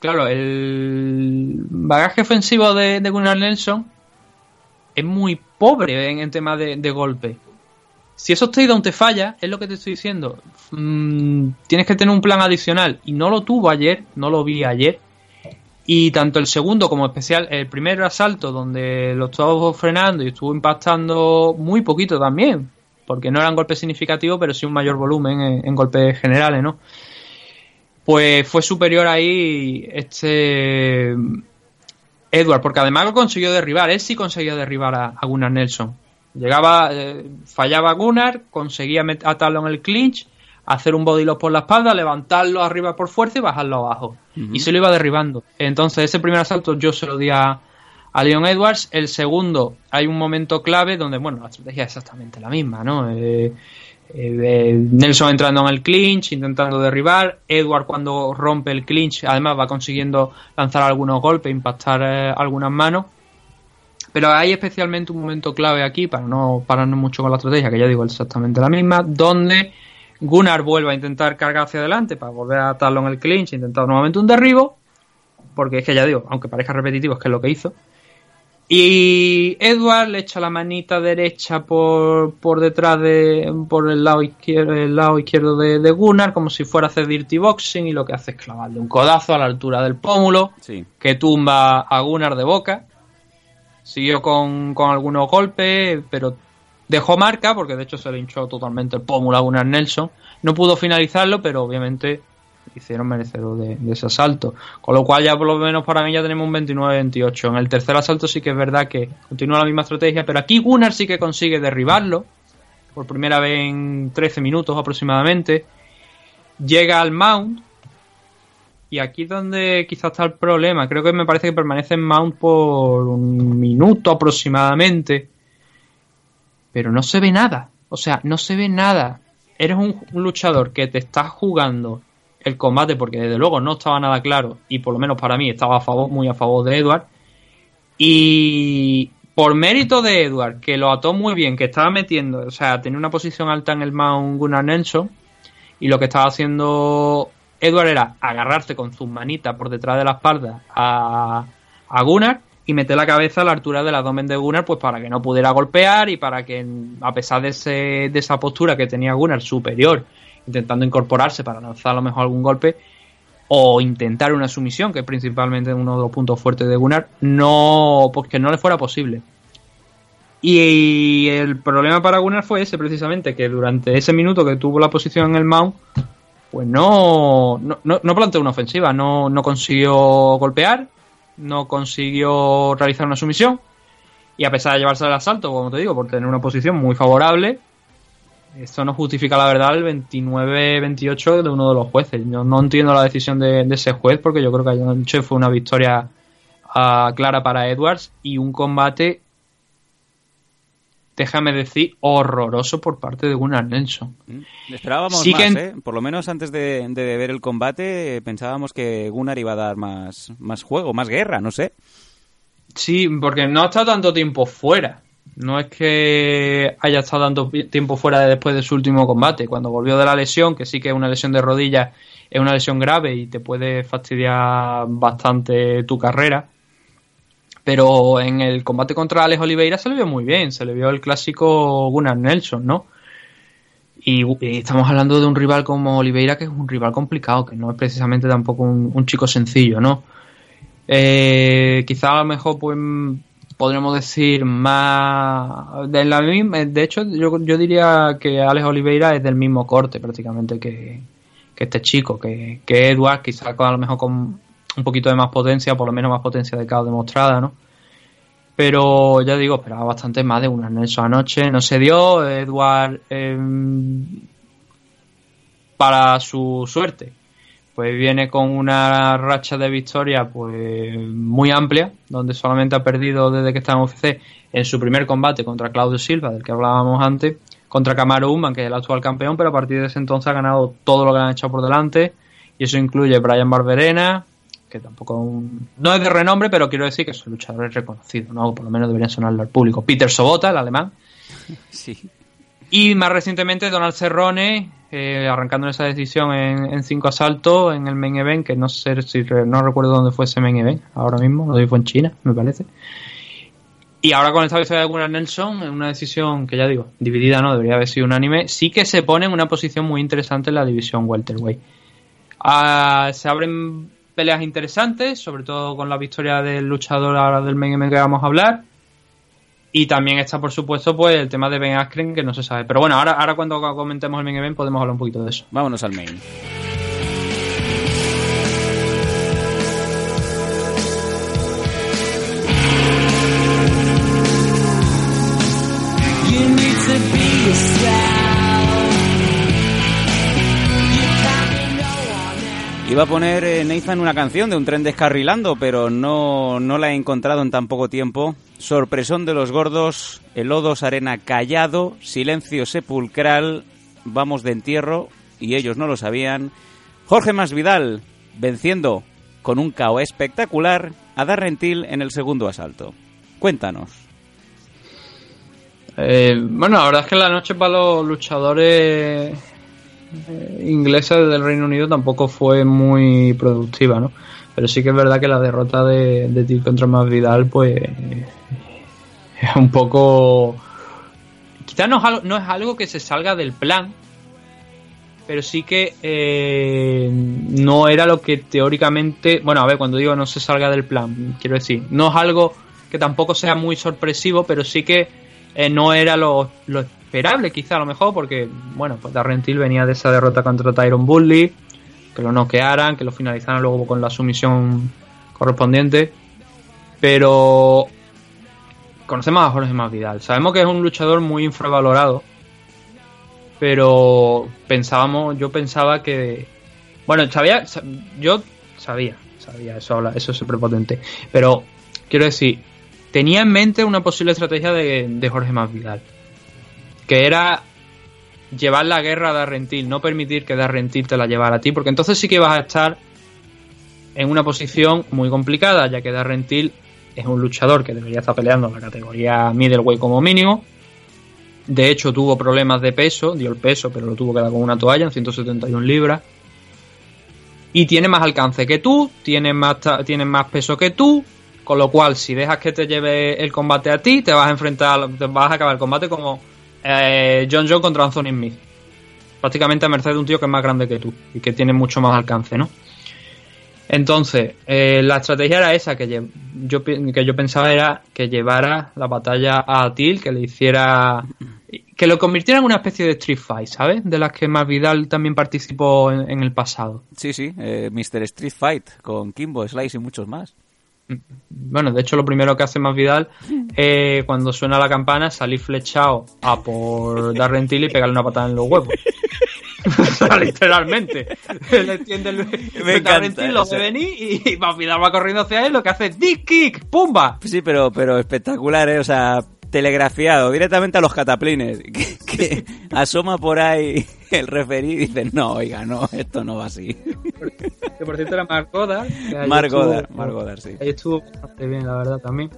[SPEAKER 2] Claro, el bagaje ofensivo de, Gunnar Nelson es muy pobre en, en tema de, golpe. Si esos takedown te falla, es lo que te estoy diciendo. mm, tienes que tener un plan adicional. Y no lo tuvo ayer, no lo vi ayer. Y tanto el segundo como especial, el primer asalto donde lo estuvo frenando y estuvo impactando muy poquito también, porque no eran golpes significativos, pero sí un mayor volumen en, en golpes generales, ¿no? Pues fue superior ahí este Edward, porque además lo consiguió derribar, él sí conseguía derribar a, a Gunnar Nelson. Llegaba, eh, fallaba Gunnar, conseguía atarlo en el clinch, hacer un body lock por la espalda, levantarlo arriba por fuerza y bajarlo abajo. Y se lo iba derribando. Entonces ese primer asalto yo se lo di a, a Leon Edwards. El segundo, hay un momento clave donde, bueno, la estrategia es exactamente la misma, ¿no? Eh, eh, Nelson entrando en el clinch, intentando derribar. Edward cuando rompe el clinch, además va consiguiendo lanzar algunos golpes, impactar eh, algunas manos. Pero hay especialmente un momento clave aquí, para no pararnos mucho con la estrategia, que ya digo exactamente la misma, donde Gunnar vuelve a intentar cargar hacia adelante para volver a atarlo en el clinch, intentar nuevamente un derribo, porque es que ya digo, aunque parezca repetitivo, es que es lo que hizo. Y Edward le echa la manita derecha por, por detrás de. por el lado izquierdo, el lado izquierdo de, de Gunnar, como si fuera a hacer dirty boxing, y lo que hace es clavarle un codazo a la altura del pómulo,
[SPEAKER 1] Sí.
[SPEAKER 2] que tumba a Gunnar de boca. Siguió con, con algunos golpes, pero dejó marca, porque de hecho se le hinchó totalmente el pómulo a Gunnar Nelson. No pudo finalizarlo, pero obviamente hicieron merecedor de, ese asalto. Con lo cual ya por lo menos para mí ya tenemos un 29-28. En el tercer asalto sí que es verdad que continúa la misma estrategia, pero aquí Gunnar sí que consigue derribarlo. Por primera vez en 13 minutos aproximadamente. Llega al mount. Y aquí es donde quizás está el problema. Creo que me parece que permanece en mount por un minuto aproximadamente. Pero no se ve nada. O sea, no se ve nada. Eres un, un luchador que te estás jugando el combate porque desde luego no estaba nada claro y por lo menos para mí estaba a favor, muy a favor de Edward. Y por mérito de Edward, que lo ató muy bien, que estaba metiendo, o sea, tenía una posición alta en el mount Gunnar Nelson, y lo que estaba haciendo Edward era agarrarse con sus manitas por detrás de la espalda a, a Gunnar y meter la cabeza a la altura del abdomen de Gunnar, pues para que no pudiera golpear y para que, a pesar de, ese, de esa postura que tenía Gunnar superior, intentando incorporarse para lanzar a lo mejor algún golpe, o intentar una sumisión, que es principalmente uno de los puntos fuertes de Gunnar, no, porque no le fuera posible. Y el problema para Gunnar fue ese, precisamente, que durante ese minuto que tuvo la posición en el mount, pues no, no, no planteó una ofensiva, no, no consiguió golpear, no consiguió realizar una sumisión, y a pesar de llevarse el asalto, como te digo, por tener una posición muy favorable, esto no justifica la verdad el 29-28 de uno de los jueces. Yo no entiendo la decisión de, ese juez porque yo creo que anoche fue una victoria ah, clara para Edwards y un combate, déjame decir, horroroso por parte de Gunnar Nelson.
[SPEAKER 1] Mm. Esperábamos más, ¿eh? Por lo menos antes de, de, ver el combate pensábamos que Gunnar iba a dar más, más juego, más guerra, no sé.
[SPEAKER 2] Sí, porque no ha estado tanto tiempo fuera. No es que haya estado tanto tiempo fuera después de su último combate. Cuando volvió de la lesión, que sí que es una lesión de rodilla, es una lesión grave y te puede fastidiar bastante tu carrera. Pero en el combate contra Alex Oliveira se le vio muy bien. Se le vio el clásico Gunnar Nelson, ¿no? Y, estamos hablando de un rival como Oliveira, que es un rival complicado, que no es precisamente tampoco un, chico sencillo, ¿no? Eh, quizá a lo mejor pues podríamos decir, más de la De hecho, yo, yo diría que Alex Oliveira es del mismo corte prácticamente que, este chico, que, que Edward, quizás a lo mejor con un poquito de más potencia, por lo menos más potencia de cada demostrada, ¿no? Pero ya digo, esperaba bastante más de una Nelson anoche. No se dio. Edward, em, para su suerte, pues viene con una racha de victoria pues muy amplia, donde solamente ha perdido desde que está en UFC en su primer combate contra Claudio Silva, del que hablábamos antes, contra Camaro Uman, que es el actual campeón, pero a partir de ese entonces ha ganado todo lo que han echado por delante, y eso incluye Brian Barberena, que tampoco no es de renombre, pero quiero decir que son luchadores reconocidos, ¿no? Por lo menos deberían sonarle al público. Peter Sobota, el alemán.
[SPEAKER 1] Sí.
[SPEAKER 2] Y más recientemente Donald Cerrone, eh, arrancando esa decisión en, cinco asaltos en el main event, que no sé si no recuerdo dónde fue ese main event ahora mismo, si fue en China, me parece. Y ahora con esta victoria de Gunnar Nelson, en una decisión que ya digo, dividida no, debería haber sido unánime, sí que se pone en una posición muy interesante en la división welterweight. Ah, se abren peleas interesantes, sobre todo con la victoria del luchador ahora del main event que vamos a hablar. Y también está, por supuesto, pues el tema de Ben Askren, que no se sabe. Pero bueno, ahora, ahora cuando comentemos el main event podemos hablar un poquito de eso.
[SPEAKER 1] Vámonos al main. Iba a poner eh, Nathan una canción de un tren descarrilando, pero no, no la he encontrado en tan poco tiempo. Sorpresón de los gordos, el Odos Arena callado, silencio sepulcral, vamos de entierro, y ellos no lo sabían. Jorge Masvidal venciendo con un KO espectacular a Darrentil en el segundo asalto. Cuéntanos.
[SPEAKER 2] Eh, bueno, la verdad es que la noche para los luchadores eh, inglesa del Reino Unido tampoco fue muy productiva, ¿no? Pero sí que es verdad que la derrota de, de contra más pues es un poco... Quizás no, es algo que se salga del plan, pero sí que eh, no era lo que teóricamente... Bueno, a ver, cuando digo no se salga del plan, quiero decir, no es algo que tampoco sea muy sorpresivo, pero sí que eh, no era lo, esperable, quizá a lo mejor, porque, bueno, pues Darrentil venía de esa derrota contra Tyron Bully, que lo noquearan, que lo finalizaran luego con la sumisión correspondiente. Pero conocemos a Jorge Masvidal. Sabemos que es un luchador muy infravalorado. Pero pensábamos, yo pensaba que. Bueno, sabía. Yo sabía, sabía, eso, eso es prepotente. Pero quiero decir, tenía en mente una posible estrategia de, de Jorge Masvidal que era llevar la guerra a Darrentil, no permitir que Darrentil te la llevara a ti, porque entonces sí que vas a estar en una posición muy complicada, ya que Darrentil es un luchador que debería estar peleando en la categoría middleweight como mínimo. De hecho, tuvo problemas de peso, dio el peso, pero lo tuvo que dar con una toalla en 171 libras. Y tiene más alcance que tú, tiene más, tiene más peso que tú, con lo cual, si dejas que te lleve el combate a ti, te vas a enfrentar, te vas a acabar el combate como eh, John contra Anthony Smith. Prácticamente a merced de un tío que es más grande que tú y que tiene mucho más alcance, ¿no? Entonces, eh, la estrategia era esa, que yo, que yo pensaba era que llevara la batalla a Atil, que le hiciera... que lo convirtiera en una especie de Street Fight, ¿sabes? De las que Masvidal también participó en, en el pasado.
[SPEAKER 1] Sí, sí, eh, Mr. Street Fight con Kimbo, Slice y muchos más.
[SPEAKER 2] Bueno, de hecho lo primero que hace Masvidal eh, cuando suena la campana es salir flechado a por Darren Till y pegarle una patada en los huevos. O sea, literalmente. Le tiende el,
[SPEAKER 1] Me encanta
[SPEAKER 2] lo ve venir y, y Masvidal va corriendo hacia él, lo que hace es Dick Kick, ¡pumba!
[SPEAKER 1] Sí, pero, pero espectacular, ¿eh? O sea, telegrafiado, directamente a los cataplines. Que, que asoma por ahí el referí y dice, no, oiga, no, esto no va así.
[SPEAKER 2] Que por cierto era Mark Goddard.
[SPEAKER 1] Mark Goddard, Mark Goddard, sí.
[SPEAKER 2] Ahí estuvo bastante bien, la verdad, también.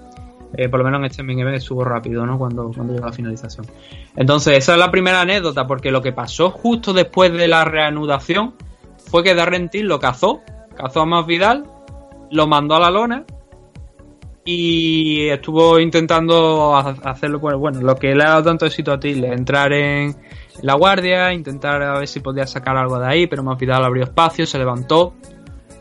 [SPEAKER 2] Eh, por lo menos en este main event estuvo rápido, ¿no? Cuando, cuando llegó a la finalización. Entonces, esa es la primera anécdota, porque lo que pasó justo después de la reanudación fue que Darren Till lo cazó, cazó a Masvidal, lo mandó a la lona y estuvo intentando ha- hacerlo, bueno, bueno, lo que le ha dado tanto éxito a Till, entrar en la guardia, intentar a ver si podía sacar algo de ahí, pero Masvidal abrió espacio, se levantó,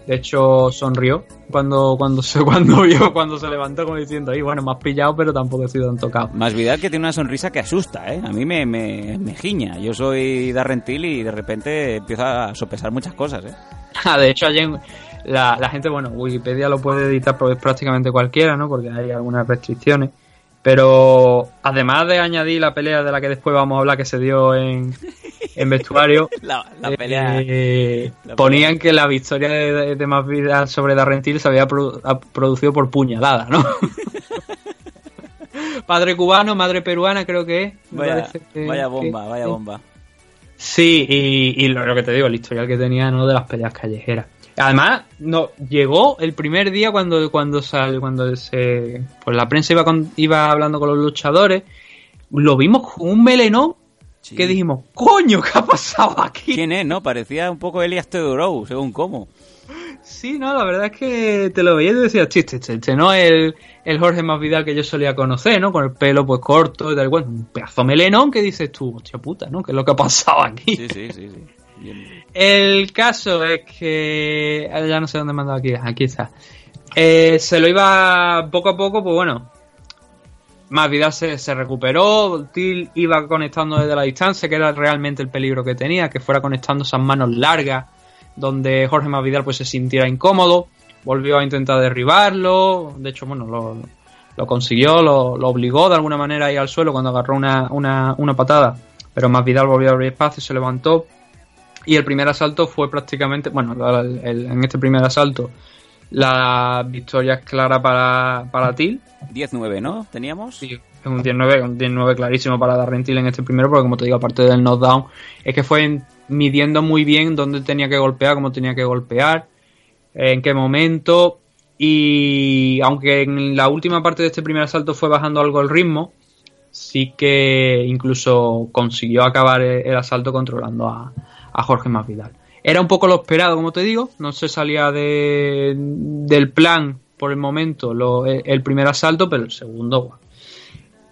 [SPEAKER 2] de hecho sonrió cuando cuando se cuando vio cuando se levantó como diciendo ahí bueno me has pillado pero tampoco he sido tan tocado
[SPEAKER 1] Más Vidal que tiene una sonrisa que asusta, ¿eh? A mí me, me, me giña. Yo soy Darren Till y de repente empiezo a sopesar muchas cosas, ¿eh?
[SPEAKER 2] Ah, de hecho ayer la, la gente bueno Wikipedia lo puede editar pues, prácticamente cualquiera no porque hay algunas restricciones pero además de añadir la pelea de la que después vamos a hablar que se dio en, en vestuario
[SPEAKER 1] La, la pelea...
[SPEAKER 2] eh,
[SPEAKER 1] la
[SPEAKER 2] ponían que la victoria de, de, de Masvidal sobre Darren Till se había produ- ha- producido por puñalada, ¿no? Padre cubano, madre peruana, creo que es.
[SPEAKER 1] Vaya,
[SPEAKER 2] que-
[SPEAKER 1] vaya
[SPEAKER 2] que-
[SPEAKER 1] bomba, vaya bomba.
[SPEAKER 2] Sí, y, y lo, lo que te digo, el historial que tenía, ¿no? De las peleas callejeras. Además, no, llegó el primer día cuando, cuando sale, cuando se. Pues la prensa iba con, iba hablando con los luchadores. Lo vimos con un melenón
[SPEAKER 1] Sí.
[SPEAKER 2] que dijimos, coño, ¿qué ha pasado aquí?
[SPEAKER 1] ¿Quién es, no? Parecía un poco Elias Teodorou, según cómo.
[SPEAKER 2] Sí, no, la verdad es que te lo veía y te decías, chiste, este, este no es el, el Jorge más Vidal que yo solía conocer, ¿no? Con el pelo pues corto y tal cual. Un pedazo melenón que dices tú, hostia puta, ¿no? ¿Qué es lo que ha pasado aquí?
[SPEAKER 1] Sí, sí, sí, sí. Bien.
[SPEAKER 2] El caso es que. ah, Ya no sé dónde he mandado aquí. Aquí está. Eh, se lo iba poco a poco, pues bueno. Más Vidal se, recuperó. Till iba conectando desde la distancia, que era realmente el peligro que tenía, que fuera conectando esas manos largas, donde Jorge Masvidal pues se sintiera incómodo. Volvió a intentar derribarlo. De hecho, bueno, lo, lo consiguió, lo, lo obligó de alguna manera a ir al suelo cuando agarró una, una, una patada. Pero Masvidal volvió a abrir espacio, se levantó. Y el primer asalto fue prácticamente, bueno, el- en este primer asalto la victoria es clara para, para Till.
[SPEAKER 1] 10-9, ¿no? ¿Teníamos?
[SPEAKER 2] Sí, es un 19, un 19 clarísimo para Darren Till en este primero, porque como te digo, aparte del knockdown, es que fue en- midiendo muy bien dónde tenía que golpear, cómo tenía que golpear, en qué momento. Y aunque en la última parte de este primer asalto fue bajando algo el ritmo, sí que incluso consiguió acabar el, el asalto controlando a, a Jorge Masvidal. Era un poco lo esperado, como te digo, no se salía de, del plan por el momento lo- el, primer asalto, pero el segundo.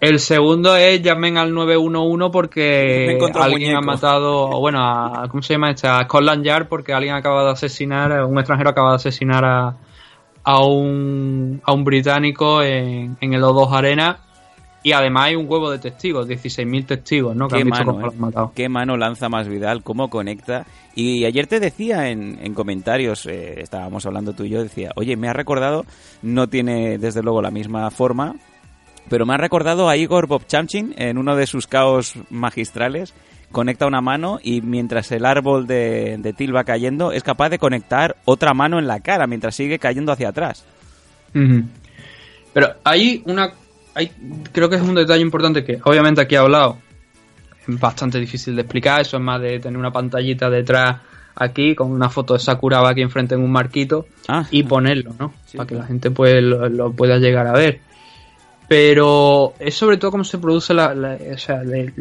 [SPEAKER 2] El segundo es llamen al 911 porque alguien ha matado, bueno, a, ¿cómo se llama esta? A Scotland Yard porque alguien acaba de asesinar, un extranjero acaba de asesinar a, a un, a un británico en, en el O2 Arena y además hay un huevo de testigos, 16.000 testigos, ¿no? Que
[SPEAKER 1] Qué
[SPEAKER 2] han
[SPEAKER 1] mano,
[SPEAKER 2] cómo
[SPEAKER 1] ¿eh?
[SPEAKER 2] matado.
[SPEAKER 1] Qué mano lanza más Vidal, cómo conecta. Y ayer te decía en, en comentarios, eh, estábamos hablando tú y yo, decía, oye, me ha recordado, no tiene desde luego la misma forma, pero me ha recordado a Igor Bobchamchin en uno de sus caos magistrales. Conecta una mano y mientras el árbol de, de Til va cayendo, es capaz de conectar otra mano en la cara mientras sigue cayendo hacia atrás.
[SPEAKER 2] Pero hay una. Hay, creo que es un detalle importante que, obviamente, aquí he hablado. Es bastante difícil de explicar. Eso es más de tener una pantallita detrás aquí con una foto de Sakuraba aquí enfrente en un marquito
[SPEAKER 1] Ah.
[SPEAKER 2] y ponerlo, ¿no?
[SPEAKER 1] Sí,
[SPEAKER 2] Para que la gente pues lo, lo pueda llegar a ver. Pero es sobre todo cómo se produce la, la- o sea, el,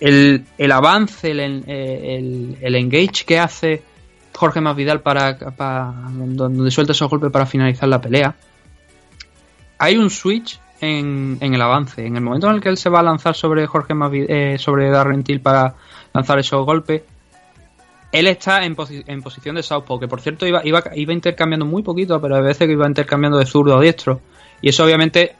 [SPEAKER 2] el- el avance, el, el, el engage que hace Jorge Masvidal para, para donde suelta esos golpes para finalizar la pelea. Hay un switch en, el avance. En el momento en el que él se va a lanzar sobre Jorge Masvidal, eh, sobre Darren Till para lanzar esos golpes, él está en, posi- en posición de southpaw, que por cierto iba, iba, iba intercambiando muy poquito, pero a veces que iba intercambiando de zurdo a diestro. Y eso obviamente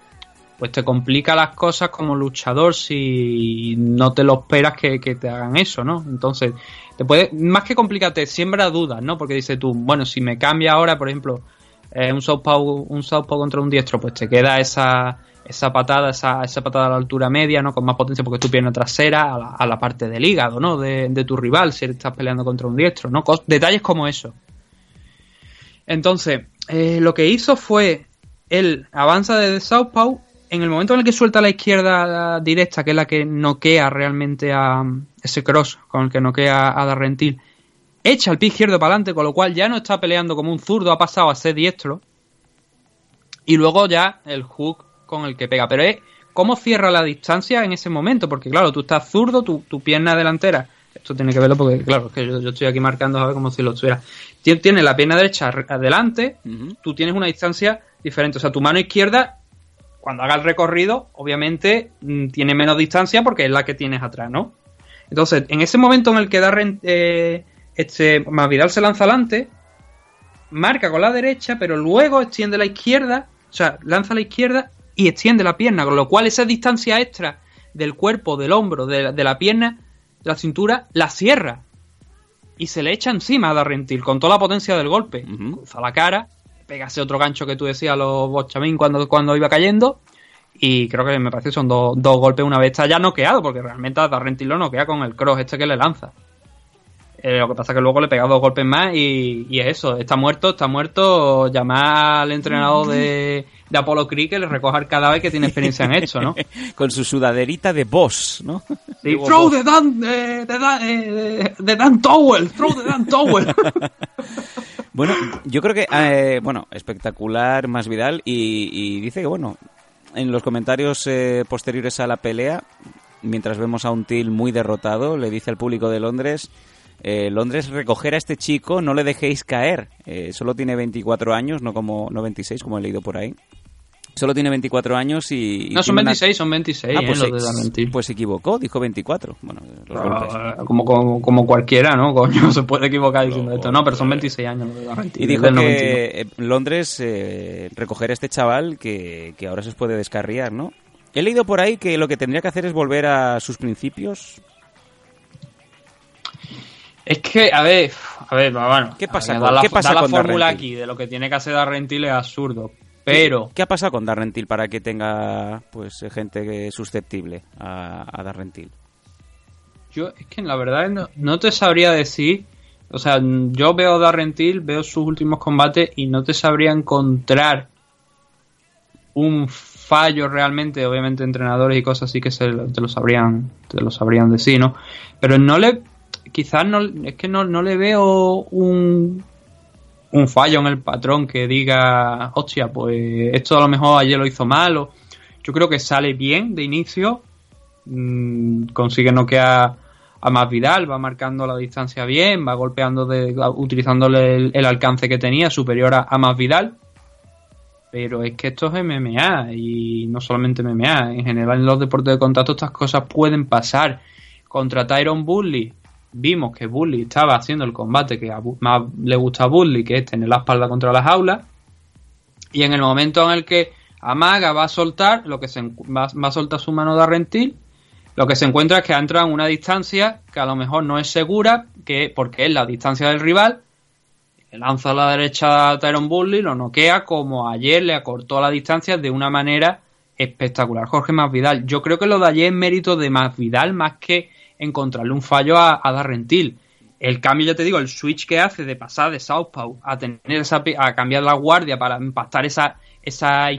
[SPEAKER 2] pues te complica las cosas como luchador si no te lo esperas que, que te hagan eso, ¿no? Entonces, te puede, más que complicarte, siembra dudas, ¿no? Porque dices tú, bueno, si me cambia ahora, por ejemplo, eh, un southpaw, un southpaw contra un diestro, pues te queda esa, esa patada, esa, esa patada a la altura media, ¿no? Con más potencia porque tu pierna trasera a la, parte del hígado, ¿no? De, de tu rival, si estás peleando contra un diestro, ¿no? Detalles como eso. Entonces, eh, lo que hizo fue, él avanza desde Southpaw, en el momento en el que suelta la izquierda directa, que es la que noquea realmente a ese cross con el que noquea a Darrentil, echa el pie izquierdo para adelante, con lo cual ya no está peleando como un zurdo, ha pasado a ser diestro. Y luego ya el hook con el que pega. Pero es cómo cierra la distancia en ese momento, porque claro, tú estás zurdo, tu, tu pierna delantera. Esto tiene que verlo porque, claro, es que yo, yo estoy aquí marcando a ver como si lo estuviera. Tien- Tiene la pierna derecha adelante, tú tienes una distancia diferente. O sea, tu mano izquierda, cuando haga el recorrido, obviamente mm, tiene menos distancia porque es la que tienes atrás, ¿no? Entonces, en ese momento en el que Darren, eh, este, Masvidal se lanza adelante, marca con la derecha, pero luego extiende la izquierda, o sea, lanza la izquierda y extiende la pierna, con lo cual esa distancia extra del cuerpo, del hombro, de, la- de la pierna, de la cintura, la cierra. Y se le echa encima a Darrentil con toda la potencia del golpe.
[SPEAKER 1] Ujú.
[SPEAKER 2] Cruza la cara, pega ese otro gancho que tú decías a los Bochamín cuando, cuando iba cayendo. Y creo que me parece que son dos, dos golpes una vez está ya noqueado, porque realmente a Darrentil lo noquea con el cross este que le lanza. Eh, lo que pasa es que luego le pega dos golpes más y, y es eso, está muerto, está muerto, llamar al entrenador de, de Apollo Creed que le recoja el cadáver que tiene experiencia en esto, ¿no?
[SPEAKER 1] Con su sudaderita de boss, ¿no?
[SPEAKER 2] Sí, throw
[SPEAKER 1] boss.
[SPEAKER 2] the Dan, eh, the Dan, eh, the Dan Towel, throw the Dan Towel.
[SPEAKER 1] Bueno, yo creo que, eh, bueno, espectacular más Vidal y, y dice que, bueno, en los comentarios eh, posteriores a la pelea, mientras vemos a un Till muy derrotado, le dice al público de Londres, eh, Londres, recoger a este chico, no le dejéis caer. Eh, solo tiene 24 años, no como no 26, como he leído por ahí. Solo tiene 24 años y... y
[SPEAKER 2] No, son
[SPEAKER 1] tiene una-
[SPEAKER 2] 26, son 26,
[SPEAKER 1] Ah,
[SPEAKER 2] eh,
[SPEAKER 1] pues,
[SPEAKER 2] los
[SPEAKER 1] se- pues se equivocó, dijo 24. Bueno, los
[SPEAKER 2] como, como, como cualquiera, ¿no? Coño, se puede equivocar diciendo esto. No, pero son 26 años los de.
[SPEAKER 1] Y dijo
[SPEAKER 2] del 92.
[SPEAKER 1] que eh, Londres eh, recoger a este chaval que, que ahora se os puede descarriar, ¿no? He leído por ahí que lo que tendría que hacer es volver a sus principios.
[SPEAKER 2] Es que, a ver, a ver, bueno.
[SPEAKER 1] ¿Qué pasa
[SPEAKER 2] ver,
[SPEAKER 1] con-
[SPEAKER 2] la,
[SPEAKER 1] qué pasa
[SPEAKER 2] da la
[SPEAKER 1] con
[SPEAKER 2] fórmula
[SPEAKER 1] Darrentil?
[SPEAKER 2] aquí de lo que tiene que hacer Darrentil es absurdo. Pero,
[SPEAKER 1] ¿Qué ha pasado con Darrentil para que tenga pues gente susceptible a, a Darrentil?
[SPEAKER 2] yo es que la verdad no, no te sabría decir. O sea, yo veo Darrentil, veo sus últimos combates y no te sabría encontrar un fallo realmente. Obviamente, entrenadores y cosas así que se, te lo sabrían, te lo sabrían decir, ¿no? Pero no le, quizás no, es que no, no le veo un, un fallo en el patrón que diga, hostia, pues esto a lo mejor ayer lo hizo mal. O, yo creo que sale bien de inicio, mm, consigue noquear a Masvidal, va marcando la distancia bien, va golpeando, de, utilizándole el, el alcance que tenía superior a, a Masvidal. Pero es que esto es MMA y no solamente MMA, en general en los deportes de contacto estas cosas pueden pasar. Contra Tyron Bully vimos que Bully estaba haciendo el combate que más le gusta a Bully, que es tener la espalda contra las aulas. Y en el momento en el que Amaga va a soltar, lo que se va a soltar su mano de Arrentil, lo que se encuentra es que ha entrado en una distancia que a lo mejor no es segura, que porque es la distancia del rival. Lanza a la derecha a Tyron Bully, lo noquea como ayer le acortó la distancia de una manera espectacular. Jorge Masvidal. Yo creo que lo de ayer es mérito de Masvidal más que encontrarle un fallo a, a Darrentil. El cambio, ya te digo, el switch que hace de pasar de Southpaw a tener esa a cambiar la guardia para impactar esa, esa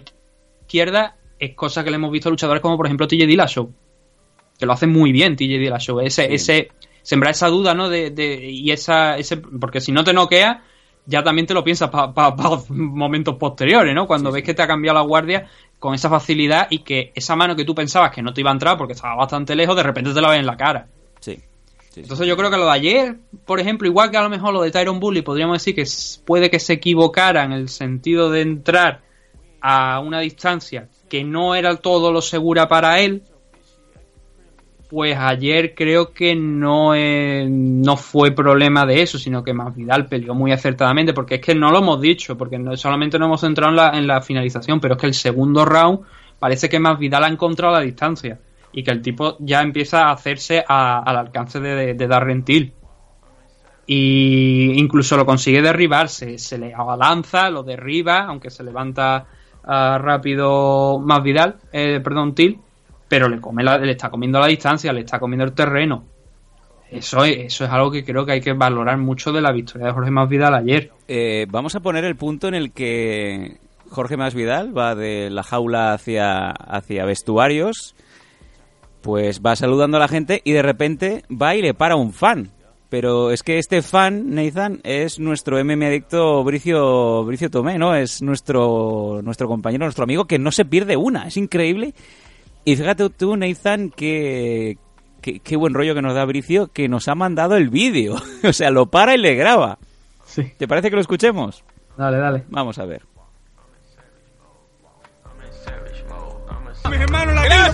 [SPEAKER 2] izquierda es cosa que le hemos visto a luchadores como por ejemplo TJ Dillashaw que lo hace muy bien TJ Dillashaw ese, ese sembrar esa duda, ¿no? De, de- y esa, ese, porque si no te noquea, ya también te lo piensas para momentos posteriores, ¿no? Cuando ves que te ha cambiado la guardia con esa facilidad y que esa mano que tú pensabas que no te iba a entrar porque estaba bastante lejos, de repente te la ves en la cara.
[SPEAKER 1] Sí. sí,
[SPEAKER 2] Entonces yo creo que lo de ayer, por ejemplo, igual que a lo mejor lo de Tyron Bully, podríamos decir que puede que se equivocara en el sentido de entrar a una distancia que no era todo lo segura para él, pues ayer creo que no, eh, no fue problema de eso, sino que Masvidal peleó muy acertadamente, porque es que no lo hemos dicho, porque no, solamente nos hemos centrado en la, en la finalización, pero es que el segundo round parece que Masvidal ha encontrado la distancia y que el tipo ya empieza a hacerse a- al alcance de, de, Darren Till. Y incluso lo consigue derribar, se, le abalanza, lo derriba, aunque se levanta ah, rápido Masvidal, eh, perdón, Till, pero le come la- le está comiendo la distancia, le está comiendo el terreno. Eso es, eso es algo que creo que hay que valorar mucho de la victoria de Jorge Masvidal ayer.
[SPEAKER 1] Eh, vamos a poner el punto en el que Jorge Masvidal va de la jaula hacia, hacia vestuarios, pues va saludando a la gente y de repente va y le para un fan. Pero es que este fan, Nathan, es nuestro MM adicto Bricio, Bricio Tomé, ¿no? Es nuestro, nuestro compañero, nuestro amigo que no se pierde una. Es increíble. Y fíjate tú, Nathan, que, que- qué buen rollo que nos da Bricio, que nos ha mandado el vídeo. o sea, lo para y le graba.
[SPEAKER 2] Sí.
[SPEAKER 1] ¿Te parece que lo escuchemos?
[SPEAKER 2] Dale, dale.
[SPEAKER 1] Vamos a ver.
[SPEAKER 7] Mis hermanos latinos,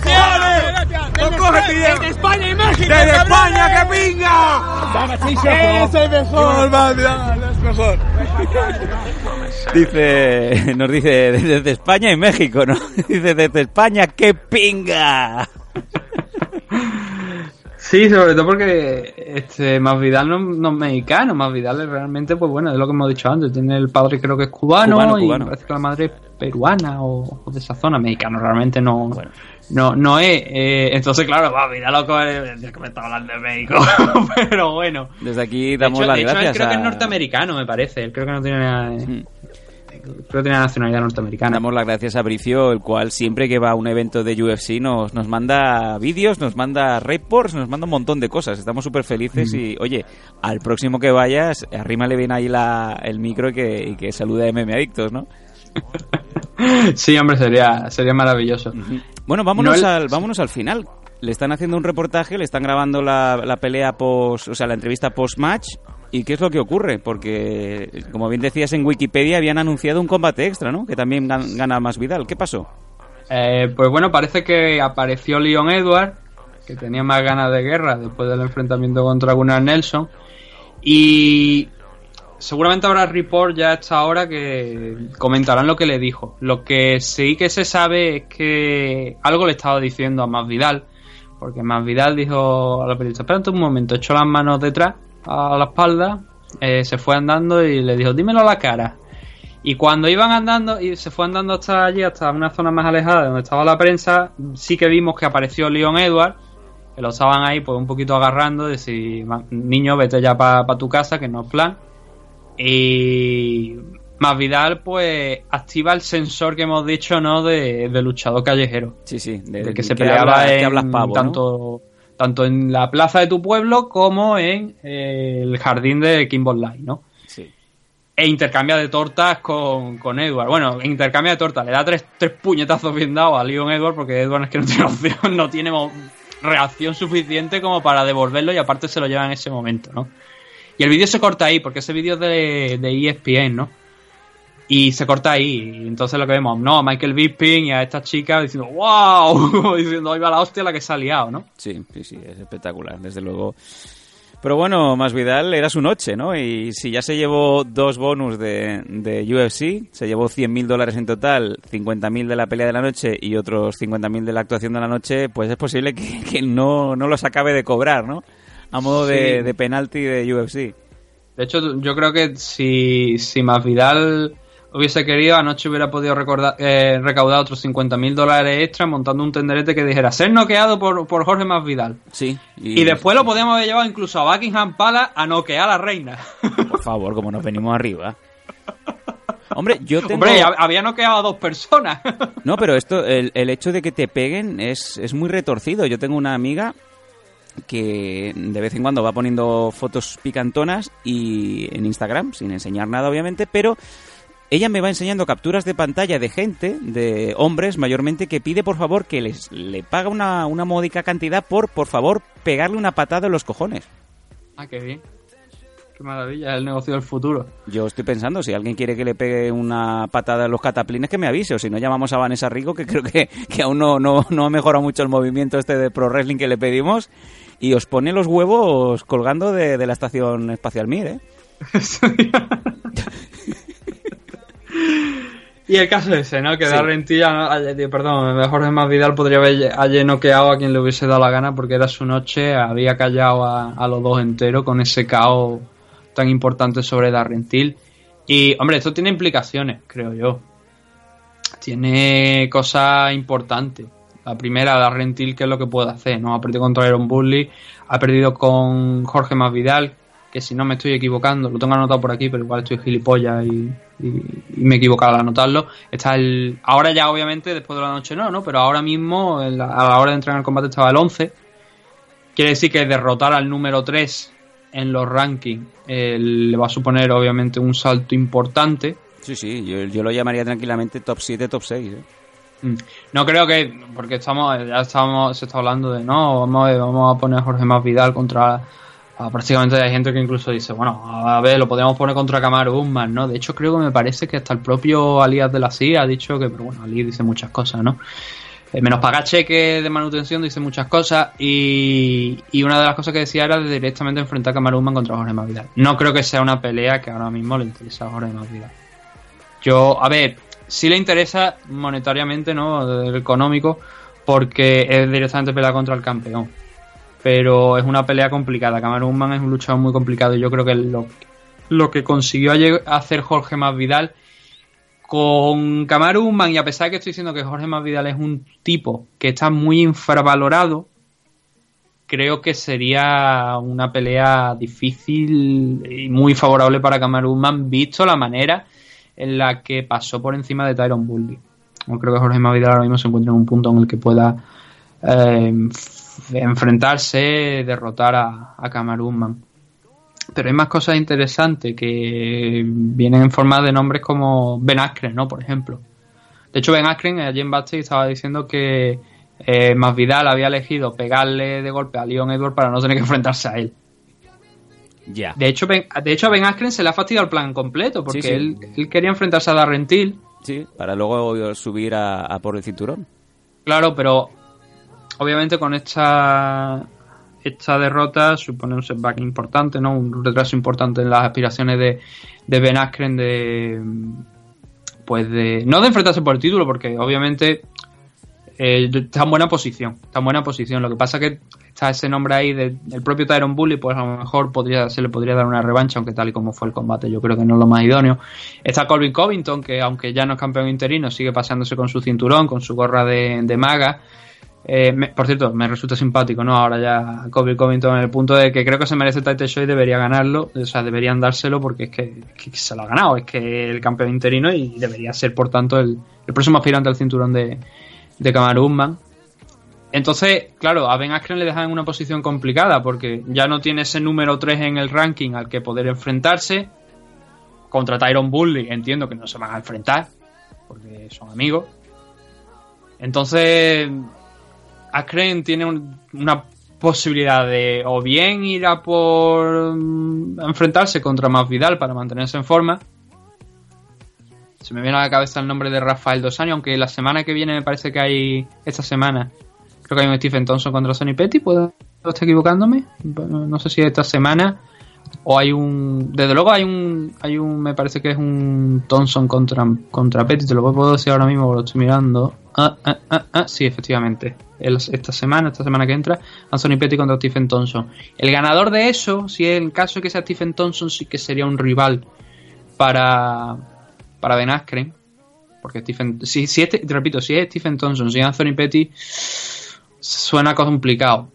[SPEAKER 7] Desde España y México. Desde España, que pinga. Es el mejor, mejor.
[SPEAKER 1] Dice, nos dice desde España y México, ¿no? Dice desde España, ¡qué pinga!
[SPEAKER 2] Sí, sobre todo porque este Masvidal no, no es mexicano, Masvidal es realmente, pues bueno, es lo que hemos dicho antes, tiene el padre creo que es cubano,
[SPEAKER 1] Cubano,
[SPEAKER 2] y
[SPEAKER 1] cubano.
[SPEAKER 2] parece que la madre es peruana o, o de esa zona, mexicano realmente no, no, no es. eh, entonces, claro, Masvidal loco es que me está hablando de México, pero bueno.
[SPEAKER 1] Desde aquí
[SPEAKER 2] De
[SPEAKER 1] damos
[SPEAKER 2] hecho,
[SPEAKER 1] las
[SPEAKER 2] de hecho, él creo que es norteamericano, me parece, él creo que no tiene nada- creo que tiene nacionalidad norteamericana.
[SPEAKER 1] Damos las gracias a Bricio, el cual siempre que va a un evento de UFC nos, nos manda vídeos, nos manda reports, nos manda un montón de cosas. Estamos súper felices
[SPEAKER 2] Mm.
[SPEAKER 1] y, oye, al próximo que vayas, arrímale bien ahí la, el micro y que, y que salude a MM Adictos, ¿no?
[SPEAKER 2] Sí, hombre, sería, sería maravilloso.
[SPEAKER 1] Bueno, vámonos,
[SPEAKER 2] No, el-
[SPEAKER 1] al, vámonos al final. Le están haciendo un reportaje, le están grabando la, la pelea post, o sea, la entrevista post-match. ¿Y qué es lo que ocurre? Porque, como bien decías en Wikipedia, habían anunciado un combate extra, ¿no? Que también gan- gana más Vidal. ¿Qué pasó?
[SPEAKER 2] Eh, pues bueno, parece que apareció Leon Edward, que tenía más ganas de guerra después del enfrentamiento contra Gunnar Nelson. Y seguramente habrá report ya a esta hora que comentarán lo que le dijo. Lo que sí que se sabe es que algo le estaba diciendo a Masvidal, porque Masvidal dijo a la periodista, espérate un momento, echó las manos detrás a la espalda, eh, se fue andando y le dijo, dímelo a la cara. Y cuando iban andando, y se fue andando hasta allí, hasta una zona más alejada de donde estaba la prensa, sí que vimos que apareció Leon Edward, que lo estaban ahí pues un poquito agarrando, de "Va, niño, vete ya para tu casa, que no es plan. Y más Vidal, pues, activa el sensor que hemos dicho, ¿no? De, de luchador callejero.
[SPEAKER 1] Sí, sí. De,
[SPEAKER 2] del que se
[SPEAKER 1] que
[SPEAKER 2] peleaba
[SPEAKER 1] hablas-
[SPEAKER 2] en,
[SPEAKER 1] que hablas pavo, ¿no?
[SPEAKER 2] Tanto, en la plaza de tu pueblo como en eh, el jardín de Kimball Light, ¿no?
[SPEAKER 1] Sí.
[SPEAKER 2] E intercambia de tortas con, con Edward. Bueno, intercambia de tortas, le da tres, tres puñetazos bien dados a Leon Edward porque Edward es que no tiene opción, no tiene reacción suficiente como para devolverlo y aparte se lo lleva en ese momento, ¿no? Y el vídeo se corta ahí, porque ese vídeo es de, de ESPN, ¿no? Y se corta ahí, y entonces lo que vemos, no, a Michael Bisping y a esta chica diciendo, wow, diciendo, ahí va la hostia la que se ha liado, ¿no?
[SPEAKER 1] Sí, sí, sí, es espectacular, desde luego. Pero bueno, más Vidal era su noche, ¿no? Y si ya se llevó dos bonus de, de UFC, se llevó 100.000 dólares en total, 50.000 de la pelea de la noche y otros 50.000 de la actuación de la noche, pues es posible que, que no, no los acabe de cobrar, ¿no? A modo de, de penalti de UFC.
[SPEAKER 2] De hecho, yo creo que si, si Masvidal hubiese querido, anoche hubiera podido recordar, eh, recaudar otros 50 mil dólares extra montando un tenderete que dijera ser noqueado por, por Jorge Masvidal.
[SPEAKER 1] Sí.
[SPEAKER 2] Y, después lo podíamos haber llevado incluso a Buckingham Palace a noquear a la reina.
[SPEAKER 1] Por favor, como nos venimos arriba. Hombre, yo tengo...
[SPEAKER 2] Hombre, hab- había noqueado a dos personas.
[SPEAKER 1] No, pero esto, el, el hecho de que te peguen es, es muy retorcido. Yo tengo una amiga que de vez en cuando va poniendo fotos picantonas y en Instagram, sin enseñar nada obviamente, pero ella me va enseñando capturas de pantalla de gente, de hombres mayormente, que pide por favor que les le paga una, una módica cantidad por, por favor, pegarle una patada en los cojones.
[SPEAKER 2] Ah, qué bien. Qué maravilla, el negocio del futuro.
[SPEAKER 1] Yo estoy pensando, si alguien quiere que le pegue una patada en los cataplines, que me avise, o si no llamamos a Vanessa Rico, que creo que, que aún no, no, no ha mejorado mucho el movimiento este de pro wrestling que le pedimos, y os pone los huevos colgando de, de la estación espacial Mir, ¿eh?
[SPEAKER 2] Y el caso ese, ¿no? Que
[SPEAKER 1] Sí.
[SPEAKER 2] Darren perdón, Jorge Más Vidal podría haber ayer noqueado a quien le hubiese dado la gana porque era su noche, había callado a, a los dos enteros con ese caos tan importante sobre Darren Till. Y, hombre, esto tiene implicaciones, creo yo. Tiene cosas importantes. La primera, Darren Till, ¿qué es lo que puede hacer? ¿no? Ha perdido contra Aaron Burley, ha perdido con Jorge Más Vidal, que si no me estoy equivocando, lo tengo anotado por aquí, pero igual estoy gilipollas y, y- y me he equivocado al anotarlo. Está el. Ahora ya, obviamente, después de la noche no, ¿no? Pero ahora mismo, en la- a la hora de entrar en el combate, estaba el 11. Quiere decir que derrotar al número 3 en los rankings eh, le va a suponer, obviamente, un salto importante.
[SPEAKER 1] Sí, sí, yo, yo lo llamaría tranquilamente top 7, top 6. ¿eh?
[SPEAKER 2] Mm. No creo que, porque estamos, ya estamos, se está hablando de, no, vamos a, vamos a poner a Jorge Más Vidal contra, prácticamente hay gente que incluso dice, bueno, a ver, lo podríamos poner contra Camaro Guzmán, ¿no? De hecho creo que me parece que hasta el propio Alias de la CIA ha dicho que, pero bueno, Ali dice muchas cosas, ¿no? Eh, menos pagar cheques de manutención dice muchas cosas y, y una de las cosas que decía era de directamente enfrentar a Camaro Guzmán contra Jorge Más Vidal. No creo que sea una pelea que ahora mismo le interesa a Jorge Más Vidal. Yo, a ver, sí le interesa monetariamente, ¿no? Del económico, porque es directamente pelea contra el campeón. Pero es una pelea complicada. Cameron Usman es un luchador muy complicado y yo creo que lo, lo que consiguió hacer Jorge Masvidal con Kamaru Usman, y a pesar de que estoy diciendo que Jorge Masvidal es un tipo que está muy infravalorado, creo que sería una pelea difícil y muy favorable para Kamaru Usman, visto la manera en la que pasó por encima de Tyron Bully. Yo creo que Jorge Masvidal ahora mismo se encuentra en un punto en el que pueda eh, enfrentarse, derrotar a, a Usman. Pero hay más cosas interesantes que vienen en forma de nombres como Ben Askren, ¿no? Por ejemplo. De hecho, Ben Askren allí en backstage estaba diciendo que eh, Masvidal había elegido pegarle de golpe a Leon Edwards para no tener que enfrentarse a él.
[SPEAKER 1] Ya.
[SPEAKER 2] De hecho, ben, de hecho, a Ben Askren se le ha fastidiado el plan completo porque
[SPEAKER 1] Sí, sí.
[SPEAKER 2] Él, él quería enfrentarse a Darren Till.
[SPEAKER 1] Sí, para luego subir a, a por el cinturón.
[SPEAKER 2] Claro, pero obviamente con esta esta derrota supone un setback importante, ¿no? Un retraso importante en las aspiraciones de, de Ben Askren de pues de no de enfrentarse por el título porque obviamente eh, está en buena posición, está en buena posición. Lo que pasa que está ese nombre ahí de- del propio Tyron Bully, pues a lo mejor podría se le podría dar una revancha, aunque tal y como fue el combate, yo creo que no es lo más idóneo. Está Colvin Covington, que aunque ya no es campeón interino, sigue paseándose con su cinturón, con su gorra de, de maga. Eh, por cierto, me resulta simpático, ¿no? Ahora ya Colvin Covington en el punto de que creo que se merece el title show y debería ganarlo, o sea, deberían dárselo porque es que, se lo ha ganado, es que el campeón interino y debería ser, por tanto, el, próximo aspirante al cinturón de, de Kamaru. Entonces, claro, a Ben Askren le dejan en una posición complicada porque ya no tiene ese número 3 en el ranking al que poder enfrentarse. Contra Tyron Bully entiendo que no se van a enfrentar porque son amigos. Entonces, Askren tiene un- una posibilidad de o bien ir a por mm, enfrentarse contra Masvidal para mantenerse en forma. Se me viene a la cabeza el nombre de Rafael Dos Años, aunque la semana que viene me parece que hay esta semana creo que hay un Stephen Thompson contra Sonny Petty, ¿puedo estar equivocándome? No sé si esta semana o hay un desde luego hay un hay un me parece que es un Thompson contra contra Petty, te lo puedo decir ahora mismo, lo estoy mirando. Ah, ah, ah, ah, sí, efectivamente. Esta semana, esta semana que entra, Anthony Petty contra Stephen Thompson. El ganador de eso, si es el caso que sea Stephen Thompson, sí que sería un rival para para Ben Askren. Porque Stephen, si, si este, te repito, si es Stephen Thompson, si es Anthony Petty, suena complicado.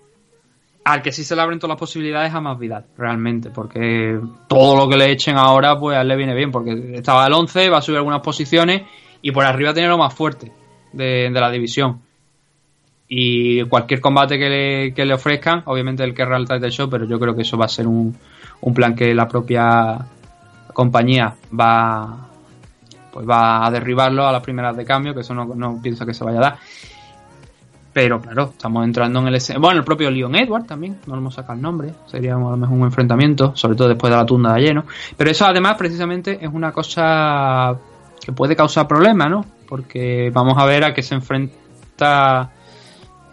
[SPEAKER 2] Al que sí se le abren todas las posibilidades a Masvidal, realmente, porque todo lo que le echen ahora, pues a él le viene bien, porque estaba al 11, va a subir algunas posiciones y por arriba tiene lo más fuerte de, la división. y cualquier combate que le, que le ofrezcan, obviamente él querrá el title show, pero yo creo que eso va a ser un, un plan que la propia compañía va pues va a derribarlo a las primeras de cambio, que eso no, no pienso que se vaya a dar. Pero claro, estamos entrando en el... Bueno, el propio Leon Edward también, no le hemos sacado el nombre, sería a lo mejor un enfrentamiento, sobre todo después de la tunda de ayer, ¿no? Pero eso además precisamente es una cosa que puede causar problemas, ¿no? Porque vamos a ver a qué se enfrenta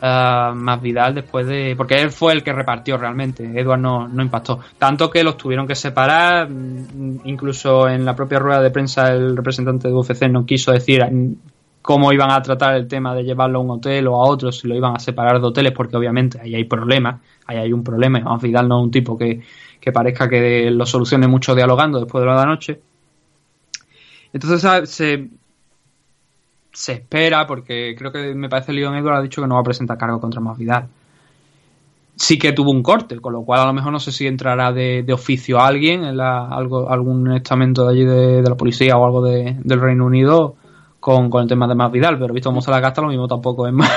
[SPEAKER 2] ah, más Vidal después de... Porque él fue el que repartió realmente, Edward no, no impactó. Tanto que los tuvieron que separar, mm, incluso en la propia rueda de prensa el representante de UFC no quiso decir mm, cómo iban a tratar el tema de llevarlo a un hotel o a otro, si lo iban a separar de hoteles, porque obviamente ahí hay problemas, ahí hay un problema, y Vidal no es un tipo que, que parezca que lo solucione mucho dialogando después de la noche. Entonces se, se espera, porque creo que me parece Leon Edward ha dicho que no va a presentar cargo contra Masvidal. Sí que tuvo un corte, con lo cual a lo mejor no sé si entrará de, de oficio alguien, en la, algo, algún estamento de allí de, de la policía o algo de- del Reino Unido con, con el tema de Masvidal, pero visto cómo se la gasta, lo mismo tampoco es más.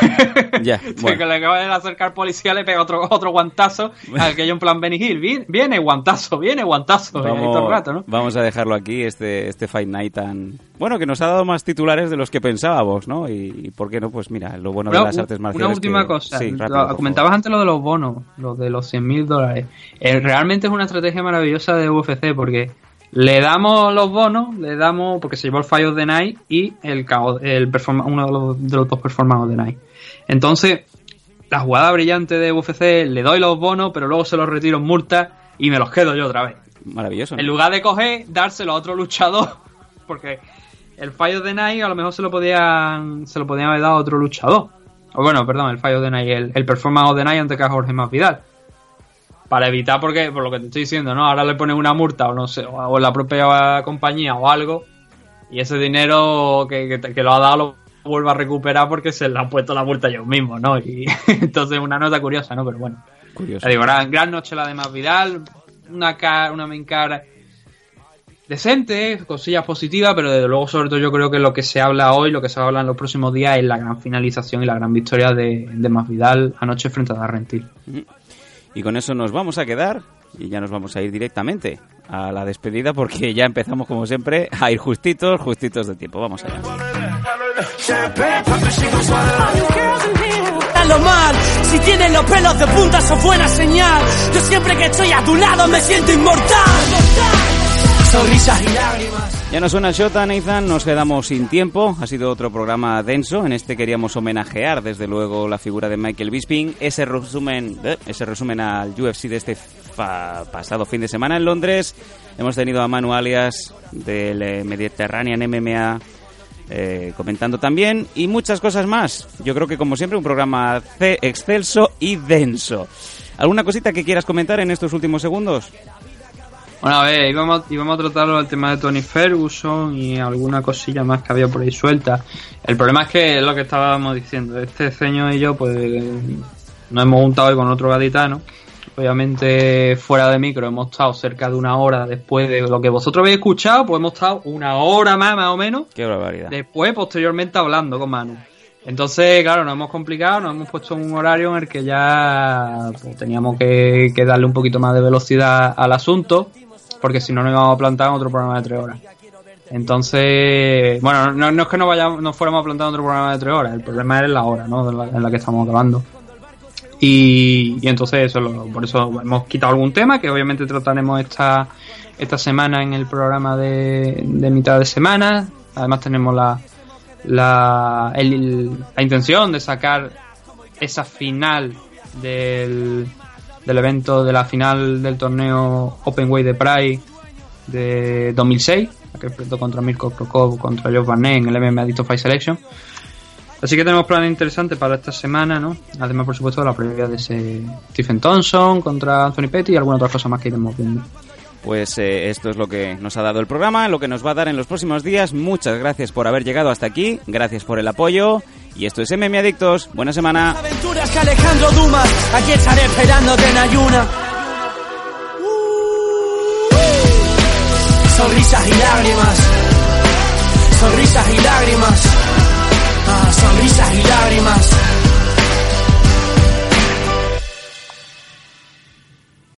[SPEAKER 1] Ya, bueno.
[SPEAKER 2] que le acaba de acercar policía, le pega otro, otro guantazo al que yo en plan Benny Hill. Viene, viene guantazo, viene guantazo. y ahí todo el
[SPEAKER 1] Vamos,
[SPEAKER 2] rato, ¿no?
[SPEAKER 1] vamos a dejarlo aquí, este, este Fight Night tan... Bueno, que nos ha dado más titulares de los que pensábamos, ¿no? Y, y ¿por qué no? Pues mira, lo bueno de
[SPEAKER 2] Una,
[SPEAKER 1] las artes
[SPEAKER 2] una
[SPEAKER 1] marciales...
[SPEAKER 2] última
[SPEAKER 1] que-
[SPEAKER 2] cosa.
[SPEAKER 1] Sí, rápido,
[SPEAKER 2] comentabas antes lo de los bonos, lo de los 100 mil dólares. Eh, realmente es una estrategia maravillosa de UFC porque le damos los bonos, le damos, porque se llevó el Fire of the Night y el, KO el performa- uno de los, de los dos performance of the Night. Entonces, la jugada brillante de UFC, le doy los bonos, pero luego se los retiro en multa y me los quedo yo otra vez.
[SPEAKER 1] Maravilloso. ¿no?
[SPEAKER 2] En lugar de coger, dárselo a otro luchador, porque el Fire of the Night a lo mejor se lo podían se lo podían haber dado a otro luchador. O bueno, perdón, el Fire of the Night, el, el Performance of the Night antes que a Jorge Masvidal. Para evitar, porque, por lo que te estoy diciendo, ¿no? Ahora le ponen una multa o no sé, o, la propia compañía o algo, y ese dinero que, que, que lo ha dado lo vuelve a recuperar porque se le ha puesto la multa yo mismo, ¿no? Y entonces una nota curiosa, ¿no? Pero bueno.
[SPEAKER 1] Curioso.
[SPEAKER 2] Digo, gran, gran noche la de Masvidal, una cara, una main cara decente, cosillas positivas, pero desde luego sobre todo yo creo que lo que se habla hoy, lo que se va a hablar en los próximos días es la gran finalización y la gran victoria de, de Masvidal anoche frente a Darrentil.
[SPEAKER 1] Y con eso nos vamos a quedar y ya nos vamos a ir directamente a la despedida porque ya empezamos como siempre a ir justitos, justitos de tiempo. Vamos allá.
[SPEAKER 8] mal. Si tienes los pelos de punta, es buena señal. Yo siempre que estoy a tu lado me siento inmortal. Sonrisas y lágrimas.
[SPEAKER 1] Ya nos suena el Shota, Nathan, nos quedamos sin tiempo. Ha sido otro programa denso. En este queríamos homenajear, desde luego, la figura de Michael Bisping. Ese resumen, eh, ese resumen al UFC de este pasado fin de semana en Londres. Hemos tenido a Manu Alias del eh, Mediterranean MMA eh, comentando también y muchas cosas más. Yo creo que, como siempre, un programa ce- excelso y denso. ¿Alguna cosita que quieras comentar en estos últimos segundos?
[SPEAKER 2] Bueno, a ver, íbamos, íbamos a tratar el tema de Tony Ferguson y alguna cosilla más que había por ahí suelta. El problema es que es lo que estábamos diciendo. Este ceño y yo, pues, nos hemos juntado hoy con otro gaditano. Obviamente, fuera de micro, hemos estado cerca de una hora después de lo que vosotros habéis escuchado, pues hemos estado una hora más, más o menos,
[SPEAKER 1] Qué barbaridad.
[SPEAKER 2] después, posteriormente, hablando con Manu. Entonces, claro, nos hemos complicado, nos hemos puesto en un horario en el que ya pues, teníamos que, que darle un poquito más de velocidad al asunto, porque si no nos íbamos a plantar en otro programa de tres horas. Entonces, bueno, no, es que no vayamos, no fuéramos a plantar en otro programa de tres horas, el problema en la hora, ¿no? En la, en la que estamos acabando. Y, y entonces eso, lo- por eso hemos quitado algún tema que obviamente trataremos esta, esta semana en el programa de, de mitad de semana. Además tenemos la, la, el- la intención de sacar esa final del, del evento de la final del torneo Open Way de Pride de 2006, la que enfrentó contra Mirko Krokov, contra Josh Barnett en el MMA Adicto Fight Selection. Así que tenemos planes interesantes para esta semana, ¿no? Además, por supuesto, la previa de ese Stephen Thompson contra Anthony Petty y alguna otra cosa más que iremos viendo.
[SPEAKER 1] Pues eh, esto es lo que nos ha dado el programa, lo que nos va a dar en los próximos días. Muchas gracias por haber llegado hasta aquí, gracias por el apoyo. Y esto es MM Adictos. Buena semana.
[SPEAKER 8] Ayuna. Sonrisas y lágrimas. Sonrisas y lágrimas. Ah, sonrisas y lágrimas.